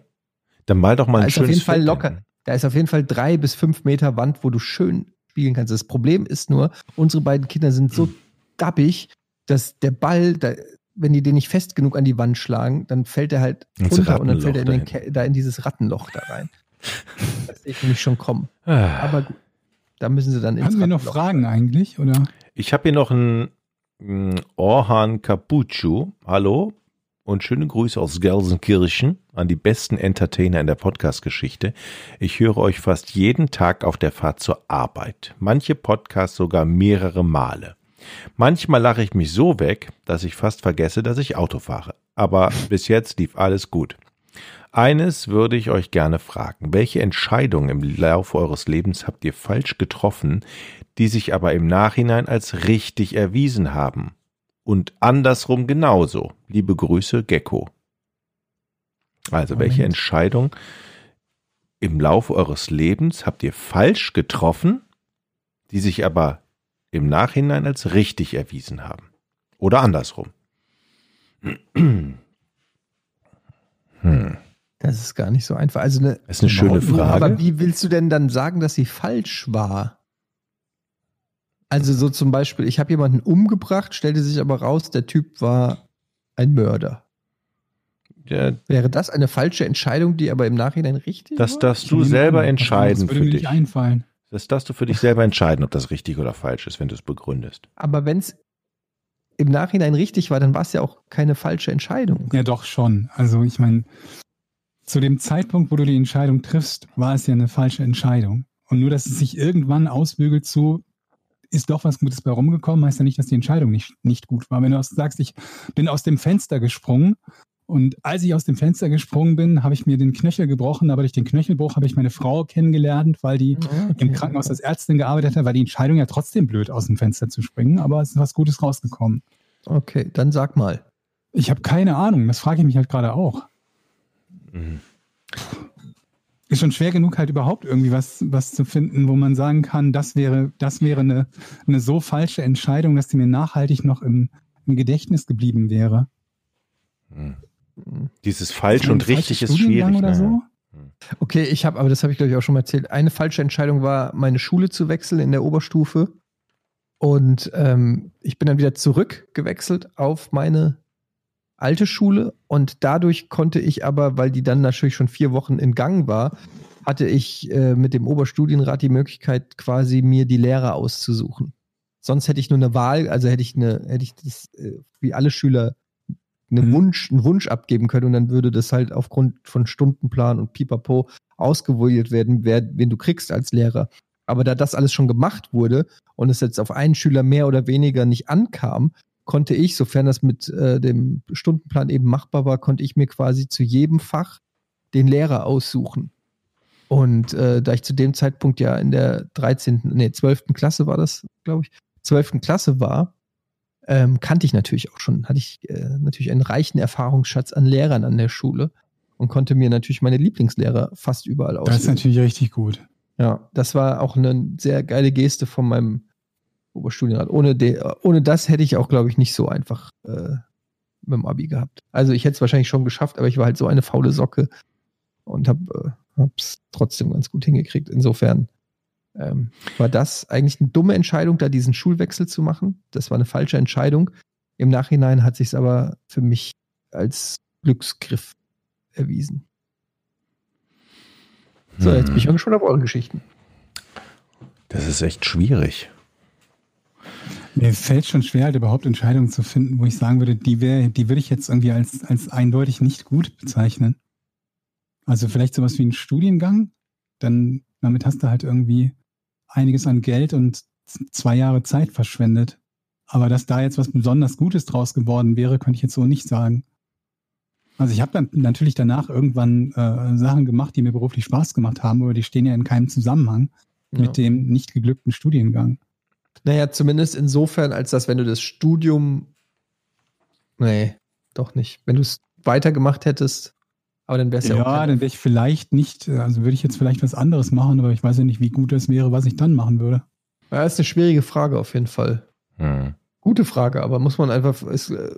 A: Dann mal doch mal
E: Da
A: ein
E: ist auf
A: schönes
E: jeden Fall locker.
A: hin.
E: Da ist auf jeden Fall drei bis fünf Meter Wand, wo du schön spielen kannst. Das Problem ist nur, unsere beiden Kinder sind so dappig, dass der Ball, da, wenn die den nicht fest genug an die Wand schlagen, dann fällt er halt
A: Ins
E: runter und dann fällt er in, den da in dieses Rattenloch da rein. Das sehe ich nämlich schon kommen.
A: Ah.
E: Aber gut, da müssen sie dann ins
D: Haben wir noch. Fragen eigentlich? Oder?
A: Ich habe hier noch einen mm, Orhan Capuccio. Hallo und schöne Grüße aus Gelsenkirchen an die besten Entertainer in der Podcast-Geschichte. Ich höre euch fast jeden Tag auf der Fahrt zur Arbeit. Manche Podcasts sogar mehrere Male. Manchmal lache ich mich so weg, dass ich fast vergesse, dass ich Auto fahre. Aber bis jetzt lief alles gut. Eines würde ich euch gerne fragen. Welche Entscheidungen im Laufe eures Lebens habt ihr falsch getroffen, die sich aber im Nachhinein als richtig erwiesen haben? Und andersrum genauso. Liebe Grüße, Gecko. Also, welche
D: Moment.
A: Entscheidung im Laufe eures Lebens habt ihr falsch getroffen, die sich aber im Nachhinein als richtig erwiesen haben? Oder andersrum? Hm,
E: Das ist gar nicht so einfach. Also eine,
A: das ist eine schöne. Frage.
E: aber wie willst du denn dann sagen, dass sie falsch war? Also so zum Beispiel, ich habe jemanden umgebracht, stellte sich aber raus, der Typ war ein Mörder.
A: Ja,
E: Wäre das eine falsche Entscheidung, die aber im Nachhinein richtig
A: das
E: war?
A: darfst du selber entscheiden
D: anderes würde
A: für
D: mir
A: dich.
D: nicht einfallen.
A: Das darfst du für dich selber entscheiden, ob das richtig oder falsch ist, wenn du es begründest.
E: Aber wenn es im Nachhinein richtig war, dann war es ja auch keine falsche Entscheidung.
D: Ja, doch schon. Also ich meine, zu dem Zeitpunkt, wo du die Entscheidung triffst, war es ja eine falsche Entscheidung. Und nur, dass es sich irgendwann ausbügelt zu, ist doch was Gutes bei rumgekommen, heißt ja nicht, dass die Entscheidung nicht, nicht gut war. Wenn du sagst, ich bin aus dem Fenster gesprungen und als ich aus dem Fenster gesprungen bin, habe ich mir den Knöchel gebrochen, aber durch den Knöchelbruch habe ich meine Frau kennengelernt, weil die im Krankenhaus als Ärztin gearbeitet hat, war die Entscheidung ja trotzdem blöd, aus dem Fenster zu springen, aber es ist was Gutes rausgekommen.
E: Okay, dann sag mal.
D: Ich habe keine Ahnung, das frage ich mich halt gerade auch.
A: Mhm.
D: Ist schon schwer genug, halt überhaupt irgendwie was, was zu finden, wo man sagen kann, das wäre, das wäre eine, eine so falsche Entscheidung, dass die mir nachhaltig noch im, im Gedächtnis geblieben wäre.
A: Dieses falsch und richtig ist schwierig.
D: oder so?
E: Okay, ich habe, aber das habe ich glaube ich auch schon mal erzählt. Eine falsche Entscheidung war, meine Schule zu wechseln in der Oberstufe. Und ähm, ich bin dann wieder zurückgewechselt auf meine alte Schule. Und dadurch konnte ich aber, weil die dann natürlich schon vier Wochen in Gang war, hatte ich äh, mit dem Oberstudienrat die Möglichkeit, quasi mir die Lehrer auszusuchen. Sonst hätte ich nur eine Wahl, also hätte ich eine, hätte ich das, äh, wie alle Schüler, einen
D: Mhm.
E: Wunsch, einen Wunsch abgeben können und dann würde das halt aufgrund von Stundenplan und Pipapo ausgewählt werden, wer, wen du kriegst als Lehrer. Aber da das alles schon gemacht wurde und es jetzt auf einen Schüler mehr oder weniger nicht ankam, konnte ich, sofern das mit äh, dem Stundenplan eben machbar war, konnte ich mir quasi zu jedem Fach den Lehrer aussuchen. Und äh, da ich zu dem Zeitpunkt ja in der 13., nee, 12. Klasse war das, glaube ich, 12. Klasse war, ähm, kannte ich natürlich auch schon, hatte ich äh, natürlich einen reichen Erfahrungsschatz an Lehrern an der Schule und konnte mir natürlich meine Lieblingslehrer fast überall
D: Das ist
E: aussuchen.
D: natürlich richtig gut.
E: Ja, das war auch eine sehr geile Geste von meinem Oberstudienrat. Ohne, de, ohne das hätte ich auch, glaube ich, nicht so einfach äh, mit dem Abi gehabt. Also ich hätte es wahrscheinlich schon geschafft, aber ich war halt so eine faule Socke und habe es trotzdem ganz gut hingekriegt. Insofern ähm, war das eigentlich eine dumme Entscheidung, da diesen Schulwechsel zu machen. Das war eine falsche Entscheidung. Im Nachhinein hat sich aber für mich als Glücksgriff erwiesen. So, jetzt bin ich auch gespannt auf eure Geschichten.
A: Das ist echt schwierig.
D: Mir fällt schon schwer, halt überhaupt Entscheidungen zu finden, wo ich sagen würde, die wäre, die würde ich jetzt irgendwie als, als eindeutig nicht gut bezeichnen. Also vielleicht sowas wie ein Studiengang, dann damit hast du halt irgendwie einiges an Geld und zwei Jahre Zeit verschwendet. Aber dass da jetzt was besonders Gutes draus geworden wäre, könnte ich jetzt so nicht sagen. Also ich habe dann natürlich danach irgendwann äh, Sachen gemacht, die mir beruflich Spaß gemacht haben, aber die stehen ja in keinem Zusammenhang
E: Ja.
D: mit dem nicht geglückten Studiengang.
E: Naja, zumindest insofern, als dass, wenn du das Studium. Nee, doch nicht. Wenn du es weitergemacht hättest, aber dann wär's ja,
D: Ja,
E: auch. kein-
D: dann wäre ich vielleicht nicht, also würde ich jetzt vielleicht was anderes machen, aber ich weiß ja nicht, wie gut das wäre, was ich dann machen würde.
E: ja, ist eine schwierige Frage auf jeden Fall.
A: Hm.
E: Gute Frage, aber muss man einfach. Ist, äh,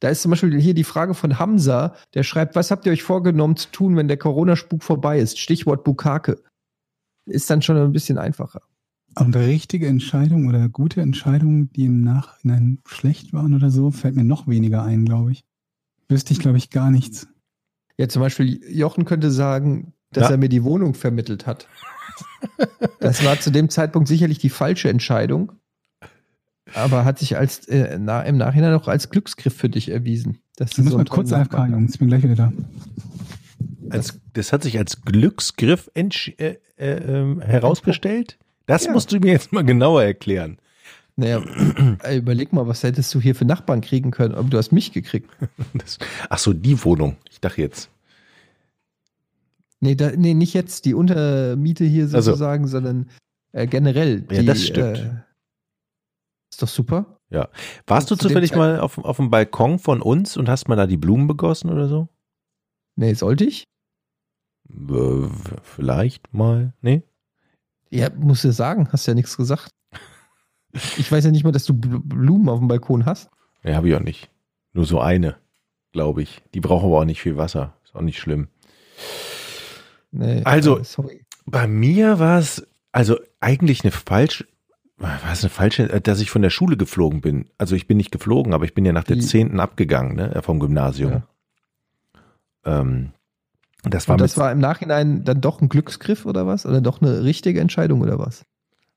E: da ist zum Beispiel hier die Frage von Hamza, der schreibt: Was habt ihr euch vorgenommen zu tun, wenn der Corona-Spuk vorbei ist? Stichwort Bukake. Ist dann schon ein bisschen einfacher.
D: Und richtige Entscheidungen oder gute Entscheidungen, die im Nachhinein schlecht waren oder so, fällt mir noch weniger ein, glaube ich. Wüsste ich, glaube ich, gar nichts.
E: Ja, zum Beispiel Jochen könnte sagen, dass
A: Ja.
E: er mir die Wohnung vermittelt hat. Das war zu dem Zeitpunkt sicherlich die falsche Entscheidung, aber hat sich als äh, na, im Nachhinein auch als Glücksgriff für dich erwiesen. Dass
D: Ich
E: du
D: muss
E: so
D: mal kurz AFK, Jungs, ich bin gleich wieder da.
A: Als, das hat sich als Glücksgriff äh, äh, ähm, herausgestellt. Das
E: Ja.
A: musst du mir jetzt mal genauer erklären.
E: Naja, ey, überleg mal, was hättest du hier für Nachbarn kriegen können, aber du hast mich gekriegt.
A: Das, ach so, die Wohnung. Ich dachte jetzt.
E: Nee, da, nee nicht jetzt die Untermiete hier
A: Also.
E: sozusagen, sondern äh, generell.
A: Ja,
E: die,
A: das stimmt.
E: Äh, ist doch super.
A: Warst du
E: Zu
A: zufällig mal auf, auf dem Balkon von uns und hast mal da die Blumen begossen oder so?
E: Nee, sollte ich?
A: Äh, vielleicht mal. Nee?
E: Ja, musst du sagen, hast ja nichts gesagt. Ich weiß ja nicht mal, dass du Bl- Blumen auf dem Balkon hast.
A: Nee, habe ich auch nicht. Nur so eine, glaube ich. Die brauchen aber auch nicht viel Wasser. Ist auch nicht schlimm.
E: Nee,
A: Also-
E: äh, sorry.
A: Bei mir war es also eigentlich eine falsch, war es eine falsche, äh, dass ich von der Schule geflogen bin. Also ich bin nicht geflogen, aber ich bin ja nach der
E: Die-
A: zehnten abgegangen, ne, vom Gymnasium. Ähm, das war
E: Und das war im Nachhinein dann doch ein Glücksgriff oder was? Oder doch eine richtige Entscheidung oder was?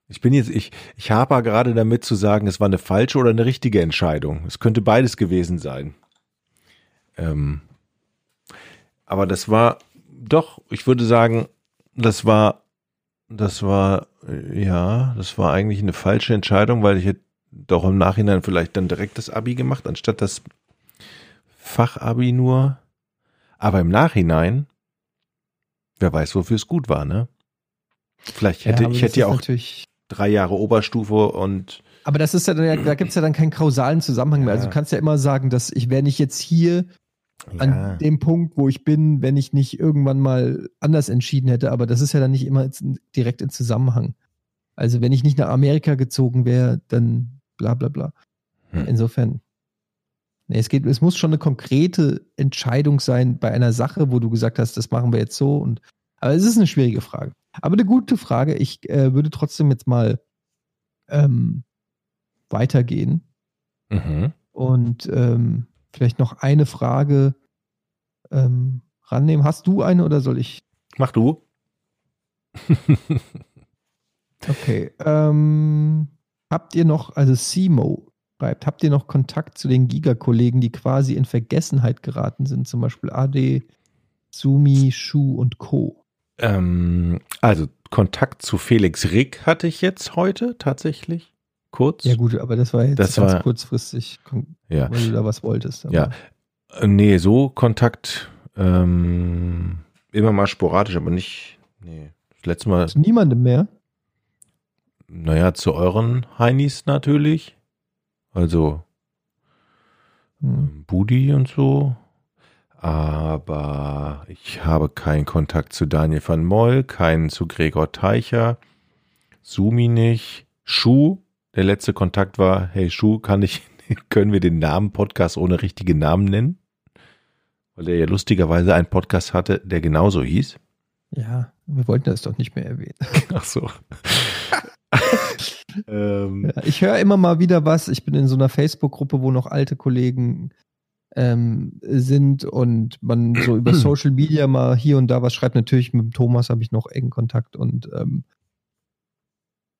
A: ich bin jetzt, ich, ich habe gerade damit zu sagen, es war eine falsche oder eine richtige Entscheidung. Es könnte beides gewesen sein. Ähm, aber das war doch, ich würde sagen, das war, das war, äh, ja, das war eigentlich eine falsche Entscheidung, weil ich hätte doch im Nachhinein vielleicht dann direkt das Abi gemacht, anstatt das Fachabi nur. Aber im Nachhinein, wer weiß, wofür es gut war, ne? Vielleicht hätte,
E: aber
A: ich hätte ja auch drei Jahre Oberstufe und
E: aber das ist ja, dann, da gibt es ja dann keinen kausalen Zusammenhang mehr. Also
A: Ja.
E: du kannst ja immer sagen, dass ich wäre nicht jetzt hier an
A: ja,
E: dem Punkt, wo ich bin, wenn ich nicht irgendwann mal anders entschieden hätte. Aber das ist ja dann nicht immer direkt in Zusammenhang. Also wenn ich nicht nach Amerika gezogen wäre, dann bla bla bla.
A: Hm.
E: Insofern. Nee, es geht, es muss schon eine konkrete Entscheidung sein bei einer Sache, wo du gesagt hast, das machen wir jetzt so. Und, aber es ist eine schwierige Frage. Aber eine gute Frage. Ich äh, würde trotzdem jetzt mal ähm, weitergehen
A: mhm.
E: und ähm, vielleicht noch eine Frage ähm, rannehmen. Hast du eine oder soll ich?
A: mach du.
E: Okay. Ähm, habt ihr noch, also Simo schreibt, habt ihr noch Kontakt zu den Giga-Kollegen, die quasi in Vergessenheit geraten sind? Zum Beispiel AD, Sumi, Shu und Co.
A: ähm, also Kontakt zu Felix Rick hatte ich jetzt heute tatsächlich. Kurz.
E: Ja gut, aber das war jetzt
A: Das
E: ganz
A: war-
E: kurzfristig,
A: Ja.
E: weil du da was wolltest. Aber
A: Ja. Äh, Nee, so Kontakt ähm, immer mal sporadisch, aber nicht. Nee. Das letzte Mal,
E: Zu niemandem mehr?
A: naja, zu euren Heinis natürlich. Also
E: Hm.
A: ähm, Budi und so. Aber ich habe keinen Kontakt zu Daniel van Moll, keinen zu Gregor Teicher, Sumi nicht, Schuh. Der letzte Kontakt war, hey Schuh, kann ich, können wir den Namen Podcast ohne richtige Namen nennen? Weil er ja lustigerweise einen Podcast hatte, der genauso hieß.
E: Ja, wir wollten das doch nicht mehr erwähnen.
A: Ach so. ähm,
E: ich höre immer mal wieder was. Ich bin in so einer Facebook-Gruppe, wo noch alte Kollegen ähm, sind und man so über Social Media mal hier und da was schreibt. Natürlich mit dem Thomas habe ich noch engen Kontakt und ähm,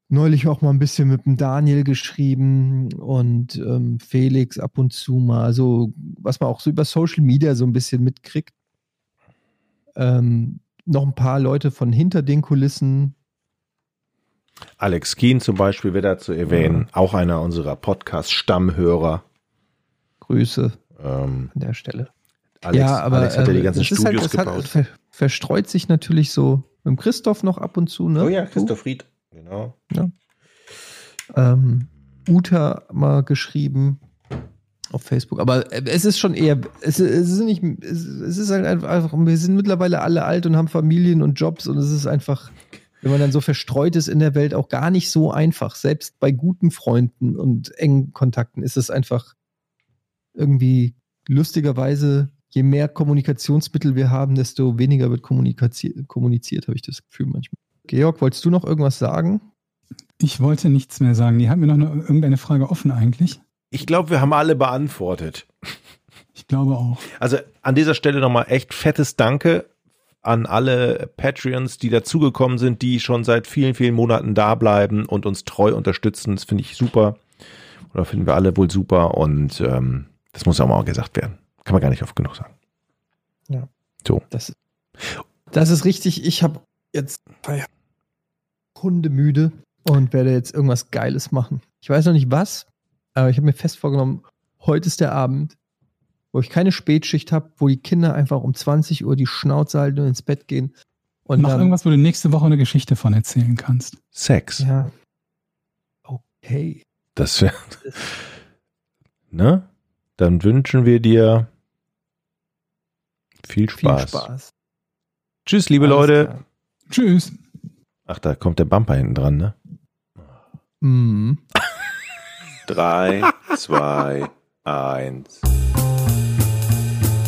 E: neulich auch mal ein bisschen mit dem Daniel geschrieben und ähm, Felix ab und zu mal. So, was man auch so über Social Media so ein bisschen mitkriegt. Ähm, noch ein paar Leute von hinter den Kulissen,
A: Alex Keen zum Beispiel wäre da zu erwähnen, auch einer unserer Podcast-Stammhörer.
E: Grüße
A: Ähm,
E: an der Stelle.
A: Alex, Alex hat ja
E: äh,
A: die ganzen
E: es ist
A: Studios
E: halt, es hat,
A: gebaut.
E: ver, verstreut sich natürlich so mit Christoph noch ab und zu, ne?
A: oh ja, Christoph Ried. Genau.
E: Ähm, Uta mal geschrieben auf Facebook. Aber äh, es ist schon eher, es, es ist nicht, es, es ist halt einfach, wir sind mittlerweile alle alt und haben Familien und Jobs und es ist einfach, wenn man dann so verstreut ist in der Welt, auch gar nicht so einfach. Selbst bei guten Freunden und engen Kontakten ist es einfach irgendwie lustigerweise, je mehr Kommunikationsmittel wir haben, desto weniger wird kommuniziert, kommuniziert habe ich das Gefühl manchmal. Georg, wolltest du noch irgendwas sagen?
D: Ich wollte nichts mehr sagen. Die haben mir noch eine, irgendeine Frage offen eigentlich.
A: Ich glaube, wir haben alle beantwortet.
D: Ich glaube auch.
A: Also an dieser Stelle nochmal echt fettes Danke an alle Patreons, die dazugekommen sind, die schon seit vielen, vielen Monaten da bleiben und uns treu unterstützen. Das finde ich super. Oder finden wir alle wohl super. Und ähm, das muss auch mal gesagt werden. Kann man gar nicht oft genug sagen.
E: Das, das ist richtig. Ich habe jetzt Feierabend. hundemüde und werde jetzt irgendwas Geiles machen. Ich weiß noch nicht was, aber ich habe mir fest vorgenommen, heute ist der Abend, wo ich keine Spätschicht habe, wo die Kinder einfach um 20 Uhr die Schnauze halten und ins Bett gehen. Und
D: Mach
E: dann,
D: irgendwas, wo du nächste Woche eine Geschichte von erzählen kannst.
A: Sex.
E: Ja. Okay.
A: Das wäre. Ne? Dann wünschen wir dir Viel
E: Viel
A: Spaß.
E: Spaß.
A: Tschüss, liebe
E: Alles
A: Leute.
E: klar.
D: Tschüss.
A: Ach, da kommt der Bumper hinten dran, ne?
E: Mhm.
A: Drei, zwei, eins.